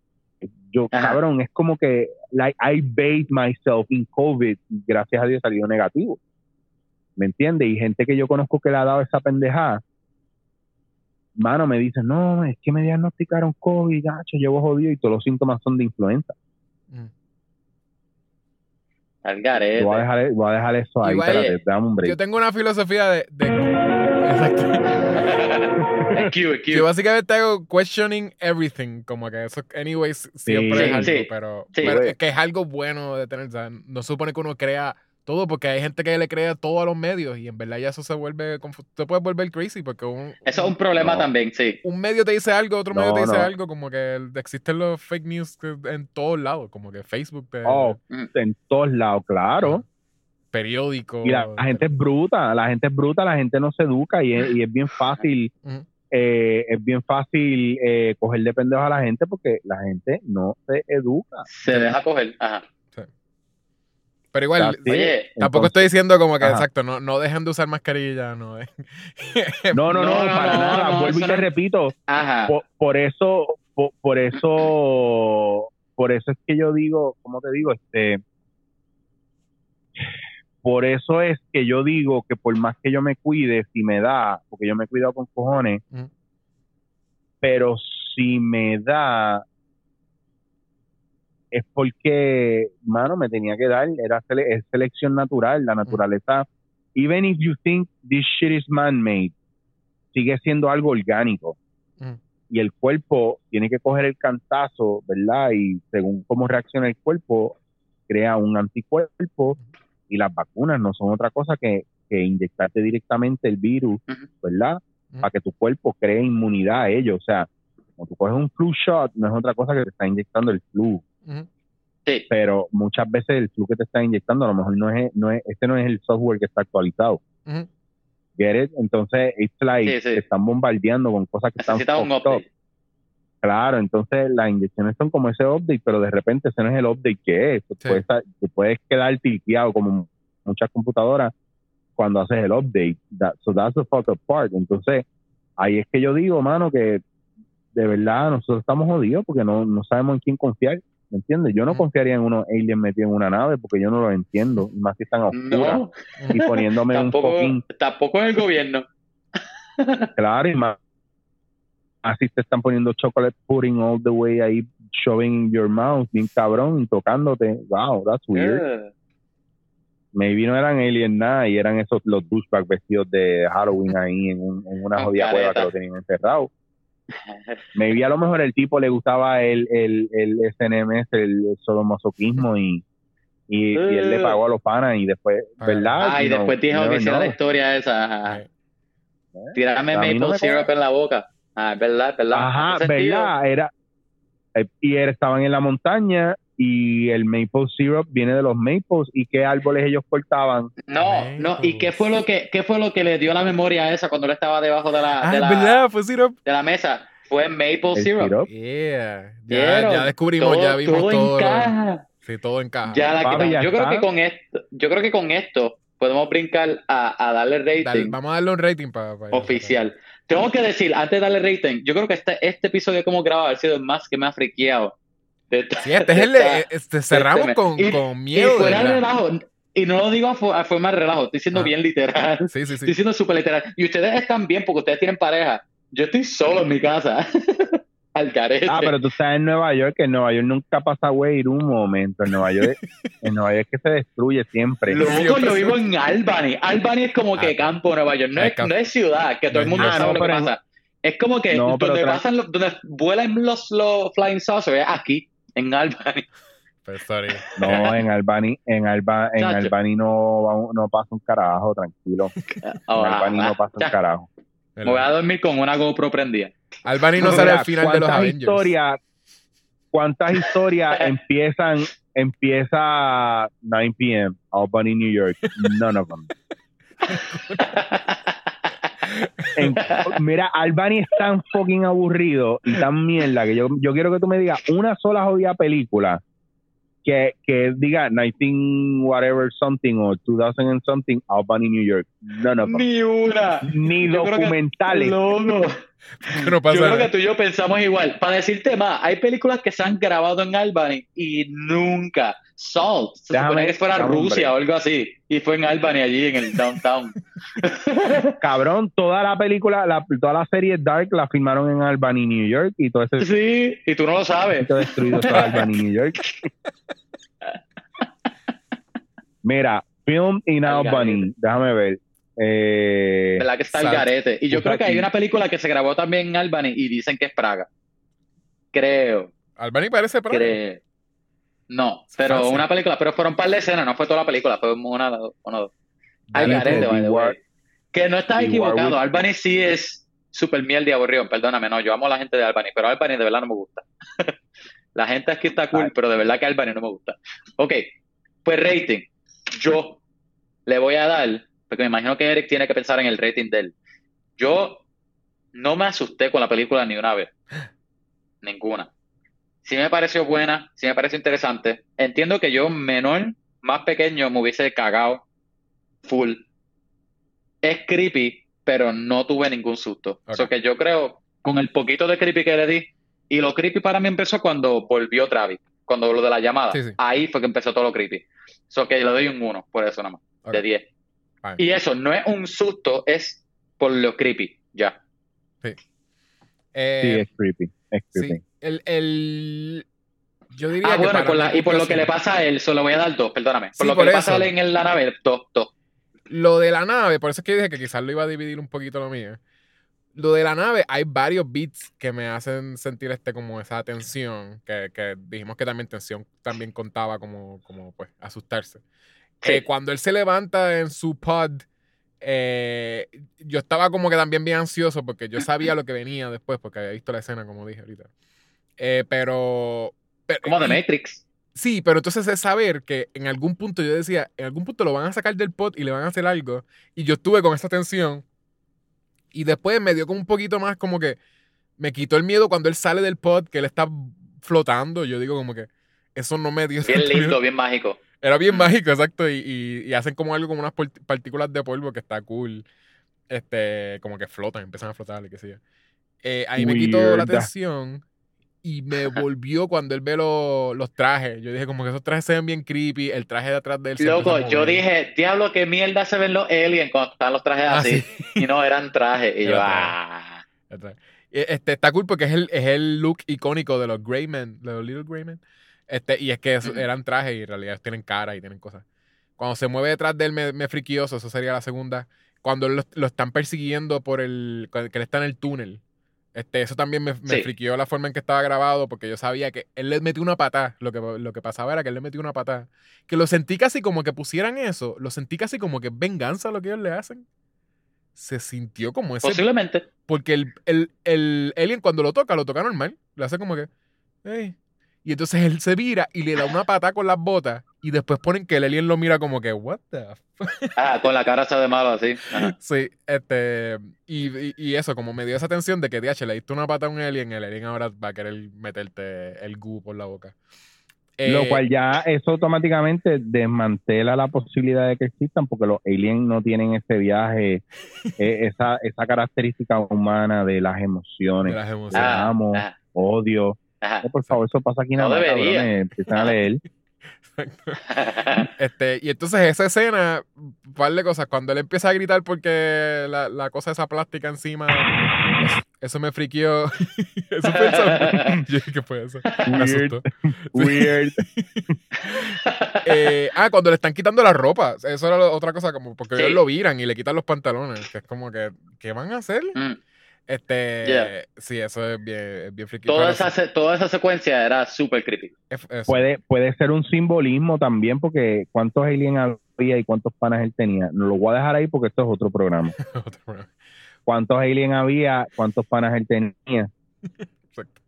Yo, Ajá. cabrón, es como que like, I bathed myself in COVID y gracias a Dios salió negativo. ¿me entiendes? Y gente que yo conozco que le ha dado esa pendejada, mano, me dicen, no, es que me diagnosticaron COVID, gacho, llevo jodido y todos los síntomas son de influenza. Ujú. Al garete. Voy a dejar, voy a dejar eso ahí, Igual, espérate, dame un break. Yo tengo una filosofía de. de- Exacto. [laughs] Yo básicamente hago questioning everything, como que eso, anyways, siempre Sí, es algo, sí. pero, Sí. pero es que es algo bueno de tener, o sea, no supone que uno crea todo, porque hay gente que le crea todo a los medios y en verdad ya eso se vuelve, te puede volver crazy, porque un, Eso es un problema No. también, sí. un medio te dice algo, otro medio te dice no. algo, como que existen los fake news en todos lados, como que Facebook, te- Oh, en todos lados, claro. periódico. Y la, la gente es bruta, la gente es bruta, la gente no se educa y es, y es bien fácil, eh, es bien fácil eh, coger de pendejos a la gente porque la gente no se educa. Se deja coger. Ajá. Pero igual, Tampoco Entonces- estoy diciendo como que, Ajá. exacto, no, no dejen de usar mascarilla, no. [laughs] No, no, no, No, no, para no, nada. no, Vuelvo y te no- repito, Ajá. por, por eso, por, por eso, por eso es que yo digo, ¿cómo te digo? Este, por eso es que yo digo que por más que yo me cuide, si me da, porque yo me he cuidado con cojones, pero si me da, es porque, mano, me tenía que dar, era sele- es selección natural, la naturaleza, even if you think this shit is man-made, sigue siendo algo orgánico. Ujú. Y el cuerpo tiene que coger el cantazo, ¿verdad? Y según cómo reacciona el cuerpo, crea un anticuerpo y las vacunas no son otra cosa que, que inyectarte directamente el virus. ¿verdad? Ujú. Para que tu cuerpo cree inmunidad a ello. O sea, cuando tú coges un flu shot, no es otra cosa que te está inyectando el flu. Sí. Pero muchas veces el flu que te está inyectando, a lo mejor no es, no es, este no es el software que está actualizado. Get it? Entonces, it's like, Sí, sí. te están bombardeando con cosas que están un fucked up. update. Claro, entonces las inyecciones son como ese update, pero de repente ese no es el update que es. Sí. puedes, estar- tú puedes quedar tilteado como muchas computadoras cuando haces el update. That- so that's the fucked up part. Entonces, ahí es que yo digo, mano, que de verdad nosotros estamos jodidos porque no, no sabemos en quién confiar. ¿Me entiendes? Yo no confiaría en unos aliens metidos en una nave porque yo no lo entiendo. Y más si están a oscuras. No, Y poniéndome un fucking tampoco en el gobierno. [laughs] Claro, y más así te están poniendo chocolate pudding all the way ahí, shoving in your mouth, bien cabrón, y tocándote. Wow, that's weird. Eh, Maybe no eran aliens nada y eran esos los douchebags vestidos de Halloween ahí en, un- en una jodida cueva que lo tenían encerrado. Maybe a lo mejor el tipo le gustaba el, el, el SNMS, el sodomasoquismo y, y, y él le Eh. pagó a los panas y después. ¿verdad? Ah, y know, después dijo que hiciera la historia esa. Eh, mí maple no me syrup en la boca. Ah, es verdad, es verdad. Ajá. ¿verdad? Era, eh, y él- estaban en la montaña y el maple syrup viene de los maples y qué árboles ellos cortaban. No, no, ¿y qué fue lo que qué fue lo que le dio la memoria a esa cuando él estaba debajo de la, Ah, de es la, verdad, fue syrup. de la mesa? Fue maple El syrup. syrup. Yeah. Ya, ya descubrimos, ya vimos todo todo. lo- encaja. Sí, todo encaja. Ya la Papi, ya yo creo que con esto, yo creo que con esto podemos brincar a, a darle rating Dale, vamos a darle un rating para oficial. Tengo que decir, antes de darle rating, yo creo que este, este episodio hemos grabado ha sido el más que me ha friqueado. De- Sí, este [laughs] es el de de, esta- este, cerramos este- con, y- con y miedo. de fuera de relajo. Y no lo digo a, a forma de relajo, estoy siendo Ah. bien literal. Sí, sí, Estoy sí. siendo súper literal. Y ustedes están bien porque ustedes tienen pareja. Yo estoy solo en mi casa. [laughs] Al carete. Ah, pero tú estás en Nueva York, que en Nueva York nunca pasa a wait un momento. En Nueva York, [laughs] en Nueva York es que se destruye siempre. Loco, Siempre yo vivo en Albany. Albany es como que Ah, campo Nueva York. No es no es ciudad, que todo el mundo Ah, sabe no, lo que pasa. Es como que No, donde, pasan los- donde vuelan los, los flying saucers es aquí, en Albany. [laughs] Pero, sorry. No, en Albany, en Alba, en Chacho. Albany no, no pasa un carajo, tranquilo. En Ahora, Albany no pasa un carajo. me voy a dormir con una GoPro prendida. Albany no sale Mira, al final de los ¿cuántas Avengers. historias, ¿Cuántas historias [laughs] empiezan, empieza 9 p.m. Albany, New York? None of them. [laughs] En- mira, Albany es tan fucking aburrido y tan mierda que yo, yo quiero que tú me digas una sola jodida película que, que diga 19 whatever something o 2000 and something Albany, New York. Of them. Ni una. Ni Yo creo que- documentales. No pasa Yo creo que tú y yo pensamos igual. Para decirte más, hay películas que se han grabado en Albany y nunca. Salt, se Déjame- supone que fuera Rusia hombre. o algo así. Y fue en Albany, allí en el downtown. [laughs] Cabrón, toda la película, la, toda la serie Dark la filmaron en Albany, New York y todo ese Sí, y tú no lo sabes. todo destruido todo Albany, New York. [laughs] Mira, Film in Al Albany, garete. déjame ver. Eh, ¿Verdad que está el garete? Y yo creo que hay una película que se grabó también en Albany y dicen que es Praga. Creo, Albany parece Praga. creo. No, pero una película, pero fueron un par de escenas, no fue toda la película, fue una, una dos. Al Dale, garete, tú. by the War- way. Que no estás equivocado. Albany sí es super miel de aburrido, perdóname, no, yo amo a la gente de Albany, pero Albany de verdad no me gusta. [laughs] la gente aquí está cool, Ay. pero de verdad que Albany no me gusta. Ok, pues rating. Yo le voy a dar, porque me imagino que Eric tiene que pensar en el rating de él. Yo no me asusté con la película ni una vez. [gasps] Ninguna. Sí me pareció buena, sí me pareció interesante. Entiendo que yo, menor, más pequeño, me hubiese cagado full. Es creepy, pero no tuve ningún susto. Ok. So que yo creo, con el poquito de creepy que le di, y lo creepy para mí empezó cuando volvió Travis, cuando lo de la llamada. Sí, sí. Ahí fue que empezó todo lo creepy. So que le doy un 1, por eso nada más. De 10. Fine. Y eso no es un susto, es por lo creepy, ya. Eh, Sí, es creepy. Es sí, creepy. El, el- yo diría Ah, que bueno, por la- y por lo que le pasa a él, solo voy a dar dos, perdóname. Por Sí, lo que le pasa a él en la nave, dos, dos. Lo de la nave, por eso es que dije que quizás lo iba a dividir un poquito lo mío. Lo de la nave, hay varios beats que me hacen sentir este como esa tensión, que, que dijimos que también tensión también contaba como, como pues asustarse. Sí. Eh, cuando él se levanta en su pod, eh, yo estaba como que también bien ansioso porque yo sabía lo que venía después, porque había visto la escena, como dije ahorita. Eh, pero, pero- Como de Matrix. Sí, pero entonces es saber que en algún punto yo decía, en algún punto lo van a sacar del pot y le van a hacer algo. Y yo estuve con esa tensión. Y después me dio como un poquito más como que me quitó el miedo cuando él sale del pot, que él está flotando. Yo digo como que eso no me dio Bien lindo, bien mágico. Era bien mágico, exacto. Y, y- y hacen como algo como unas partículas de polvo que está cool. Este, como que flotan, empiezan a flotar y qué sé yo. Eh, ahí me quitó la Weird. tensión y me [laughs] volvió cuando él ve lo- los trajes. Yo dije como que esos trajes se ven bien creepy. El traje de atrás de él Loco, yo dije, diablo, qué mierda se ven los aliens cuando están los trajes Ah, así. sí. Y no eran trajes. Y [laughs] yo, Era ah. Traje. Este, está cool porque es el, es el look icónico de los Greymen, de los Little Greymen. Este, y es que Ujú. eran trajes y en realidad tienen cara y tienen cosas. Cuando se mueve detrás de él me, me friquioso, eso sería la segunda. Cuando lo, lo están persiguiendo por el. que él está en el túnel. Este, eso también me, me Sí. friquió la forma en que estaba grabado porque yo sabía que él le metió una patada. Lo que, lo que pasaba era que él le metió una patada. Que lo sentí casi como que pusieran eso. Lo sentí casi como que es venganza lo que ellos le hacen. Se sintió como ese Posiblemente. porque el, el, el alien cuando lo toca, lo toca normal. Le hace como que. "Ey". Y entonces él se vira y le da una patada con las botas. Y después ponen que el alien lo mira como que, ¿What the f-?" Ah, con la cara esa de malo así. Ajá. Sí, este. Y, y, y eso, como me dio esa tensión de que, DH, le diste una patada a un alien, el alien ahora va a querer meterte el gu por la boca. Lo Eh, cual ya eso automáticamente desmantela la posibilidad de que existan porque los aliens no tienen ese viaje, [laughs] eh, esa, esa característica humana de las de emociones, las emociones. Ah, amo. ajá, odio. Ajá. Eh, por favor, eso pasa aquí No nada más, debería. cabrones, empiezan a leer. Este, y entonces esa escena, un par de cosas, cuando él empieza a gritar porque la, la cosa esa plástica encima, eso, eso me friqueó. [laughs] eso fue el sonido. Yo dije, ¿qué fue eso? Me Weird. asustó. Weird. [laughs] Eh, ah, cuando le están quitando la ropa. Eso era lo- otra cosa, como porque Sí. ellos lo viran y le quitan los pantalones. Que es como que, ¿qué van a hacer? Mm. Este, Yeah. sí, eso es bien, es bien friki. Toda esa, sí, toda esa secuencia era súper creepy. es- es- Puede, puede ser un simbolismo también porque cuántos aliens había y cuántos panas él tenía. No lo voy a dejar ahí porque esto es otro programa. [laughs] otro- ¿Cuántos aliens había? ¿Cuántos panas él tenía? exacto.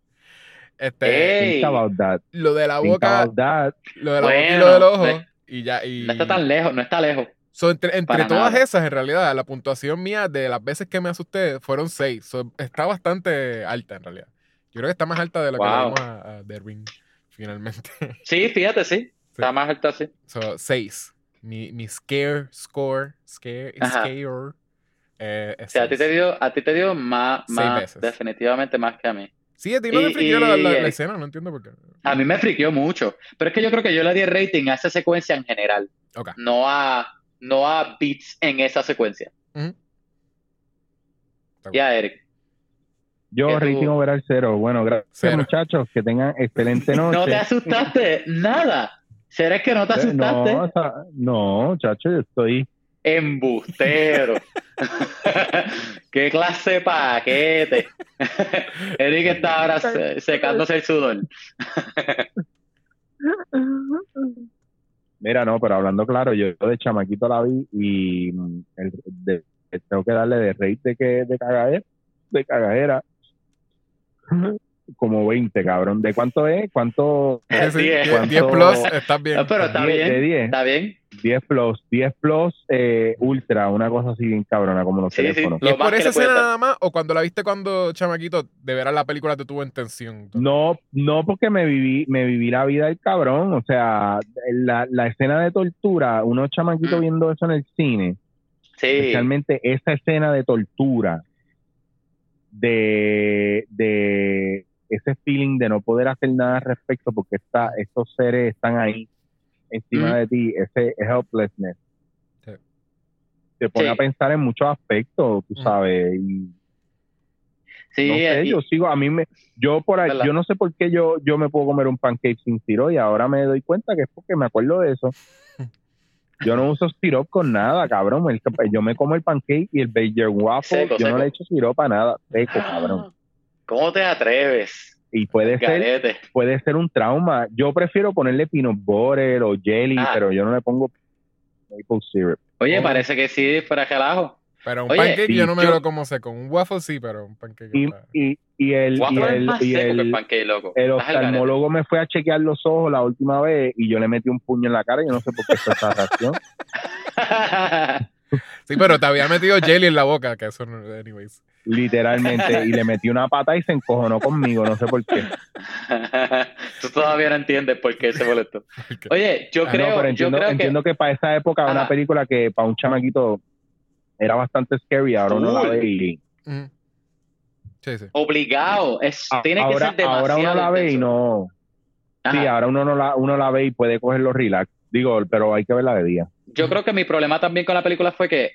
Este, Ey. Think about that. lo de la Think boca, about that. lo de la boca y Bueno, lo del ojo. Y ya, y. No está tan lejos, no está lejos. So, entre entre todas nada. esas, en realidad, la puntuación mía de las veces que me asusté fueron seis. So, está bastante alta, en realidad. Yo creo que está más alta de lo que le Wow. dimos a, a The Ring, finalmente. [laughs] Sí, fíjate, sí. Está más alto así. so, seis. Mi, mi scare score, scare, Ajá. scare, eh, es O sea, a ti te dio, a ti te dio más, más veces. definitivamente más que a mí. Sí, a ti no te Y- friqueó la, la- la escena, no entiendo por qué. A mí me friqueó mucho. Pero es que yo creo que yo le di rating a esa secuencia en general. Ok. No a, no a beats en esa secuencia. Ya, Eric. Yo rating overall cero. Bueno, gracias Cero. muchachos. Que tengan excelente noche. [laughs] No te asustaste nada. ¿Será que no te asustaste? Eh, No, o sea, no, muchachos, yo estoy. Embustero. [laughs] [laughs] ¿Qué clase de paquete? Eric está ahora se- secándose el sudor. Mira, no, pero hablando claro, yo de chamaquito la vi y mm, el- de- tengo que darle de rate de que de cagadera, de cagadera. Como 20, cabrón. ¿De cuánto es? ¿Cuánto? Sí, Diez. 10 10 ¿Cuánto? plus, estás bien. Ah, pero está 10, de bien. 10. Está bien. 10 plus, 10 plus eh, ultra, una cosa así bien cabrona como los Sí, sí. teléfonos. ¿Y es por que esa escena nada más o cuando la viste cuando chamaquito de veras la película te tuvo en tensión? No, no porque me viví, me viví la vida del cabrón, o sea, la, la escena de tortura, unos chamaquitos Mm. viendo eso en el cine, Sí. especialmente esa escena de tortura, de, de ese feeling de no poder hacer nada al respecto porque está, estos seres están ahí encima Mm. de ti, ese helplessness, Sí. te pone Sí. a pensar en muchos aspectos, tú Mm. sabes. Y Sí, no sé, y- yo sigo, a mí me, yo por ahí, yo no sé por qué yo, yo me puedo comer un pancake sin sirop y ahora me doy cuenta que es porque me acuerdo de eso. [laughs] Yo no uso sirop con nada, cabrón. El- yo me como el pancake y el Bayer Waffle, Seco, yo seco. no le echo sirop para nada, seco, cabrón. ¿Cómo te atreves? Y puede ser, puede ser un trauma. Yo prefiero ponerle peanut butter o jelly, Ah. pero yo no le pongo maple syrup. Oye, Oh. parece que sí, fuera relajo. Pero un Oye, pancake sí, yo no me yo- lo como seco. Un waffle sí, pero un pancake Y, está- y, y el, y el, y el el, pancake, loco. el oftalmólogo me fue a chequear los ojos la última vez y yo le metí un puño en la cara y yo no sé por qué fue esa reacción. [laughs] Sí, pero te había metido jelly en la boca, que eso no, anyways. Literalmente. Y le metí una pata y se encojonó conmigo, no sé por qué. [laughs] Tú todavía no entiendes por qué se molestó. Oye, yo Ah, creo, no, pero yo entiendo, creo que entiendo que... para esa época una película que para un chamaquito era bastante scary, ahora uno la ve y. Sí, sí. obligado, es, a- tiene que ahora, ser demasiado ahora uno la ve y no, sí, ahora uno no la, uno la ve y puede cogerlo relax. Digo, pero hay que verla de día. Yo creo que mi problema también con la película fue que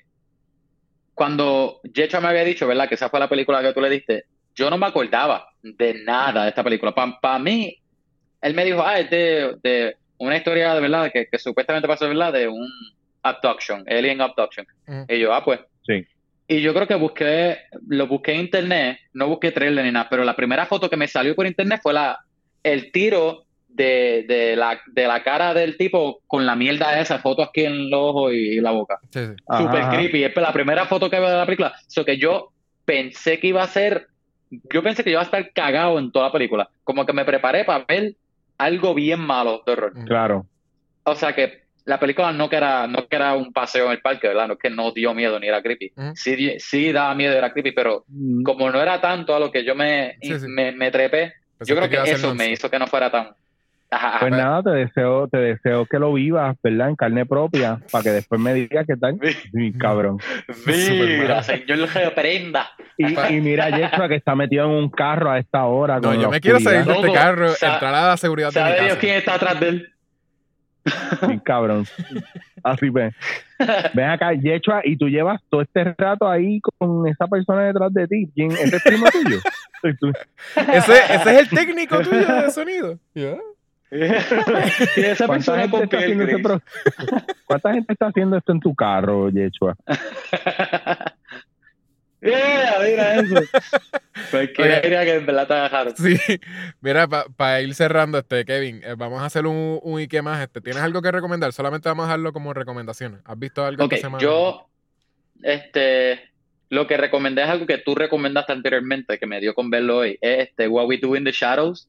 cuando Jecha me había dicho, ¿verdad? Que esa fue la película que tú le diste, yo no me acordaba de nada de esta película. Para mí, él me dijo, ah, es de, de una historia de verdad que, que supuestamente pasó, ¿verdad? De un abduction, alien abduction. Y yo, ah, pues. Sí. Y yo creo que busqué, lo busqué en internet, no busqué trailer ni nada, pero la primera foto que me salió por internet fue la, el tiro de, de la, de la cara del tipo con la mierda esa, foto aquí en los ojos y la boca. Sí, sí. Ajá. creepy. Es la primera foto que veo de la película. So que yo pensé que iba a ser, yo pensé que iba a estar cagado en toda la película. Como que me preparé para ver algo bien malo de horror. Claro. O sea que la película no que era, no que era un paseo en el parque, ¿verdad? No es que no dio miedo ni era creepy. Sí, sí daba miedo era creepy, pero Mm, como no era tanto a lo que yo me, Sí, sí. me, me trepé, yo creo que eso me hizo que no fuera tan... Ajá, Pues nada, te deseo, te deseo que lo vivas, ¿verdad? En carne propia, para que después me digas qué tal. Sí, cabrón. [laughs] Mira, señor reprenda. Y, y mira a Yeshua que está metido en un carro a esta hora. No, yo me quiero salir de este carro, entrar a la seguridad de mi ¿Sabe Dios casa. quién está atrás de él? Sí, cabrón. Así ve. Ven acá, Yeshua, y tú llevas todo este rato ahí con esa persona detrás de ti. ¿Quién? ¿Ese es primo tuyo? [laughs] Ese, ese es el técnico tuyo de sonido. [laughs] Yeah. Y esa ¿Cuánta persona gente, con está piel gris. pro- ¿Cuánta gente está haciendo esto en tu carro, Yeshua? [laughs] Yeah, mira eso. Cualquiera diría que en verdad te agarraron. Sí, mira, para ir cerrando, este, Kevin, eh, vamos a hacer un, un Ike más. Este. ¿Tienes algo que recomendar? Solamente vamos a dejarlo como recomendaciones. ¿Has visto algo Ok, esta semana? yo, este, lo que recomendé es algo que tú recomendaste anteriormente, que me dio con verlo hoy, es este What We Do in the Shadows,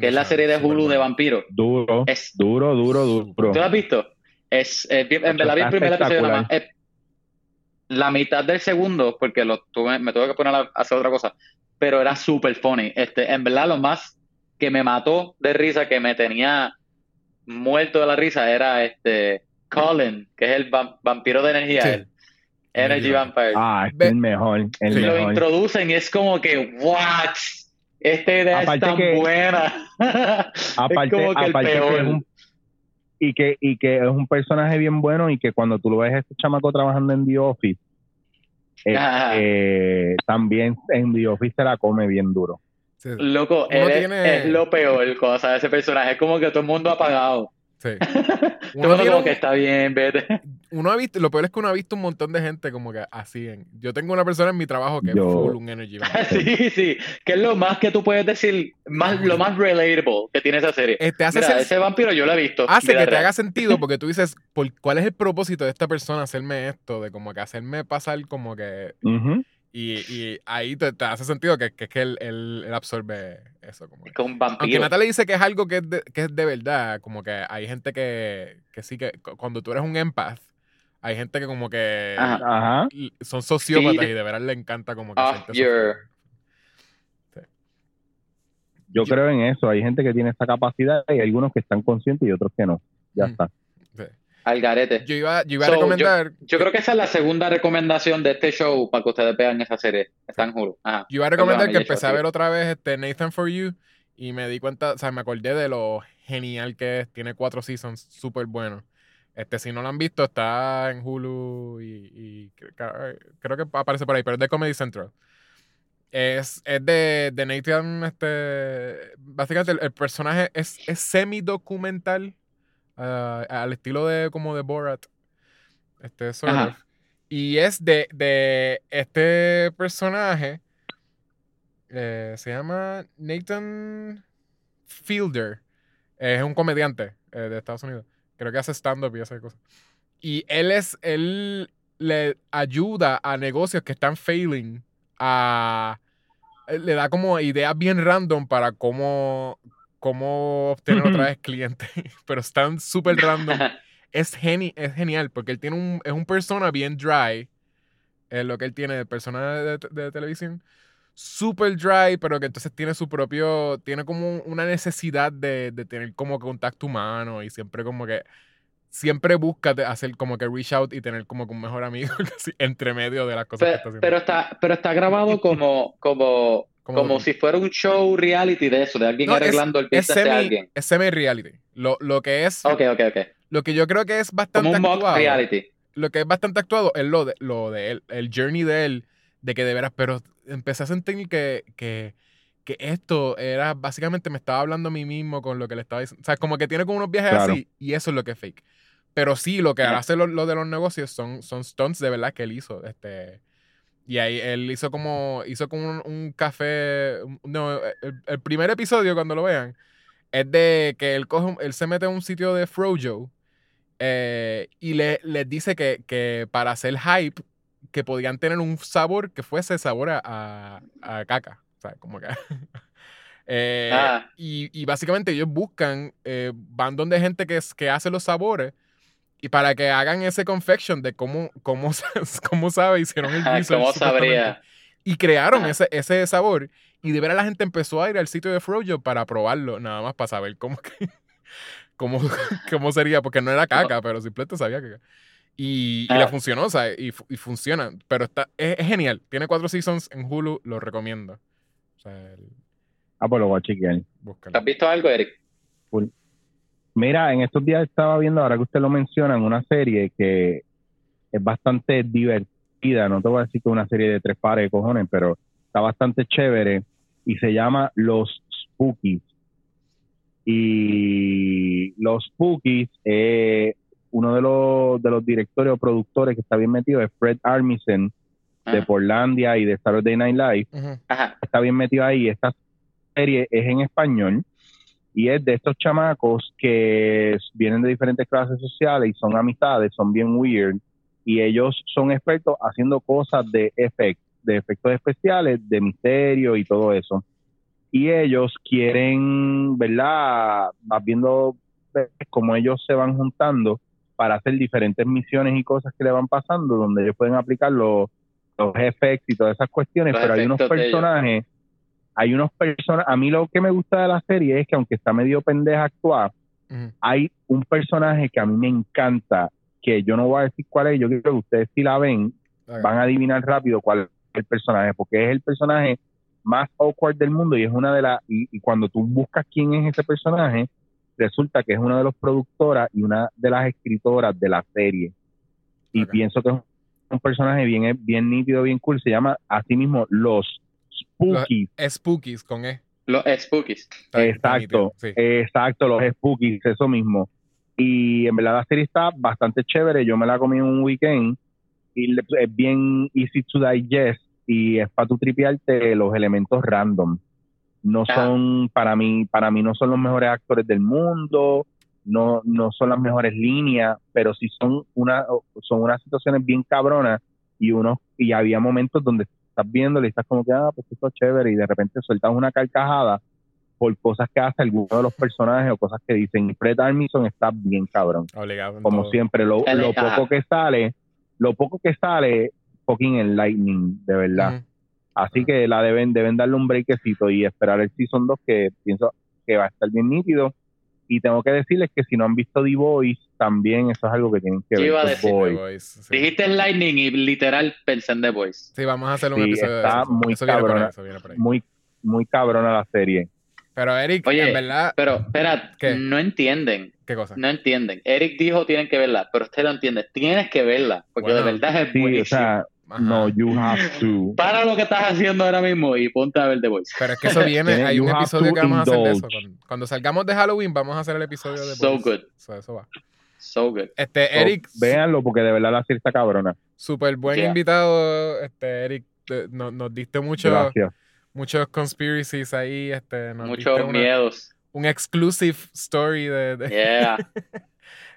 que es la serie de Hulu de vampiros. Duro, Es, duro, duro, duro. ¿Tú lo has visto? Es, es bien- en verdad vi el primer episodio nada más. Es la mitad del segundo, porque lo tuve, me tuve que poner a hacer otra cosa, pero era súper funny. Este, en verdad, lo más que me mató de risa, que me tenía muerto de la risa, era este Colin, que es el vam- vampiro de energía, Sí. Energy Vampire. Ah, es el mejor, el Sí. lo mejor. introducen y es como que, what? Esta idea Aparte es tan que- buena. [laughs] Aparte, es como que el es un y que, y que es un personaje bien bueno y que cuando tú lo ves a este chamaco trabajando en The Office, eh, eh, también en The Office se la come bien duro. Sí. Loco, él es- tiene- es lo peor, cosa de ese personaje. Es como que todo el mundo ha apagado. Sí. [laughs] Uno como un- que está bien, vete. uno ha visto, lo peor es que uno ha visto un montón de gente como que así. En, yo tengo una persona en mi trabajo que Yo- es full un energy. [laughs] Sí, sí. Que es lo más que tú puedes decir, más, lo más relatable que tiene esa serie. Este, hace, Mira, ese vampiro yo lo he visto. hace que te haga sentido porque tú dices, [laughs] ¿por, ¿cuál es el propósito de esta persona hacerme esto? De como que hacerme pasar como que... Y, y ahí te, te hace sentido que, que es que él, él- él absorbe eso. Como que- Con un Aunque vampiro. Natalie dice que es algo que es, de, que es de verdad, como que hay gente que, que sí que cu- cuando tú eres un empath, hay gente que como que Ajá. Son sociópatas y de verdad le encanta como que off your- Yo- creo en eso. Hay gente que tiene esa capacidad y hay algunos que están conscientes y otros que no. Ya Mm. está. Al garete. Yo iba, yo iba So, a recomendar, Yo creo que esa es la segunda recomendación de este show para que ustedes vean esa serie. Está en Hulu. Ajá. yo iba a recomendar que empecé a ver otra vez este Nathan for You y me di cuenta, o sea, me acordé de lo genial que es, tiene cuatro seasons, súper bueno. Este, si no lo han visto, está en Hulu y, y cre- creo que aparece por ahí, pero es de Comedy Central. Es, es de, de Nathan, este, básicamente el, el personaje es, es semi-documental, ah, al estilo de como de Borat. Este, sort of. Y es de, de este personaje, eh, se llama Nathan Fielder. Es un comediante eh, de Estados Unidos. Creo que hace stand-up y esas cosas. Y él es, él le ayuda a negocios que están failing a... Le da como ideas bien random para cómo, cómo obtener otra vez clientes. [laughs] Pero están súper random [laughs] es, geni es genial porque él tiene un, es un persona bien dry. Es lo que él tiene de persona de, de- de televisión. Super dry, pero que entonces tiene su propio. Tiene como una necesidad de, de tener como contacto humano y siempre como que. Siempre busca hacer como que reach out y tener como que un mejor amigo [laughs] entre medio de las cosas que está Pero, haciendo. pero está, pero está grabado como, como, Como- si fuera un show reality de eso, de alguien No, es- arreglando el business de alguien. es semi-reality. Lo, lo que es. Ok, ok, ok. Lo que yo creo que es Como bastante un mock actuado. reality. lo que es bastante actuado es lo de, lo de él, el journey de él, de que de veras, pero empecé a sentir que, que, que esto era, básicamente me estaba hablando a mí mismo con lo que le estaba diciendo. O sea, como que tiene como unos viajes Claro. así y eso es lo que es fake. Pero sí, lo que hace lo, lo de los negocios son, son stunts de verdad que él hizo. Este, y ahí él hizo como, hizo como un, un café, no, el, el primer episodio cuando lo vean es de que él, coge, él se mete a un sitio de Frojo eh, y le, les dice que, que para hacer hype, que podían tener un sabor que fuese sabor a, a, a caca. O sea, como que... [laughs] Eh, Ah. y, y básicamente ellos buscan, eh, van donde gente que, es- que hace los sabores y para que hagan ese confection de cómo, cómo, [laughs] cómo sabe, hicieron el research ¿Cómo supuestamente, sabría? y crearon ese, ese sabor. Y de ver a la gente empezó a ir al sitio de Froyo para probarlo, nada más para saber cómo, que- [laughs] cómo, cómo sería, porque no era caca, pero simplemente sabía que. Y, y le funcionó, o sea, y, y funciona. Pero está, es, es genial. Tiene cuatro seasons en Hulu, lo recomiendo. O sea, el- Ah, pues lo voy a chequear. búscalo. ¿Has visto algo, Eric? Mira, en estos días estaba viendo, ahora que usted lo menciona, una serie que es bastante divertida. No te voy a decir que es una serie de tres pares de cojones, pero está bastante chévere y se llama Los Spookies. Y Los Spookies, eh, uno de los, de los directores o productores que está bien metido es Fred Armisen de Portlandia y de Saturday Night Live. Ajá. está bien metido ahí. Esta serie es en español y es de estos chamacos que vienen de diferentes clases sociales y son amistades, son bien weird y ellos son expertos haciendo cosas de efectos, de efectos especiales, de misterio y todo eso. Y ellos quieren, ¿verdad? Vas viendo cómo ellos se van juntando para hacer diferentes misiones y cosas que le van pasando, donde ellos pueden aplicar los, los efectos y todas esas cuestiones, Los pero hay unos personajes, hay unos personajes, a mí lo que me gusta de la serie es que aunque está medio pendeja actuar, hay un personaje que a mí me encanta, que yo no voy a decir cuál es, yo creo que ustedes si la ven, van a adivinar rápido cuál es el personaje, porque es el personaje más awkward del mundo y es una de las, y, y cuando tú buscas quién es ese personaje, resulta que es una de las productoras y una de las escritoras de la serie. Y pienso que es un personaje bien, bien nítido, bien cool, se llama así mismo Los Spookies. Spookies con E. Los Spookies. Exacto, sí. exacto, los Spookies, eso mismo. Y en verdad la serie está bastante chévere, yo me la comí en un weekend y es bien easy to digest y es para tu tripearte los elementos random. No Ah. son, para mí, para mí no son los mejores actores del mundo, no, no son las mejores líneas, pero sí son una, son unas situaciones bien cabronas y unos, y había momentos donde estás viendo y estás como que, ah, pues esto es chévere, y de repente sueltas una carcajada por cosas que hace alguno de los personajes o cosas que dicen. Y Fred Armisen está bien cabrón, Obligado. como todo. siempre. Lo, lo poco que sale, lo poco que sale, fucking enlightening, de verdad. Así que la deben, deben darle un breakcito y esperar el Season 2 que pienso que va a estar bien nítido. Y tengo que decirles que si no han visto The Voice, también eso es algo que tienen que Yo ver. iba a The decir, The Voice. Sí. Dijiste Lightning y literal pensé en The Voice. Sí, vamos a hacer un Sí, episodio de está eso. muy eso viene por ahí, cabrona. eso viene por ahí. Muy, muy cabrona la serie. Pero Eric, Oye, en verdad, Pero, espera, ¿Qué? no entienden. ¿qué cosa? No entienden. Eric dijo tienen que verla, pero usted no entiende. Tienes que verla, porque Bueno, de verdad es Sí, o buenísimo. sea, Ajá. no, you have to. Para lo que estás haciendo ahora mismo y ponte a ver The Voice. Pero es que eso viene, hay un episodio que vamos a hacer de eso. Cuando, cuando salgamos de Halloween, vamos a hacer el episodio de So Boys. good. So, eso va. So good. Este, So, Eric, véanlo porque de verdad la serie está cabrona. súper buen Yeah. invitado. Este, Eric, te- no- nos diste mucho, Gracias. muchos conspiracies ahí. Este, nos diste Muchos una- miedos. un exclusive story de. de- Yeah. [laughs]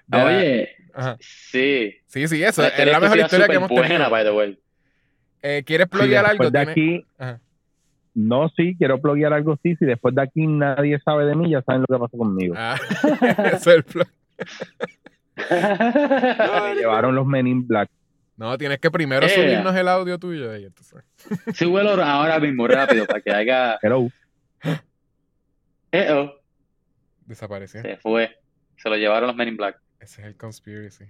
de la- Oye, Ajá. sí. Sí, sí, eso. La Es la mejor historia que hemos buena, tenido. by the way. Eh, ¿Quieres pluguear algo? después de aquí, Ajá. no, sí, quiero pluguear algo, sí. Si después de aquí nadie sabe de mí, ya saben lo que pasó conmigo. Ah, [laughs] ese es el plug. [laughs] Me llevaron los Men in Black. No, tienes que primero Yeah. subirnos el audio tuyo. Entonces... [laughs] Súbelo ahora mismo, rápido, para que haga. Hello. Eh, oh, Desapareció. se fue. Se lo llevaron los Men in Black. Ese es el conspiracy.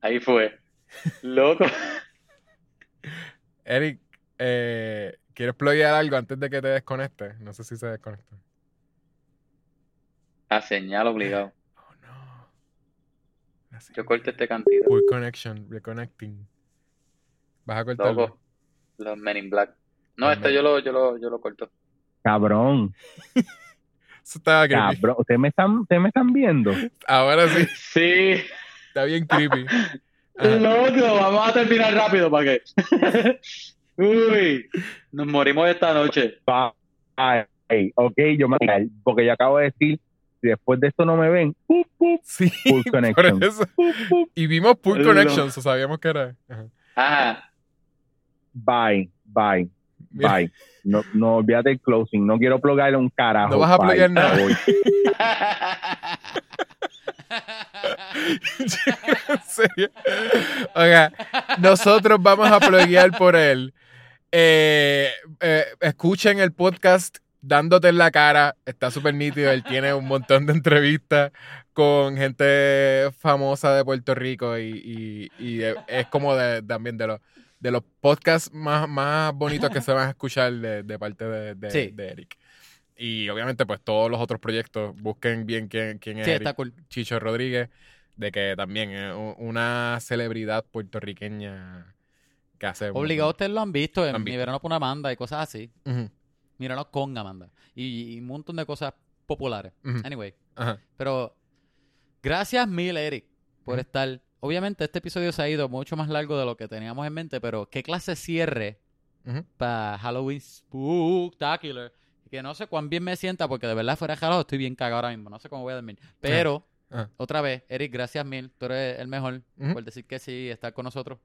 Ahí fue. Loco. Eric, eh, ¿quieres pluguear algo antes de que te desconectes? No sé si se desconecta. A señal obligado. [laughs] Oh, no. Yo corto este cantito. Poor connection, reconnecting. Vas a cortarlo. Loco. Los Men in Black. No, Los este yo lo, yo lo, yo lo corto. Cabrón, [laughs] Eso estaba creepy. cabrón. ¿Ustedes me están, ustedes me están viendo? Ahora sí, [laughs] Sí. está bien creepy. Loco, vamos a terminar rápido para que. [laughs] Uy, nos morimos esta noche. Ay, ay, ok, yo me porque yo acabo de decir, si después de esto no me ven, ¡pup, pup, Sí, Poor por connection. eso. pup, pup, Y vimos Poor Lo- Connection, so sabíamos que era. Ajá. Ajá. bye, bye, Mira, bye. No, no olvídate el closing, no quiero plugar un carajo. No vas a bye, pluguear nada. [laughs] [laughs] en serio. Oiga, nosotros vamos a pluguear por él. Eh, eh, escuchen el podcast dándote en la cara. Está súper nítido. Él tiene un montón de entrevistas con gente famosa de Puerto Rico y, y- y es como de, también de los, de los podcasts más, más bonitos que se van a escuchar de, de parte de, de- Sí. de Eric. Y obviamente, pues todos los otros proyectos, busquen bien quién, quién es Sí, está cool. Chicho Rodríguez, de que también es una celebridad puertorriqueña que hace... Obligado, ustedes lo han visto en Han Mi visto. Verano con Amanda y cosas así. Ujú, Míranos con Amanda. Y, y un montón de cosas populares. Anyway, pero gracias mil, Eric, por estar. Obviamente, este episodio se ha ido mucho más largo de lo que teníamos en mente, pero qué clase cierre para Halloween Spooktacular. Que no sé cuán bien me sienta, porque de verdad fuera de Halloween estoy bien cagado ahora mismo. No sé cómo voy a dormir. Pero, Ajá. otra vez, Eric, gracias mil. Tú eres el mejor por decir que sí, estar con nosotros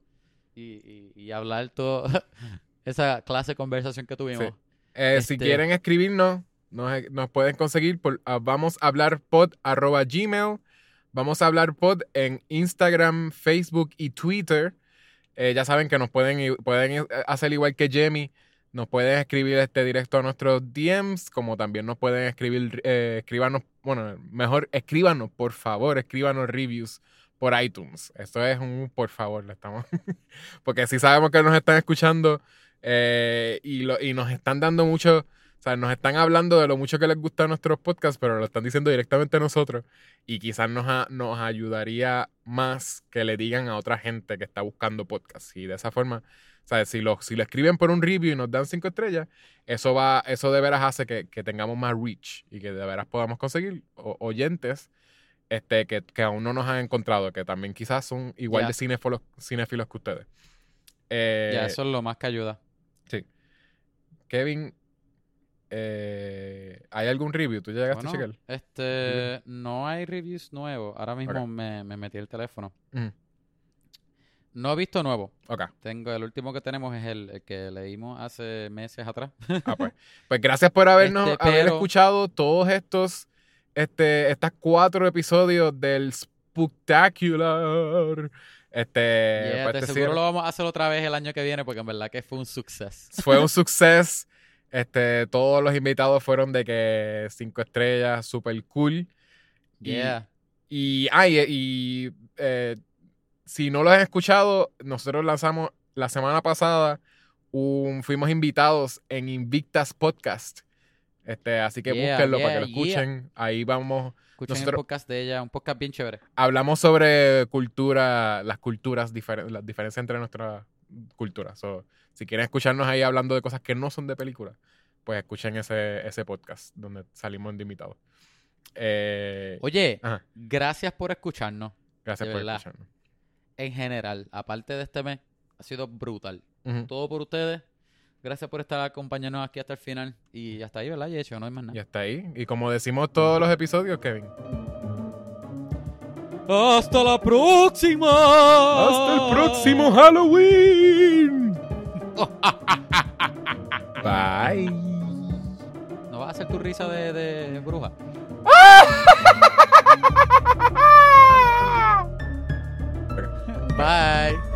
y, y, y hablar toda [laughs] esa clase de conversación que tuvimos. Sí. Eh, Si Este- quieren escribirnos, nos, nos pueden conseguir por ah, vamos a hablar pod arroba gmail. Vamos a hablar pod en Instagram, Facebook y Twitter. Eh, ya saben que nos pueden, pueden eh, hacer igual que Jamie. Nos pueden escribir este directo a nuestros DMs, como también nos pueden escribir, eh, escríbanos, bueno, mejor escríbanos, por favor, escríbanos reviews por iTunes. Esto es un por favor, le estamos. [laughs] Porque si sabemos que nos están escuchando eh, y, lo- y nos están dando mucho, o sea, nos están hablando de lo mucho que les gusta nuestros podcasts, pero lo están diciendo directamente a nosotros. Y quizás nos, a- nos ayudaría más que le digan a otra gente que está buscando podcasts. Y de esa forma, o sea, si lo, si lo escriben por un review y nos dan cinco estrellas, eso va, eso de veras hace que, que tengamos más reach y que de veras podamos conseguir oyentes este, que, que aún no nos han encontrado, que también quizás son igual de cinéfilos, cinéfilos que ustedes. Eh, ya, eso es lo más que ayuda. Sí. Kevin, eh, ¿hay algún review? ¿Tú ya llegaste Bueno, a checar? este, no hay reviews nuevos. Ahora mismo me, me metí el teléfono. Ujú. No he visto nuevo. Ok. Tengo, el último que tenemos es el, el que leímos hace meses atrás. Ah, pues. [laughs] Pues gracias por habernos Este, haber escuchado todos estos, este, estas cuatro episodios del Spooktacular. Este, Yeah, pues, seguro lo vamos a hacer otra vez el año que viene porque en verdad que fue un suceso. Fue un [laughs] suceso. Este, todos los invitados fueron de que cinco estrellas, super cool. Y- Yeah. Y, ah, y, y, eh, si no lo han escuchado, nosotros lanzamos la semana pasada, un, fuimos invitados en Invictas Podcast. Este, así que Yeah, búsquenlo para que lo yeah. escuchen. Ahí vamos. Escuchen el Nosotros- podcast de ella, un podcast bien chévere. Hablamos sobre cultura, las culturas, diferen- las diferencias entre nuestras culturas. So, si quieren escucharnos ahí hablando de cosas que no son de película, pues escuchen ese, ese podcast donde salimos de invitados. Eh, Oye, ajá, gracias por escucharnos. gracias por verdad. escucharnos. En general, aparte de este mes, ha sido brutal. Todo por ustedes. Gracias por estar acompañándonos aquí hasta el final. Y hasta ahí, ¿verdad? Y hecho, no hay más nada. Y hasta ahí. Y como decimos todos los episodios, Kevin. ¡Hasta la próxima! Hasta el próximo Halloween. [laughs] Bye. ¿No vas a hacer tu risa de, de bruja? [laughs] Bye.